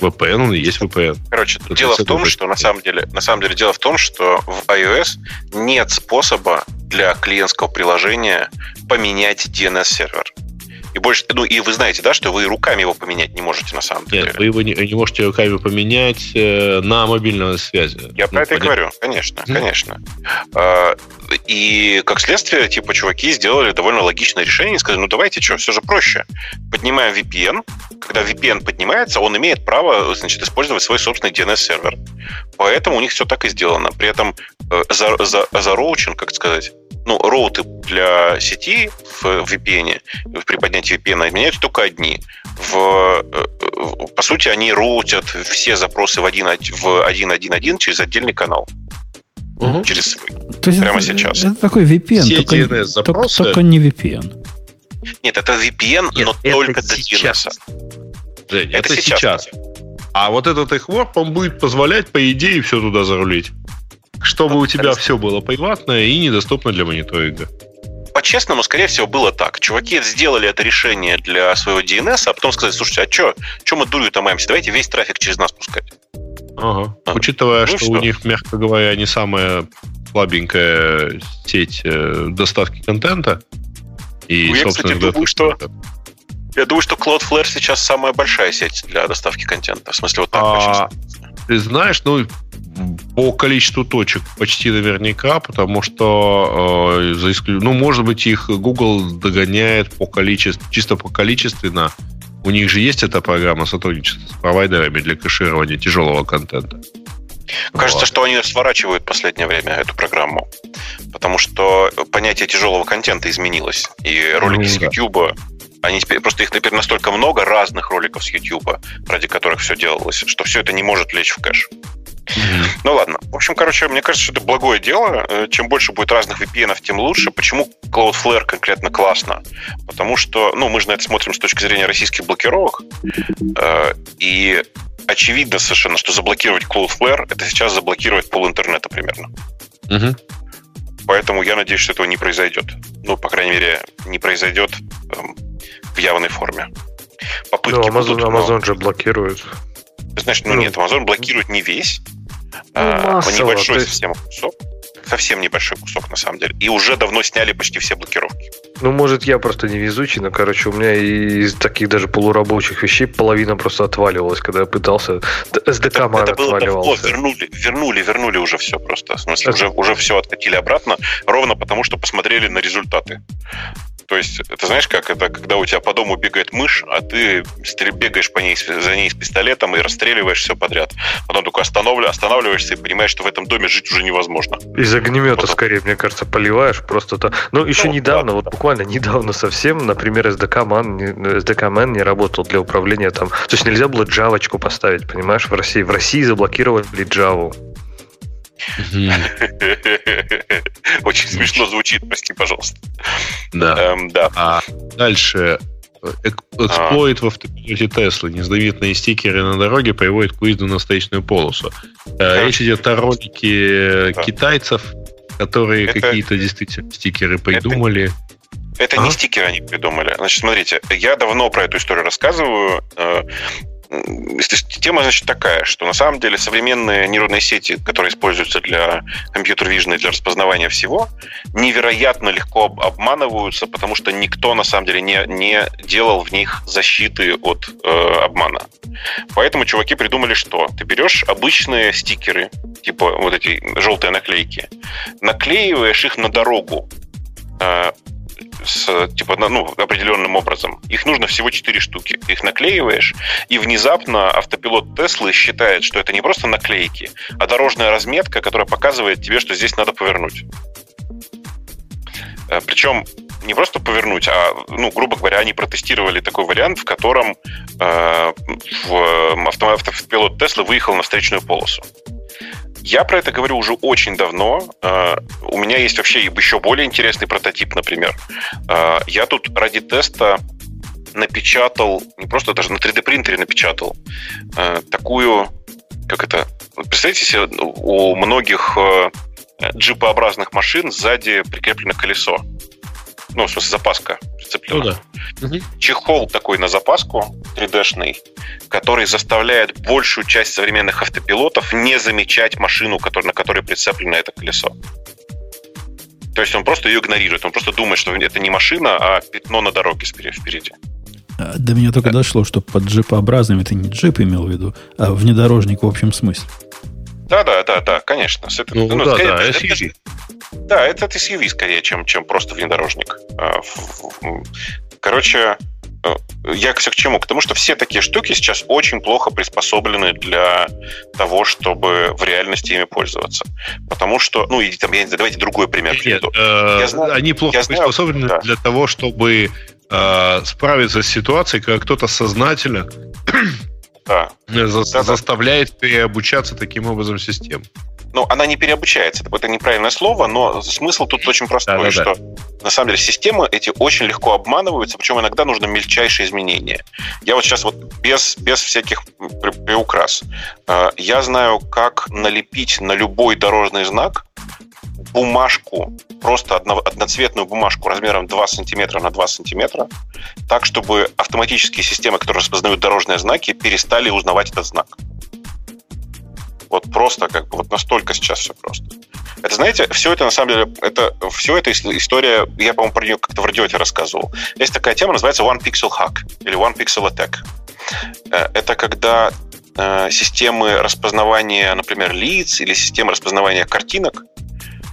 VPN, он и есть VPN. Короче, Тут дело в том, что на самом деле, на самом деле дело в том, что в iOS нет способа для клиентского приложения поменять DNS-сервер. И больше, ну и вы знаете, да, что вы руками его поменять не можете на самом деле. Нет, вы его не, не можете руками поменять э, на мобильной связи. Я ну, про это и говорю, конечно, mm. конечно. А, и как следствие, типа, чуваки сделали довольно логичное решение и сказали, ну давайте, что, все же проще. Поднимаем VPN. Когда VPN поднимается, он имеет право, значит, использовать свой собственный DNS-сервер. Поэтому у них все так и сделано. При этом э, за, за, за роучинг, как сказать, ну, роуты для сети в VPN, при поднятии VPN меняются только одни. В, э, по сути, они роутят все запросы в 1.1.1 через отдельный канал. Угу. Через свой. То есть Прямо это, сейчас. Это такой VPN, все только, только, только не VPN. Нет, это VPN, Нет, но это только для сейчас. DNS. Жень, это, это сейчас. сейчас. А вот этот их он будет позволять, по идее, все туда зарулить. Чтобы у тебя все было приватное и недоступно для мониторинга по-честному, скорее всего, было так. Чуваки сделали это решение для своего DNS, а потом сказали, слушайте, а что, что мы дурью-то маемся? Давайте весь трафик через нас пускать. Ага. А. Учитывая, ну, что, что у них, мягко говоря, не самая слабенькая сеть э, доставки контента. И, ну, я, кстати, думаю, что я думаю, что Cloudflare сейчас самая большая сеть для доставки контента. В смысле, вот так а, Ты знаешь, ну, по количеству точек почти наверняка, потому что, э, за исклю... ну, может быть, их Google догоняет по количеству, чисто по количественно. У них же есть эта программа сотрудничества с провайдерами для кэширования тяжелого контента. Кажется, вот. что они сворачивают в последнее время эту программу. Потому что понятие тяжелого контента изменилось. И ролики ну, с YouTube, они теперь, просто их теперь настолько много разных роликов с YouTube, ради которых все делалось, что все это не может лечь в кэш. Mm-hmm. Ну ладно. В общем, короче, мне кажется, что это благое дело. Э, чем больше будет разных VPN, тем лучше. Почему Cloudflare конкретно классно? Потому что, ну, мы же на это смотрим с точки зрения российских блокировок. Э, и очевидно совершенно, что заблокировать Cloudflare это сейчас заблокировать пол интернета примерно. Угу. Поэтому я надеюсь, что этого не произойдет. Ну, по крайней мере, не произойдет эм, в явной форме. Попытки ну, Amazon, будут, Amazon но... же блокирует. Знаешь, ну, ну нет, Amazon блокирует не весь, ну, а небольшой есть... совсем кусок. Совсем небольшой кусок, на самом деле. И уже давно сняли почти все блокировки. Ну, может, я просто невезучий, но, короче, у меня из таких даже полурабочих вещей половина просто отваливалась, когда я пытался. SDK это, это было давно, вернули, вернули, вернули уже все просто. В смысле, это... уже, уже все откатили обратно, ровно потому, что посмотрели на результаты. То есть, это знаешь как? Это когда у тебя по дому бегает мышь, а ты бегаешь по ней, за ней с пистолетом и расстреливаешь все подряд. Потом только останавливаешь, останавливаешься и понимаешь, что в этом доме жить уже невозможно. Из огнемета Потом... скорее, мне кажется, поливаешь просто-то. Но ну, еще ну, недавно, да, вот да. буквально недавно совсем, например, SDK Man, SDK Man не работал для управления там. То есть нельзя было джавочку поставить, понимаешь, в России. В России заблокировали Java. Очень смешно звучит, прости, пожалуйста. Да. Эм, да. А дальше эксплойт в автопилоте Теслы. Незаметные стикеры на дороге приводят к выезду на встречную полосу. Э, речь идет о ролике китайцев, которые какие-то действительно стикеры придумали. Это, не стикеры они придумали. Значит, смотрите, я давно про эту историю рассказываю. Тема, значит, такая, что на самом деле современные нейронные сети, которые используются для компьютер и для распознавания всего, невероятно легко обманываются, потому что никто на самом деле не, не делал в них защиты от э, обмана. Поэтому чуваки придумали, что ты берешь обычные стикеры, типа вот эти желтые наклейки, наклеиваешь их на дорогу, э, с, типа, ну, определенным образом. Их нужно всего 4 штуки. Их наклеиваешь, и внезапно автопилот Теслы считает, что это не просто наклейки, а дорожная разметка, которая показывает тебе, что здесь надо повернуть. Э, Причем не просто повернуть, а, ну, грубо говоря, они протестировали такой вариант, в котором э, автопилот Теслы выехал на встречную полосу. Я про это говорю уже очень давно. А, у меня есть вообще еще более интересный прототип, например. А, я тут ради теста напечатал, не просто даже на 3D принтере напечатал а, такую, как это, представьте себе, у многих джипообразных машин сзади прикреплено колесо. Ну, в смысле, запаска прицеплена. Ну, да. Чехол такой на запаску 3D-шный, который заставляет большую часть современных автопилотов не замечать машину, на которой прицеплено это колесо. То есть он просто ее игнорирует. Он просто думает, что это не машина, а пятно на дороге впереди. А, до меня только дошло, что под джипообразным это не джип имел в виду, а внедорожник в общем смысле. Да, да, да, да, конечно. Это, ну, ну, да, скорее, да, это, SUV. Да, это SUV скорее, чем, чем просто внедорожник. А, короче, э, я к чему? К тому, что все такие штуки сейчас очень плохо приспособлены для того, чтобы в реальности ими пользоваться. Потому что, ну, и там, я, давайте другой пример приведу. Э, я знаю, они плохо приспособлены знаю, да. для того, чтобы э, справиться с ситуацией, когда кто-то сознательно да. За, да, заставляет переобучаться таким образом систем. Ну, она не переобучается, это неправильное слово, но смысл тут очень простой, да, да, что да. на самом деле системы эти очень легко обманываются, причем иногда нужно мельчайшие изменения. Я вот сейчас вот без, без всяких приукрас. Э, я знаю, как налепить на любой дорожный знак бумажку, просто одно, одноцветную бумажку размером 2 сантиметра на 2 сантиметра, так, чтобы автоматические системы, которые распознают дорожные знаки, перестали узнавать этот знак. Вот просто как бы вот настолько сейчас все просто. Это, знаете, все это на самом деле, это все это история, я, по-моему, про нее как-то в радиоте рассказывал. Есть такая тема, называется One Pixel Hack или One Pixel Attack. Э, это когда э, системы распознавания, например, лиц или системы распознавания картинок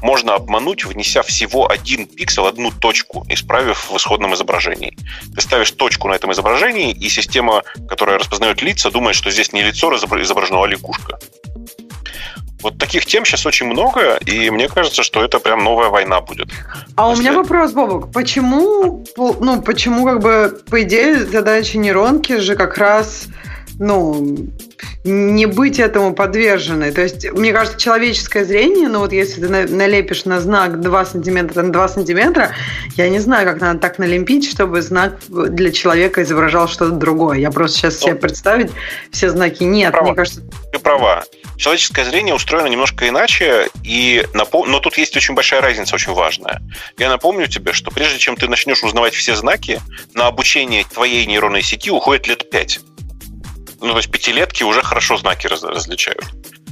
можно обмануть, внеся всего один пиксель, одну точку, исправив в исходном изображении. Ты ставишь точку на этом изображении, и система, которая распознает лица, думает, что здесь не лицо изображено, а лягушка. Вот таких тем сейчас очень много, и мне кажется, что это прям новая война будет. А Если... у меня вопрос, Бобок, почему, ну, почему как бы, по идее, задача нейронки же как раз ну, не быть этому подверженной. То есть, мне кажется, человеческое зрение, ну вот если ты налепишь на знак 2 сантиметра на 2 сантиметра, я не знаю, как надо так налепить, чтобы знак для человека изображал что-то другое. Я просто сейчас себе представить все знаки нет. Права. Мне кажется... Ты права. Человеческое зрение устроено немножко иначе, и напом... но тут есть очень большая разница, очень важная. Я напомню тебе, что прежде чем ты начнешь узнавать все знаки, на обучение твоей нейронной сети уходит лет 5 ну, то есть пятилетки уже хорошо знаки раз, различают.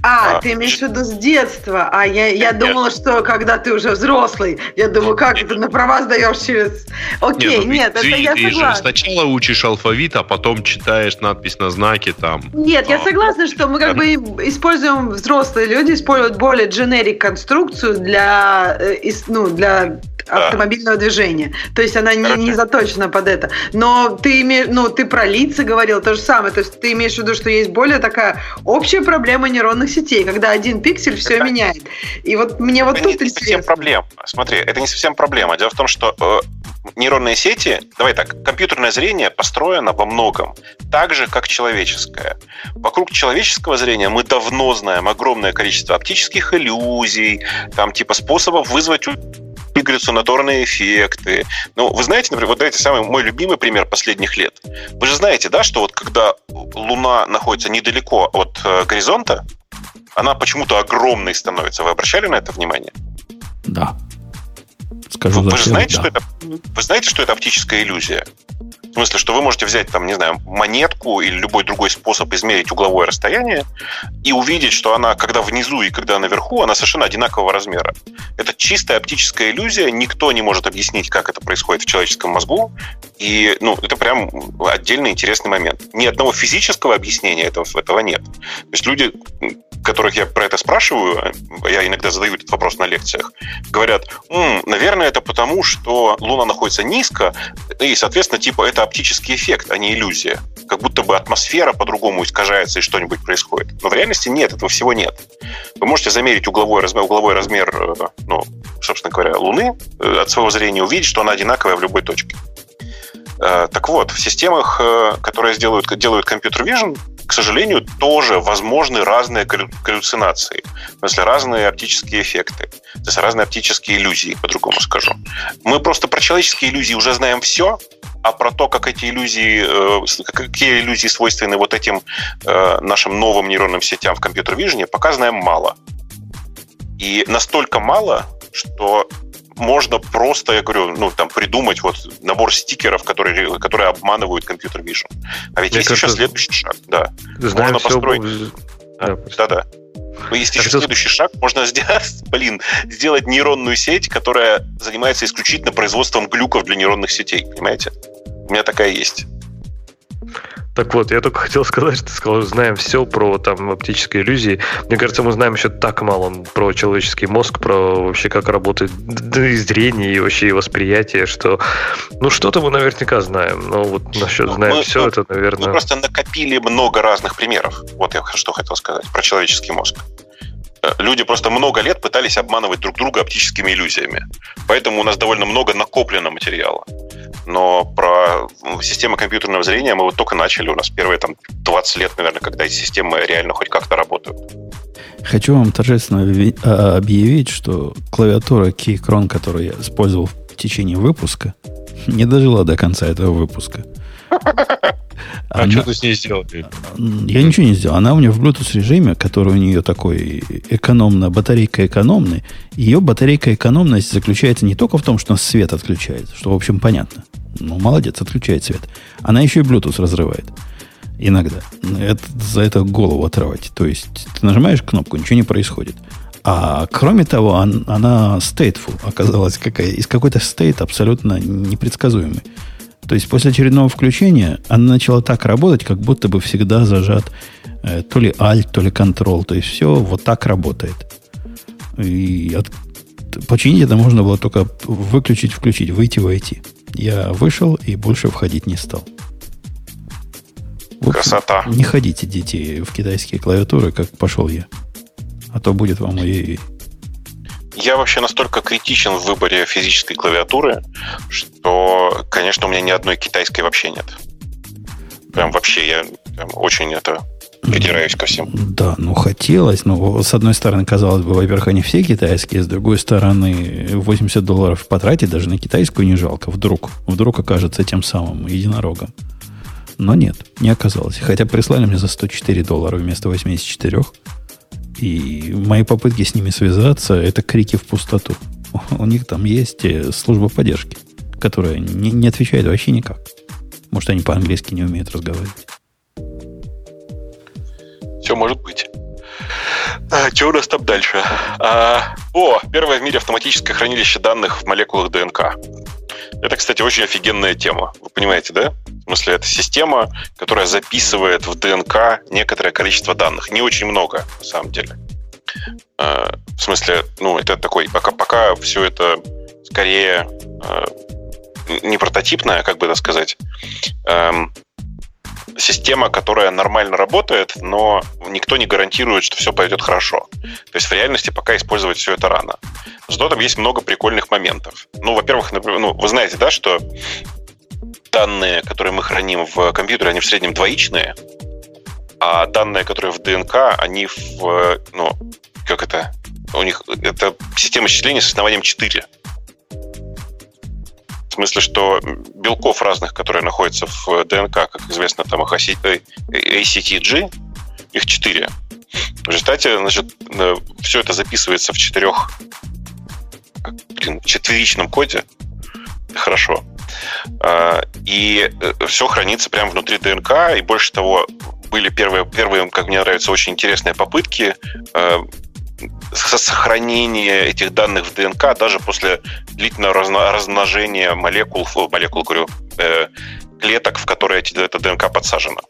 А, а, ты имеешь в виду с детства. А я, я думала, что когда ты уже взрослый, я думаю, как ты на права сдаешь через... Окей, нет, ну, нет ты, это я ты согласна. Же сначала учишь алфавит, а потом читаешь надпись на знаке там. Нет, а, я согласна, что мы как бы используем, взрослые люди используют более дженерик конструкцию для, э, ну, для автомобильного движения. То есть она не, не заточена под это. Но ты имеешь, ну, ты про лица говорил то же самое. То есть ты имеешь в виду, что есть более такая общая проблема нейронных сетей, когда один пиксель все это... меняет. И вот мне вот это тут не, не совсем проблема. Смотри, это не совсем проблема. Дело в том, что э, нейронные сети, давай так, компьютерное зрение построено во многом так же, как человеческое. Вокруг человеческого зрения мы давно знаем огромное количество оптических иллюзий, там типа способов вызвать галлюцинаторные эффекты. Ну, вы знаете, например, вот давайте самый мой любимый пример последних лет. Вы же знаете, да, что вот когда Луна находится недалеко от э, горизонта, она почему-то огромной становится. Вы обращали на это внимание? Да. Скажу вы, вы же знаете, да. что это, вы знаете, что это оптическая иллюзия? В смысле, что вы можете взять, там, не знаю, монетку или любой другой способ измерить угловое расстояние и увидеть, что она, когда внизу и когда наверху, она совершенно одинакового размера. Это чистая оптическая иллюзия, никто не может объяснить, как это происходит в человеческом мозгу, и, ну, это прям отдельный интересный момент. Ни одного физического объяснения этого, этого нет. То есть люди которых я про это спрашиваю, я иногда задаю этот вопрос на лекциях, говорят, М, наверное, это потому, что Луна находится низко, и, соответственно, типа это оптический эффект, а не иллюзия. Как будто бы атмосфера по-другому искажается и что-нибудь происходит. Но в реальности нет, этого всего нет. Вы можете замерить угловой размер, угловой размер э, ну, собственно говоря, Луны э, от своего зрения, увидеть, что она одинаковая в любой точке. Э, так вот, в системах, которые делают, делают компьютер vision, к сожалению, тоже возможны разные галлюцинации. В смысле, разные оптические эффекты. То есть разные оптические иллюзии, по-другому скажу. Мы просто про человеческие иллюзии уже знаем все, а про то, как эти иллюзии, э, какие иллюзии свойственны вот этим э, нашим новым нейронным сетям в компьютер-вижне, пока знаем мало. И настолько мало, что можно просто, я говорю, ну, там, придумать вот набор стикеров, которые, которые обманывают компьютер Vision. А ведь Мне есть кажется, еще следующий шаг, да. Можно построить... Да-да. Но есть еще следующий шаг. Можно сделать, блин, сделать нейронную сеть, которая занимается исключительно производством глюков для нейронных сетей. Понимаете? У меня такая есть. Так вот, я только хотел сказать, что ты сказал, знаем все про там оптические иллюзии. Мне кажется, мы знаем еще так мало про человеческий мозг, про вообще как работает да, и зрение, и вообще и восприятие, что ну что-то мы наверняка знаем. Но вот насчет ну, знаем мы, все, мы, это, наверное... Мы просто накопили много разных примеров. Вот я что хотел сказать про человеческий мозг люди просто много лет пытались обманывать друг друга оптическими иллюзиями. Поэтому у нас довольно много накоплено материала но про системы компьютерного зрения мы вот только начали. У нас первые там 20 лет, наверное, когда эти системы реально хоть как-то работают. Хочу вам торжественно а, объявить, что клавиатура Keychron, которую я использовал в течение выпуска, не дожила до конца этого выпуска. А она... что ты с ней сделал? Я ничего не сделал. Она у меня в Bluetooth режиме, который у нее такой экономно, батарейка экономная. Ее батарейка экономность заключается не только в том, что свет отключается, что, в общем, понятно. Ну, молодец, отключает свет. Она еще и Bluetooth разрывает. Иногда. Это, за это голову отрывать. То есть ты нажимаешь кнопку, ничего не происходит. А кроме того, он, она stateful оказалась какая, из какой-то стейт абсолютно непредсказуемый. То есть после очередного включения она начала так работать, как будто бы всегда зажат э, то ли Alt, то ли Control. То есть все вот так работает. И от, починить это можно было только выключить, включить, выйти, войти. Я вышел и больше входить не стал. общем, Красота. Не ходите, дети, в китайские клавиатуры, как пошел я. А то будет вам ой я вообще настолько критичен в выборе физической клавиатуры, что, конечно, у меня ни одной китайской вообще нет. Прям вообще я прям очень это придираюсь ко всем. Да, ну хотелось. Но с одной стороны, казалось бы, во-первых, они все китайские, с другой стороны, 80 долларов потратить даже на китайскую не жалко. Вдруг, вдруг окажется тем самым единорогом. Но нет, не оказалось. Хотя прислали мне за 104 доллара вместо 84. И мои попытки с ними связаться – это крики в пустоту. У них там есть э, служба поддержки, которая не, не отвечает вообще никак. Может, они по-английски не умеют разговаривать. Все может быть. А, что у нас там дальше? А, о, первое в мире автоматическое хранилище данных в молекулах ДНК. Это, кстати, очень офигенная тема. Вы понимаете, да? В смысле, это система, которая записывает в ДНК некоторое количество данных. Не очень много, на самом деле. А, в смысле, ну, это такой, пока, пока все это скорее а, не прототипное, как бы это сказать, эм, система, которая нормально работает, но никто не гарантирует, что все пойдет хорошо. То есть в реальности пока использовать все это рано. Зато там есть много прикольных моментов. Ну, во-первых, ну, вы знаете, да, что данные, которые мы храним в компьютере, они в среднем двоичные, а данные, которые в ДНК, они в, ну, как это, у них, это система счисления с основанием 4. В смысле, что белков разных, которые находятся в ДНК, как известно, там их ACTG, их четыре. В результате, значит, э, все это записывается в четырех, блин, четверичном коде. Хорошо. А, и э, все хранится прямо внутри ДНК, и больше того, были первые, первые, как мне нравятся, очень интересные попытки э, сохранение этих данных в ДНК даже после длительного размножения молекул, молекул, говорю, э, клеток, в которые эти, эта ДНК подсажена.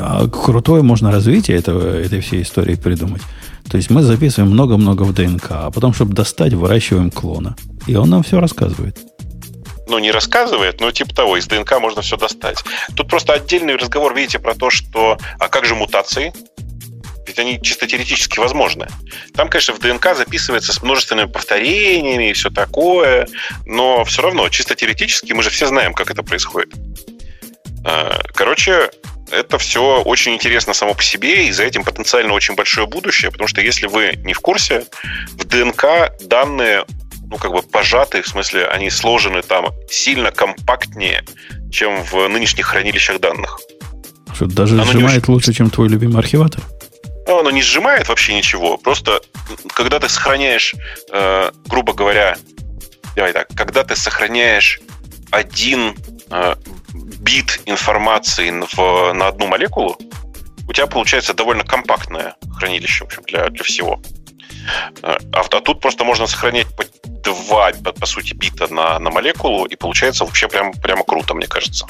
А крутое можно развитие этого, этой всей истории придумать. То есть мы записываем много-много в ДНК, а потом, чтобы достать, выращиваем клона. И он нам все рассказывает. Ну, не рассказывает, но типа того, из ДНК можно все достать. Тут просто отдельный разговор, видите, про то, что а как же мутации? Ведь они чисто теоретически возможны. Там, конечно, в ДНК записывается с множественными повторениями и все такое, но все равно, чисто теоретически мы же все знаем, как это происходит. А, короче, это все очень интересно само по себе, и за этим потенциально очень большое будущее, потому что если вы не в курсе, в ДНК данные ну, как бы пожаты, в смысле, они сложены там сильно компактнее, чем в нынешних хранилищах данных. Что, даже Оно сжимает очень... лучше, чем твой любимый архиватор? Ну, оно не сжимает вообще ничего. Просто когда ты сохраняешь, э, грубо говоря, давай так, когда ты сохраняешь один э, бит информации в, на одну молекулу, у тебя получается довольно компактное хранилище, в общем, для, для всего. А, а тут просто можно сохранять два, по сути, бита на, на молекулу, и получается вообще прям, прямо круто, мне кажется,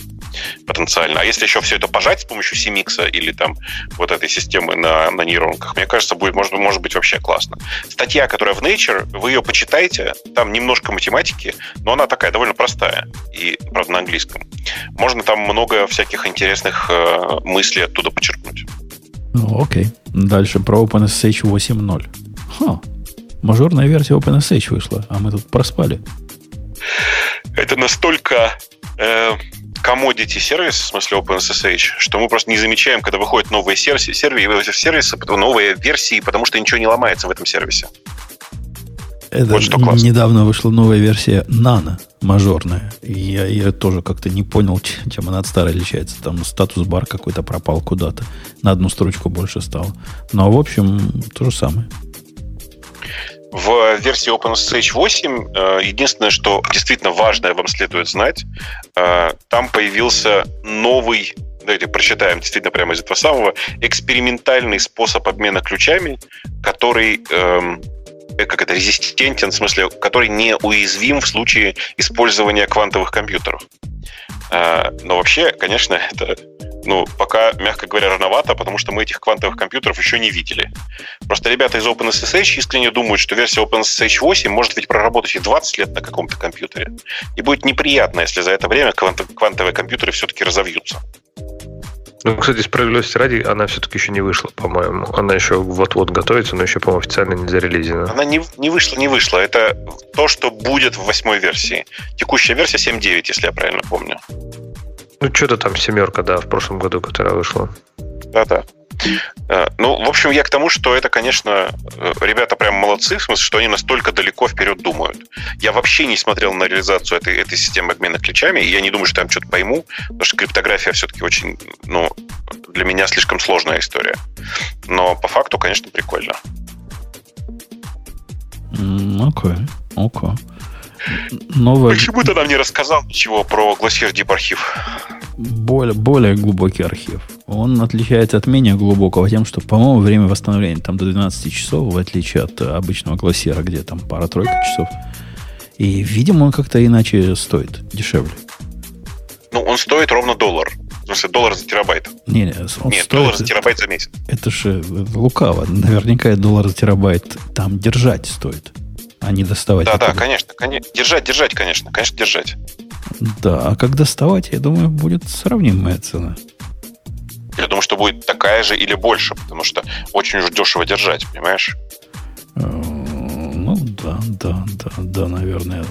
потенциально. А если еще все это пожать с помощью CMix или там вот этой системы на, на нейронках, мне кажется, будет, может, может быть вообще классно. Статья, которая в Nature, вы ее почитайте, там немножко математики, но она такая довольно простая, и, правда, на английском. Можно там много всяких интересных э, мыслей оттуда почерпнуть. Ну, окей. Дальше про OpenSSH 8.0. Ха, Мажорная версия OpenSH вышла, а мы тут проспали. Это настолько э, commodity сервис, в смысле OpenSSH, что мы просто не замечаем, когда выходят новые сервисы, сервисы, сервисы новые версии, потому что ничего не ломается в этом сервисе. Это вот что классно. недавно вышла новая версия Nano, мажорная. Я, я тоже как-то не понял, чем она от старой отличается. Там статус-бар какой-то пропал куда-то. На одну строчку больше стало. Но, в общем, то же самое. В версии OpenSSH 8 э, единственное, что действительно важное вам следует знать, э, там появился новый давайте прочитаем действительно прямо из этого самого, экспериментальный способ обмена ключами, который эм, э, как это, резистентен, в смысле, который не уязвим в случае использования квантовых компьютеров. Но вообще, конечно, это ну, пока, мягко говоря, рановато, потому что мы этих квантовых компьютеров еще не видели. Просто ребята из OpenSSH искренне думают, что версия OpenSSH 8 может ведь проработать и 20 лет на каком-то компьютере. И будет неприятно, если за это время квантовые компьютеры все-таки разовьются. Ну, кстати, справедливости ради, она все-таки еще не вышла, по-моему. Она еще вот-вот готовится, но еще, по-моему, официально не зарелизена. Она не, не вышла, не вышла. Это то, что будет в восьмой версии. Текущая версия 7.9, если я правильно помню. Ну, что-то там семерка, да, в прошлом году, которая вышла. Да-да. Э, ну, в общем, я к тому, что это, конечно, э, ребята прям молодцы, в смысле, что они настолько далеко вперед думают. Я вообще не смотрел на реализацию этой, этой системы обмена ключами, и я не думаю, что я там что-то пойму, потому что криптография все-таки очень, ну, для меня слишком сложная история. Но по факту, конечно, прикольно. Окей, okay, окей. Okay. Новая... Почему ты нам не рассказал ничего про Glacier Deep архив? Более, более глубокий архив. Он отличается от менее глубокого тем, что, по-моему, время восстановления там до 12 часов, в отличие от обычного Glacier, где там пара-тройка часов. И, видимо, он как-то иначе стоит, дешевле. Ну, он стоит ровно доллар. В смысле, доллар за терабайт. Не, не, он Нет, стоит, доллар за терабайт за месяц. Это же лукаво. Наверняка доллар за терабайт там держать стоит а не доставать. Да, да, конечно, конечно. Держать, держать, конечно. Конечно, держать. Да, а как доставать, я думаю, будет сравнимая цена. Я думаю, что будет такая же или больше, потому что очень уж дешево держать, понимаешь? Э, ну да, да, да, да, наверное.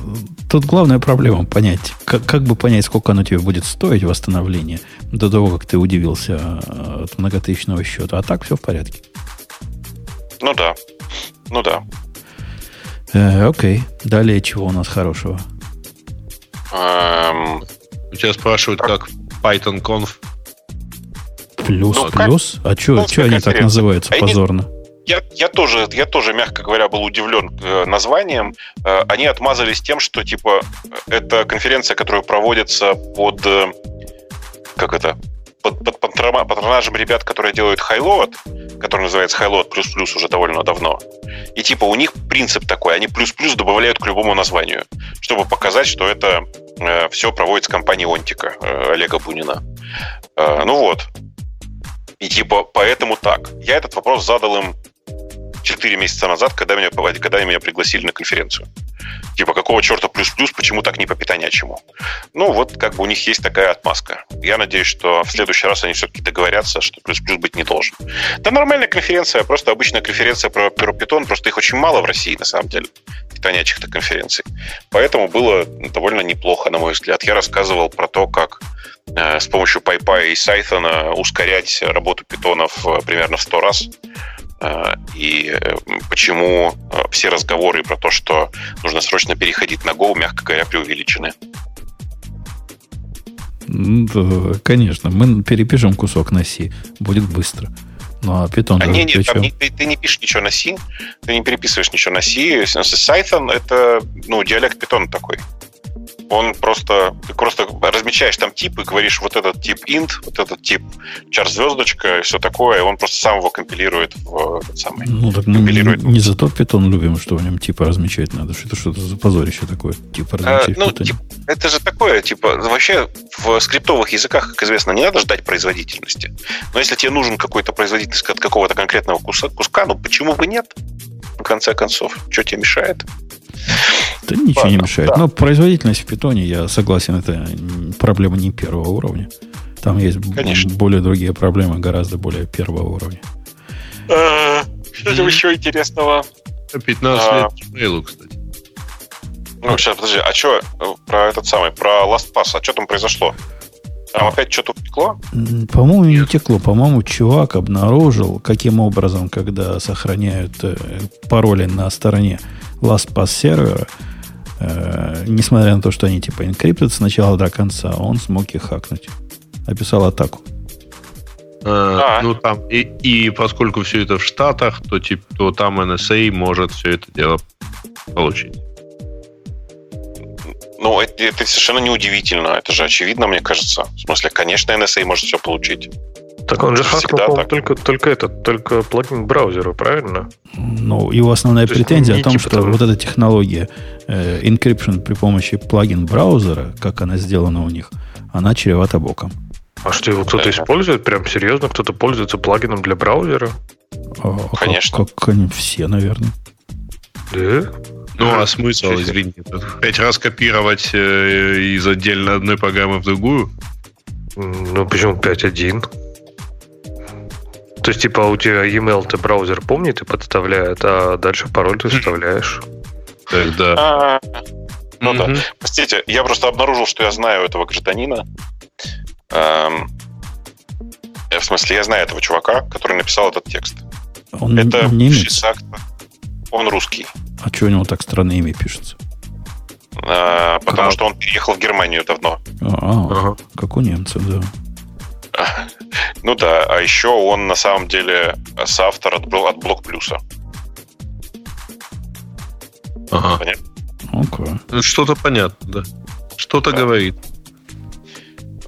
Тут главная проблема понять, как, как бы понять, сколько оно тебе будет стоить восстановление до того, как ты удивился э, от многотысячного счета. А так все в порядке. Ну да. Ну да. Э, окей. Далее чего у нас хорошего? У тебя спрашивают, как PythonConf. Плюс, ну, плюс? Как? А что ну, они так называются а позорно? Я, я, тоже, я тоже, мягко говоря, был удивлен э, названием. Э, они отмазались тем, что типа это конференция, которая проводится под э, как это под, под патронажем ребят, которые делают Highload, который называется Highload плюс-плюс уже довольно давно. И типа у них принцип такой, они плюс-плюс добавляют к любому названию, чтобы показать, что это э, все проводится компания Онтика э, Олега Бунина. Э, ну вот. И типа поэтому так. Я этот вопрос задал им 4 месяца назад, когда меня, когда меня пригласили на конференцию. Типа, какого черта плюс-плюс, почему так не по питонячему? Ну, вот как бы у них есть такая отмазка. Я надеюсь, что в следующий раз они все-таки договорятся, что плюс-плюс быть не должен. Да нормальная конференция, просто обычная конференция про, про питон, просто их очень мало в России, на самом деле, питонячих-то конференций. Поэтому было довольно неплохо, на мой взгляд. Я рассказывал про то, как э, с помощью PyPy и Python ускорять работу питонов э, примерно в 100 раз и э, почему э, все разговоры про то, что нужно срочно переходить на Go, мягко говоря, преувеличены. Да, конечно, мы перепишем кусок на C, будет быстро. Ну, а Python... А не, не, ты, ты не пишешь ничего на C, ты не переписываешь ничего на C. Python — это ну, диалект Python такой он просто, ты просто размечаешь там тип и говоришь вот этот тип int, вот этот тип чар звездочка и все такое, и он просто сам его компилирует в этот самый. Ну, так компилирует. Не, не за тот питон любим, что в нем типа размечать надо. Что это что-то за позорище такое, типа размечать а, ну, тип, это же такое, типа, вообще в скриптовых языках, как известно, не надо ждать производительности. Но если тебе нужен какой-то производительность от какого-то конкретного куска, куска, ну почему бы нет? В конце концов, что тебе мешает? Да ничего не мешает. Да. Но производительность в питоне, я согласен, это проблема не первого уровня. Там есть Конечно. более другие проблемы, гораздо более первого уровня. А, что там еще интересного? 15 а, лет Gmail, кстати. Ну, сейчас, подожди, а что э, про этот самый, про LastPass, а что там произошло? Там опять что-то утекло? По-моему, не текло. По-моему, чувак обнаружил, каким образом, когда сохраняют э, пароли на стороне LastPass сервера, э, несмотря на то, что они типа инкриптят с начала до конца, он смог их хакнуть. Описал атаку. А, ну там и, и поскольку все это в Штатах, то типа то там NSA может все это дело получить. Ну, это, это совершенно неудивительно. Это же очевидно, мне кажется. В смысле, конечно, NSA может все получить. Так он же Всегда так. только, только этот, только плагин к браузеру, правильно? Ну, его основная То претензия о том, типа что того. вот эта технология э, encryption при помощи плагин браузера, как она сделана у них, она чревата боком. А что его кто-то Да. использует? Прям серьезно? Кто-то пользуется плагином для браузера? А, как- Конечно. Как, они все, наверное. Да? Ну, а смысл, извините, пять раз копировать э, из отдельно одной программы в другую? Ну, почему 5.1? То есть, типа, у тебя e-mail ты браузер помнит и подставляет, а дальше пароль ты вставляешь. Тогда. А, ну да. Простите, я просто обнаружил, что я знаю этого гражданина. Эм, э, в смысле, я знаю этого чувака, который написал этот текст. Он, Это немец. Он русский. А что у него так странное имя пишется? Э, потому Как? что он переехал в Германию давно. А, Ага. как у немцев, да. Ну да, а еще он на самом деле соавтор от, от Блок Плюса. Ага. Окей. Ну, Что-то понятно, да. Что-то Да. говорит.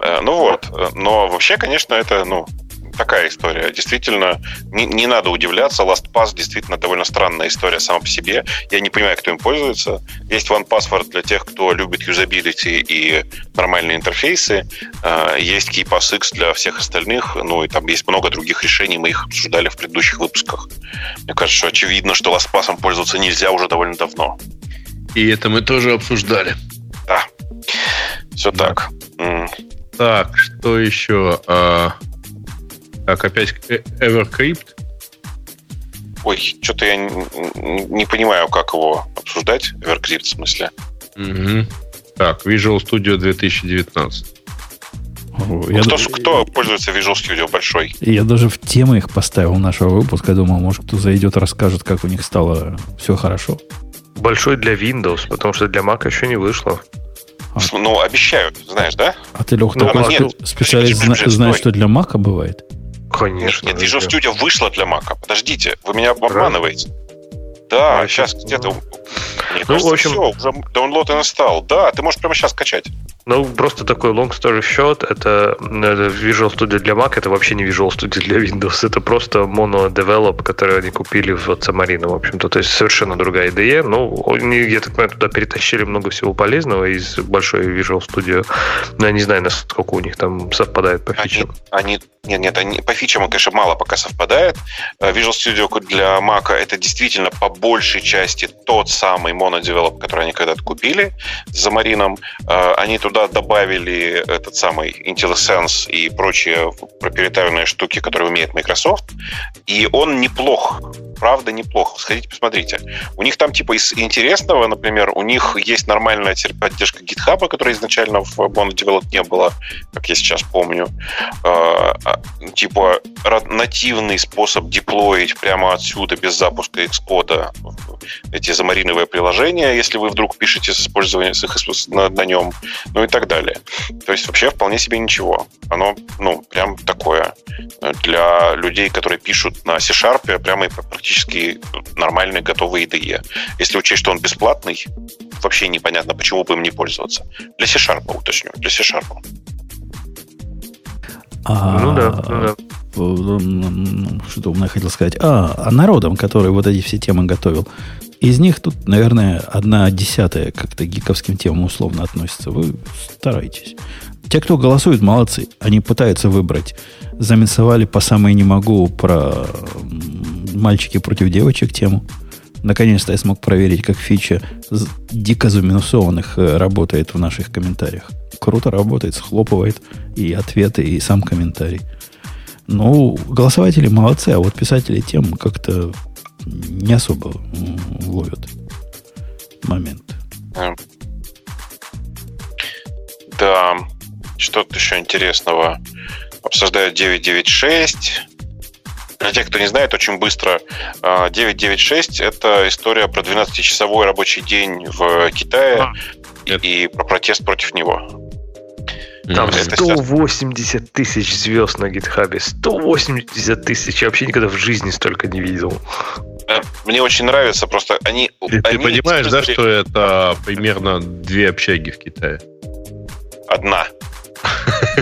Э, Ну вот, э, но вообще, конечно, это, ну, такая история. Действительно, не, не надо удивляться. LastPass действительно довольно странная история сама по себе. Я не понимаю, кто им пользуется. Есть OnePassword для тех, кто любит юзабилити и нормальные интерфейсы. Э, Есть KeePassX для всех остальных. Ну и там есть много других решений. Мы их обсуждали в предыдущих выпусках. Мне кажется, что очевидно, что LastPass пользоваться нельзя уже довольно давно. И это мы тоже обсуждали. Все Да. так. Так, что еще? А, так, опять э- EverCrypt. Ой, что-то я н- н- не понимаю, как его обсуждать. Evercrypt в смысле. Мгм. Так, Visual Studio 2019. О, Я, кто, д- кто пользуется Visual Studio большой? я даже в темы их поставил нашего выпуска. Думал, может, кто зайдет, расскажет, как у них стало все хорошо. Большой для Windows, потому что для Mac еще не вышло. А. Ну, обещают, знаешь, да? А ты, Лех, Ну, такой а нет, специалист, подожди, зна- подожди, знаешь, что для Мака бывает? Конечно. Нет, Visual да. Studio вышла для Mac. Подождите, вы меня обманываете. Да, сейчас где-то... Мне Ну, кажется, в общем- все, уже download и настал. Да, ты можешь прямо сейчас скачать. Ну, просто такой long story short, это, это Visual Studio для Mac, это вообще не Visual Studio для Windows, это просто mono develop, который они купили в Xamarin, в общем-то, то есть совершенно другая IDE, ну, они, я так понимаю, туда перетащили много всего полезного из большой Visual Studio, но я не знаю, насколько у них там совпадает по Они, фичам. они, нет, нет, они, по фичам, конечно, мало пока совпадает. Э, Visual Studio для Mac это действительно по большей части тот самый монодевелоп, который они когда-то купили с Xamarin. Э, Они туда добавили этот самый IntelliSense и прочие проприетарные штуки, которые умеет Microsoft. И он неплох. Правда, неплох. Сходите, посмотрите. У них там типа из интересного, например, у них есть нормальная поддержка GitHub, которая изначально в Monodevelop не было, как я сейчас помню. Э, Типа нативный способ деплоить прямо отсюда без запуска Xcode эти замариновые приложения, если вы вдруг пишете с использованием с их на, на нем, ну и так далее. То есть вообще вполне себе ничего. Оно, ну, прям такое для людей, которые пишут на C-Sharp, прямо и практически нормальный готовый IDE. Если учесть, что он бесплатный, вообще непонятно, почему бы им не пользоваться. Для C-Sharp, уточню, для C-Sharp. А, Ну да, ну да. м, Что умное хотел сказать. А, а народом, который вот эти все темы готовил. Из них тут, наверное, одна десятая как-то гиковским темам условно относится. Вы старайтесь. Те, кто голосует, молодцы. Они пытаются выбрать. Заминсовали по самой не могу про мальчики против девочек тему. Наконец-то я смог проверить, как фича дико заминусованных э, работает в наших комментариях. Круто работает, схлопывает и ответы, и сам комментарий. Ну, голосователи молодцы, а вот писатели тем как-то не особо ловят момент. Да, что-то еще интересного. Обсуждают 996. Для тех, кто не знает, очень быстро 996 а, – это история про 12-часовой рабочий день в Китае а, и, и про протест против него. Там это 180 тысяч звезд на гитхабе. 180 тысяч. Я вообще никогда в жизни столько не видел. Мне очень нравится, просто они... Ты, они ты понимаешь, да, что это примерно две общаги в Китае? Одна.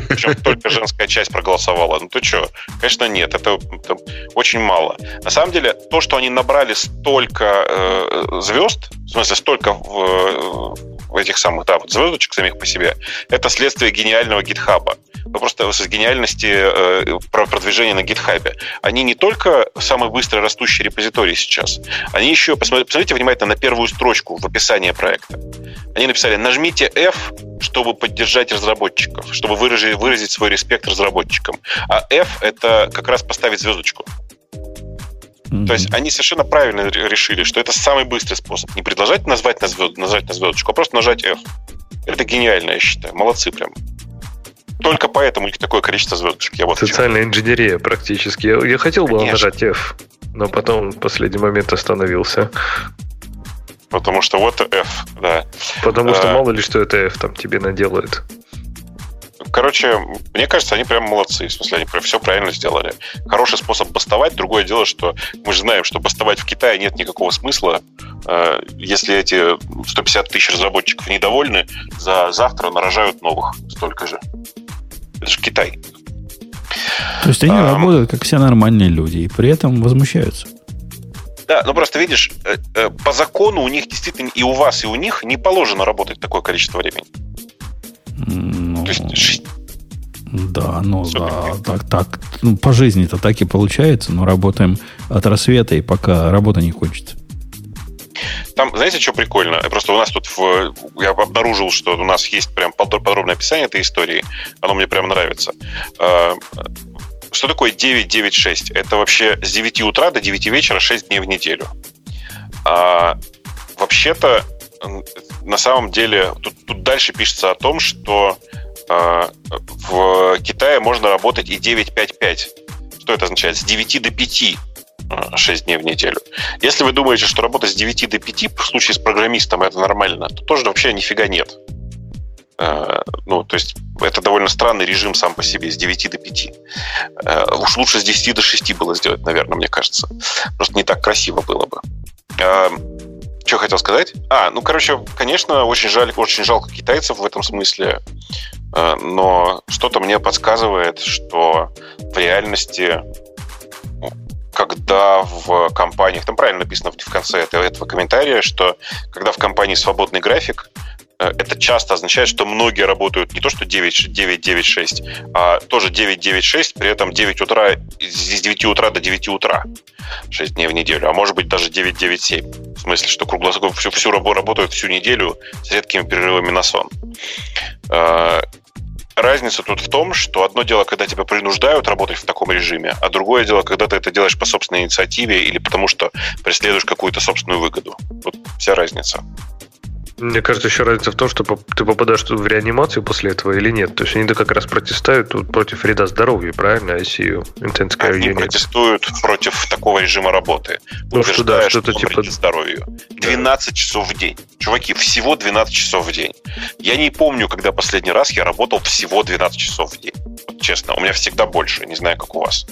Причем только женская часть проголосовала. Ну ты что? Конечно, нет. Это, это очень мало. На самом деле, то, что они набрали столько э, звезд, в смысле, столько в, этих самых, да, вот звездочек самих по себе, это следствие гениального гитхаба. Ну, просто с гениальности э, продвижения на гитхабе. Они не только самый быстро растущий репозиторий сейчас, они еще, посмотрите, посмотрите внимательно на первую строчку в описании проекта. Они написали, нажмите F, чтобы поддержать разработчиков, чтобы выразить, выразить свой респект разработчикам. А F — это как раз поставить звездочку. Mm-hmm. То есть они совершенно правильно решили, что это самый быстрый способ. Не предложить назвать на, звезд, назвать на звездочку, а просто нажать F. Это гениально, я считаю. Молодцы прям. Только поэтому у них такое количество звездочек. Я вот Социальная инженерия практически. Я, я хотел бы нажать F, но потом в последний момент остановился. Потому что вот F, да. Потому что а, мало ли что это F там тебе наделает. Короче, мне кажется, они прям молодцы. В смысле, они прям все правильно сделали. Хороший способ бастовать. Другое дело, что мы же знаем, что бастовать в Китае нет никакого смысла. Э, если эти 150 тысяч разработчиков недовольны, за завтра нарожают новых столько же. Это же Китай. То есть они а, работают как все нормальные люди и при этом возмущаются. Да, ну просто видишь, э, э, по закону у них действительно и у вас, и у них не положено работать такое количество времени. Ну, То есть да, ну да, так, так. Ну, по жизни-то так и получается, но работаем от рассвета и пока работа не кончится. Там, знаете, что прикольно? Просто у нас тут в, я обнаружил, что у нас есть прям подробное описание этой истории. Оно мне прям нравится. А, что такое 996? Это вообще с 9 утра до 9 вечера 6 дней в неделю. А, вообще-то, на самом деле, тут, тут дальше пишется о том, что а, в Китае можно работать и 955. Что это означает? С 9 до 5 6 а, дней в неделю. Если вы думаете, что работа с 9 до 5 в случае с программистом это нормально, то тоже вообще нифига нет. Э, ну, то есть это довольно странный режим сам по себе, с 9 до 5. Э, уж лучше с 10 до 6 было сделать, наверное, мне кажется. Просто не так красиво было бы. Э, что хотел сказать? А, ну, короче, конечно, очень жаль, очень жалко китайцев в этом смысле, но что-то мне подсказывает, что в реальности когда в компаниях, там правильно написано в конце этого, этого комментария, что когда в компании свободный график, Э, это часто означает, что многие работают не то, что 9, 9, 9, 6, а тоже 9, 9, 6, при этом 9 утра, с 9 утра до 9 утра, 6 дней в неделю, а может быть даже 9, 9, 7. В смысле, что круглосуточно всю, всю работу работают всю неделю с редкими перерывами на сон. Разница тут в том, что одно дело, когда тебя принуждают работать в таком режиме, а другое дело, когда ты это делаешь по собственной инициативе или потому что преследуешь какую-то собственную выгоду. Вот вся разница. Мне кажется, еще разница в том, что ты попадаешь в реанимацию после этого или нет. То есть они-то как раз протестуют против вреда здоровью, правильно, ICU, Intense Care Они Unit. протестуют против такого режима работы. Ну, что да, что-то типа... здоровью. 12 да. часов в день. Чуваки, всего 12 часов в день. Я не помню, когда последний раз я работал всего 12 часов в день. Вот, честно, у меня всегда больше. Не знаю, как у вас.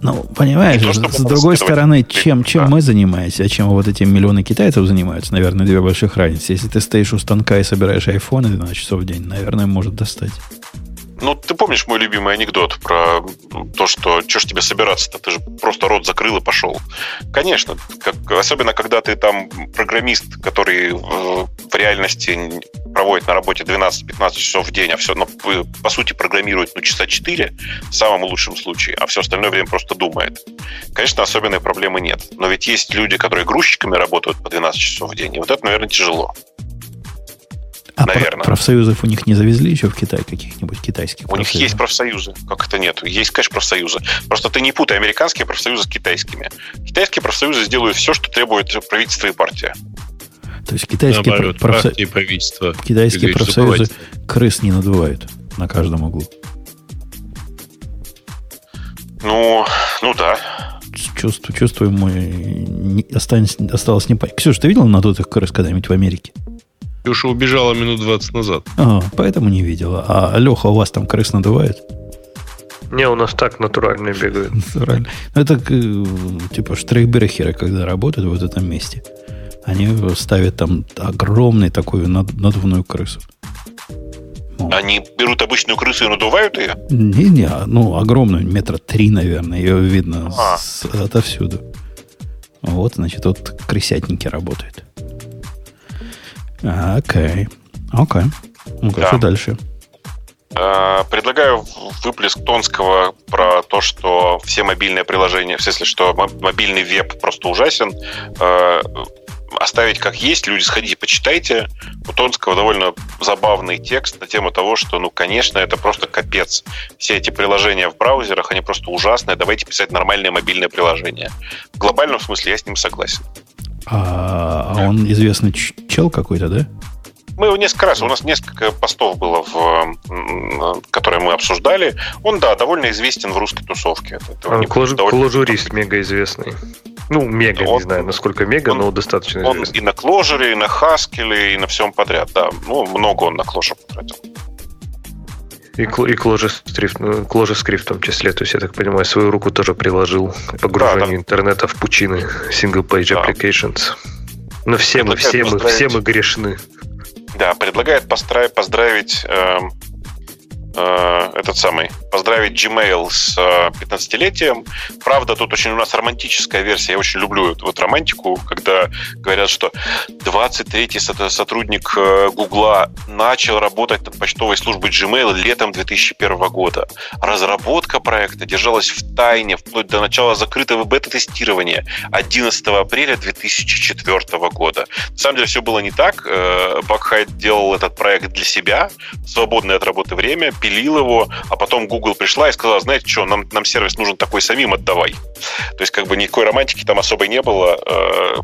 Ну, понимаешь, то, с другой стороны, чем, чем да. мы занимаемся, а чем вот эти миллионы китайцев занимаются, наверное, две больших разницы. Если ты стоишь у станка и собираешь айфоны 12 часов в день, наверное, может достать. Ну, ты помнишь мой любимый анекдот про то, что что ж тебе собираться-то, ты же просто рот закрыл и пошел. Конечно, как, особенно когда ты там программист, который в, в реальности проводит на работе 12-15 часов в день, а все, ну, по сути, программирует ну, часа 4 в самом лучшем случае, а все остальное время просто думает. Конечно, особенной проблемы нет. Но ведь есть люди, которые грузчиками работают по 12 часов в день, и вот это, наверное, тяжело. А наверное. профсоюзов у них не завезли еще в Китай каких-нибудь китайских? У них есть профсоюзы. Как это нет? Есть, конечно, профсоюзы. Просто ты не путай американские профсоюзы с китайскими. Китайские профсоюзы сделают все, что требует правительство и партия. То есть китайские, Наоборот, профсо... и правительство. китайские профсоюзы крыс не надувают на каждом углу. Ну, ну да. чувствую, чувствую мы не, осталось, осталось не понять. Ксюша, ты видел надутых крыс когда-нибудь в Америке? Ксюша убежала минут 20 назад. А, поэтому не видела. А Леха, у вас там крыс надувает? Не, у нас так натуральные бегают. Натурально. Ну, это э, типа штрейхберехеры, когда работают в этом месте. Они ставят там огромный такую надувную крысу. Они берут обычную крысу и надувают ее? Не-не, ну, огромную, метра три, наверное. Ее видно а. с, отовсюду. Вот, значит, вот крысятники работают. Окей. Окей. Ну-ка, да. что дальше? А, предлагаю выплеск Тонского про то, что все мобильные приложения, в смысле, что мобильный веб просто ужасен, а, оставить как есть. Люди, сходите, почитайте. У Тонского довольно забавный текст на тему того, что, ну, конечно, это просто капец. Все эти приложения в браузерах, они просто ужасные. Давайте писать нормальные мобильные приложения. В глобальном смысле я с ним согласен. А, а он известный чел какой-то, да? Мы его несколько раз, у нас несколько постов было, в, которые мы обсуждали. Он, да, довольно известен в русской тусовке. Это, клож, довольно... Кложурист мега известный. Ну, мега, он, не знаю, насколько мега, он, но достаточно он известный. и на Кложере, и на Хаскеле, и на всем подряд, да. Ну, много он на Кложер потратил. И, и Кложескрипт, ну, Кложескрипт в том числе. То есть, я так понимаю, свою руку тоже приложил к погружению да, да. интернета в пучины single-page да. applications. Но все мы, все мы, все мы грешны. Да, предлагает поздравить, поздравить э, э, этот самый, поздравить Gmail с э, 15-летием. Правда, тут очень у нас романтическая версия. Я очень люблю эту вот романтику, когда говорят, что 23-й сотрудник э, Гугла начал работать над почтовой службой Gmail летом 2001 года. Разработка проекта держалась в тайне вплоть до начала закрытого бета-тестирования 11 апреля 2004 года. На самом деле все было не так. Бакхайт делал этот проект для себя, свободное от работы время, пилил его, а потом Google пришла и сказала, знаете что, нам, нам сервис нужен такой самим, отдавай. То есть как бы никакой романтики там особой не было. Э,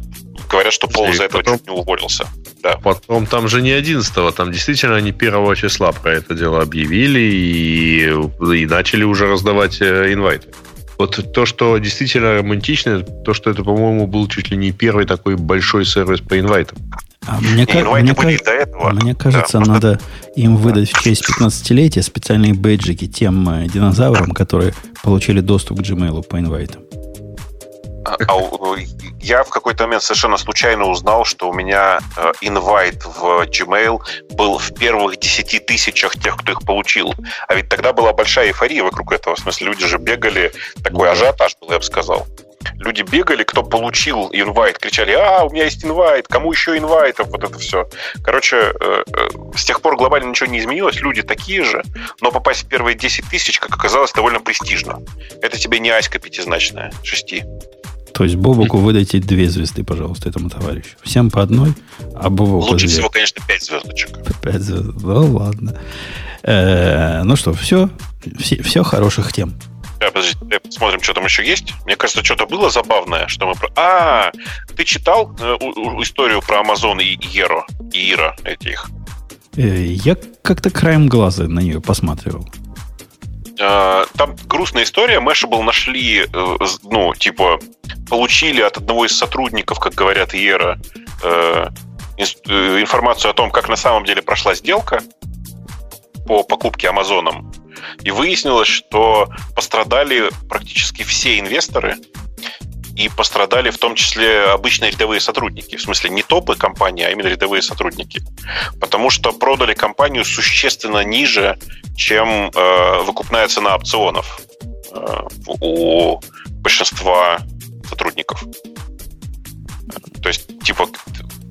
говорят, что Пол из-за этого потом, чуть не уволился. Да. Потом там же не 11 там действительно они 1 числа про это дело объявили и, и начали уже раздавать э, инвайты. Вот то, что действительно романтично, то, что это, по-моему, был чуть ли не первый такой большой сервис по инвайтам. А мне, ка- мне, ка- этого. мне кажется, да, надо им выдать в честь 15-летия специальные бейджики тем э, динозаврам, которые получили доступ к Gmail по инвайтам. А, а, я в какой-то момент совершенно случайно узнал, что у меня э, инвайт в Gmail был в первых 10 тысячах тех, кто их получил. А ведь тогда была большая эйфория вокруг этого. В смысле, люди же бегали, такой ажиотаж был, я бы сказал люди бегали, кто получил инвайт, кричали, а, у меня есть инвайт, кому еще инвайтов, вот это все. Короче, э, э, с тех пор глобально ничего не изменилось, люди такие же, но попасть в первые 10 тысяч, как оказалось, довольно престижно. Это тебе не аська пятизначная, шести. То есть Бобуку выдайте две звезды, пожалуйста, этому товарищу. Всем по одной, а Бобуку Лучше две. всего, конечно, пять звездочек. Пять звезд. Ну, ладно. Э, ну что, все, все, все хороших тем. А, подожди, посмотрим, что там еще есть. Мне кажется, что-то было забавное, что мы... А, ты читал э, историю про Amazon и Еро, и Ира этих? Э, я как-то краем глаза на нее посматривал. А, там грустная история. Mashable нашли, э, ну, типа, получили от одного из сотрудников, как говорят Ера, информацию о том, как на самом деле прошла сделка по покупке Амазоном. И выяснилось, что пострадали практически все инвесторы, и пострадали в том числе обычные рядовые сотрудники. В смысле, не топы компании, а именно рядовые сотрудники. Потому что продали компанию существенно ниже, чем э, выкупная цена опционов э, у большинства сотрудников. То есть, типа,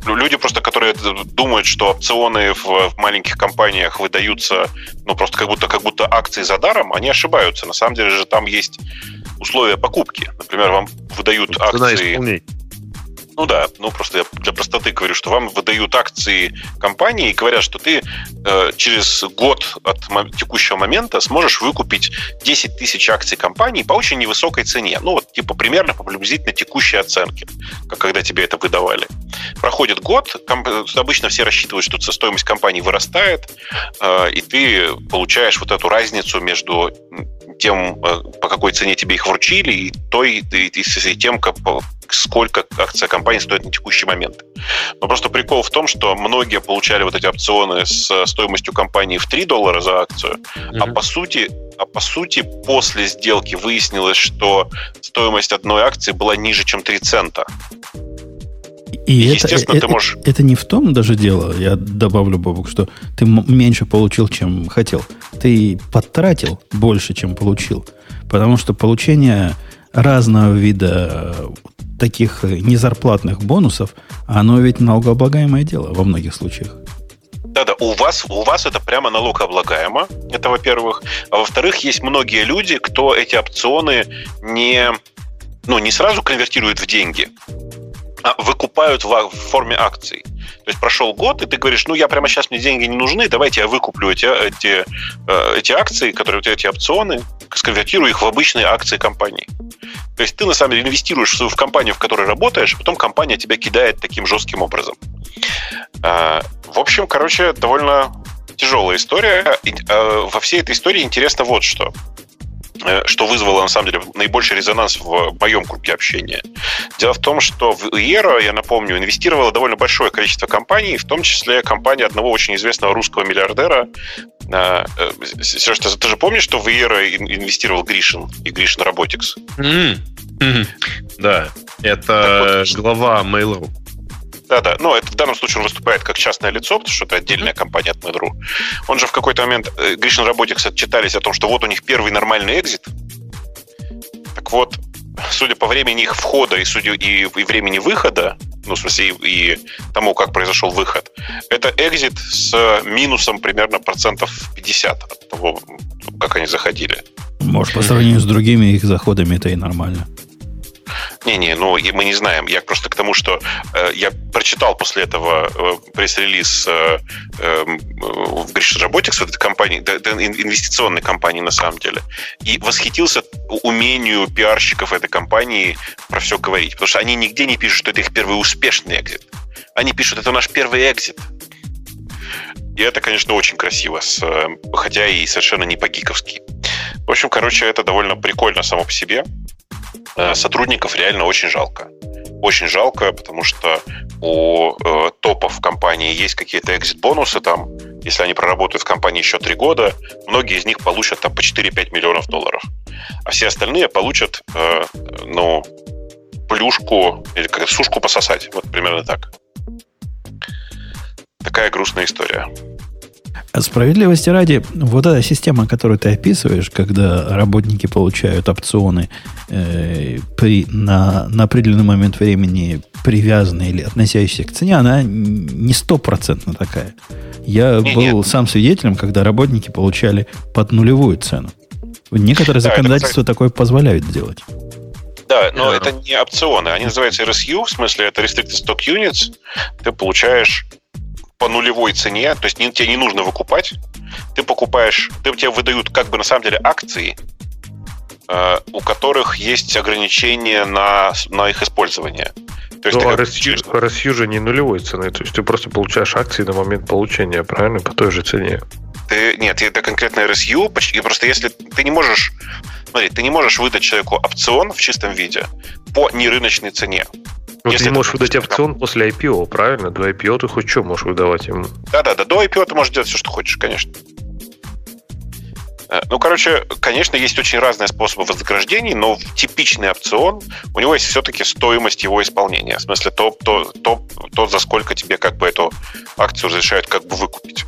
люди просто, которые думают, что опционы в, в маленьких компаниях выдаются, ну, просто как будто, как будто акции за даром, они ошибаются. На самом деле же там есть условия покупки. Например, вам выдают акции... Ну да, ну просто я для простоты говорю, что вам выдают акции компании и говорят, что ты э, через год от текущего момента сможешь выкупить 10 тысяч акций компании по очень невысокой цене. Ну вот типа примерно по приблизительно текущей оценке, как когда тебе это выдавали. Проходит год, обычно все рассчитывают, что стоимость компании вырастает, э, и ты получаешь вот эту разницу между тем, по какой цене тебе их вручили, и той, и, и, и тем, как, сколько акция компании стоит на текущий момент. Но просто прикол в том, что многие получали вот эти опционы с стоимостью компании в 3 доллара за акцию, mm-hmm. а по сути а по сути после сделки выяснилось, что стоимость одной акции была ниже, чем 3 цента. И Естественно, это, ты можешь... Это, это не в том даже дело, я добавлю, Бобок, что ты меньше получил, чем хотел. Ты потратил больше, чем получил. Потому что получение разного вида э, таких незарплатных бонусов, оно ведь налогооблагаемое дело во многих случаях. Да-да, у вас, у вас это прямо налогооблагаемо, это во-первых. А во-вторых, есть многие люди, кто эти опционы не, ну, не сразу конвертирует в деньги, выкупают в форме акций. То есть прошел год, и ты говоришь, ну я прямо сейчас мне деньги не нужны, давайте я выкуплю эти, эти, э, эти акции, которые эти опционы, сконвертирую их в обычные акции компании. То есть ты на самом деле инвестируешь в компанию, в которой работаешь, а потом компания тебя кидает таким жестким образом. А, в общем, короче, довольно тяжелая история. А, во всей этой истории интересно вот что. Э, что вызвало, на самом деле, наибольший резонанс в моем круге общения. Дело в том, что в Иера, я напомню, инвестировало довольно большое количество компаний, в том числе компания одного очень известного русского миллиардера. Э, э, Сереж, ты, ты же помнишь, что в Иера инвестировал Гришин и Гришин Robotics? Mm-hmm. Mm-hmm. Да, это вот, глава Mail.ru. Да-да, но это в данном случае он выступает как частное лицо, потому что это отдельная компания от Mail.ru. Он же в какой-то момент, э, Гришин Роботикс отчитались о том, что вот у них первый нормальный экзит. Так вот, судя по времени их входа и, судя, и, и времени выхода, ну, в смысле, и, и тому, как произошел выход, это экзит с минусом примерно процентов 50 от того, как они заходили. Может, по сравнению с другими их заходами это и нормально. Не-не, ну мы не знаем. Я просто к тому, что э, я прочитал после этого э, пресс-релиз э, э, в Grisha Robotics, вот этой компании, да, инвестиционной компании на самом деле, и восхитился умению пиарщиков этой компании про все говорить. Потому что они нигде не пишут, что это их первый успешный экзит. Они пишут, это наш первый экзит. И это, конечно, очень красиво, с, э, хотя и совершенно не по-гиковски. В общем, короче, это довольно прикольно само по себе. Э, сотрудников реально очень жалко. Очень жалко, потому что у э, топов компании есть какие-то экзит-бонусы там. Если они проработают в компании еще три года, многие из них получат там по 4-5 миллионов долларов. А все остальные получат, э, ну, плюшку или как сушку пососать. Вот примерно так. Такая грустная история. Справедливости ради, вот эта система, которую ты описываешь, когда работники получают опционы э, при, на, на определенный момент времени привязанные или относящиеся к цене, она не стопроцентно такая. Я не, был нет. сам свидетелем, когда работники получали под нулевую цену. Некоторые да, законодательства это, такое позволяют делать. Да, но yeah. это не опционы. Они называются RSU, в смысле это Restricted Stock Units. Ты получаешь по нулевой цене, то есть не, тебе не нужно выкупать, ты покупаешь, ты, тебе выдают как бы на самом деле акции, э, у которых есть ограничения на, на их использование. То есть, ну, а RSU, же не нулевой цены, то есть ты просто получаешь акции на момент получения, правильно, по той же цене. Ты, нет, это конкретно RSU, почти, просто если ты не можешь, смотри, ты не можешь выдать человеку опцион в чистом виде по нерыночной цене. Ну, ты можешь выдать опцион после IPO, правильно? До IPO ты хоть что можешь выдавать ему? Да-да-да, до IPO ты можешь делать все, что хочешь, конечно. Э, ну, короче, конечно, есть очень разные способы вознаграждений, но типичный опцион, у него есть все-таки стоимость его исполнения. В смысле, то, то, то, то за сколько тебе как бы эту акцию разрешают как бы выкупить.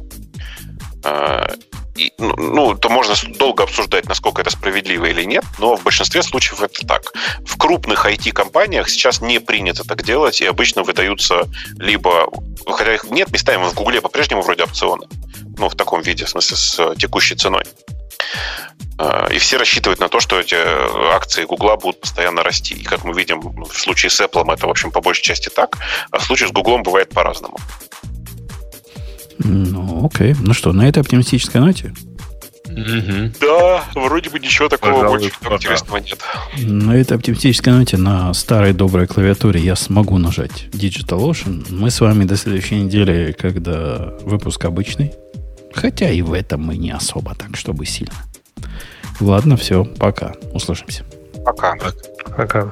И, ну, ну, то можно долго обсуждать, насколько это справедливо или нет, но в большинстве случаев это так. В крупных IT-компаниях сейчас не принято так делать, и обычно выдаются либо, хотя их нет местами, в Гугле по-прежнему вроде опционы, ну, в таком виде, в смысле, с текущей ценой. А, и все рассчитывают на то, что эти акции Гугла будут постоянно расти. И как мы видим, в случае с Apple это, в общем, по большей части так, а в случае с Гуглом бывает по-разному. Ну, окей. Ну что, на этой оптимистической ноте? Угу. Да, вроде бы ничего такого Пожалуй, больше пока. интересного нет. На этой оптимистической ноте на старой доброй клавиатуре я смогу нажать DigitalOcean. Мы с вами до следующей недели, когда выпуск обычный. Хотя и в этом мы не особо так, чтобы сильно. Ладно, все, пока. Услышимся. Пока. Пока.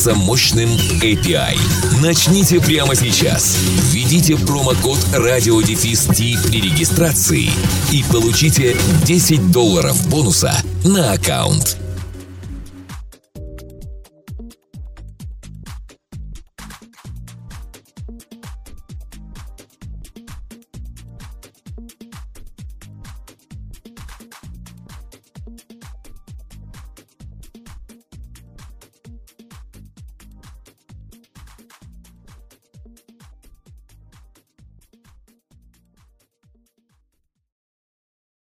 мощным API. Начните прямо сейчас. Введите промокод RadioDefist при регистрации и получите 10 долларов бонуса на аккаунт.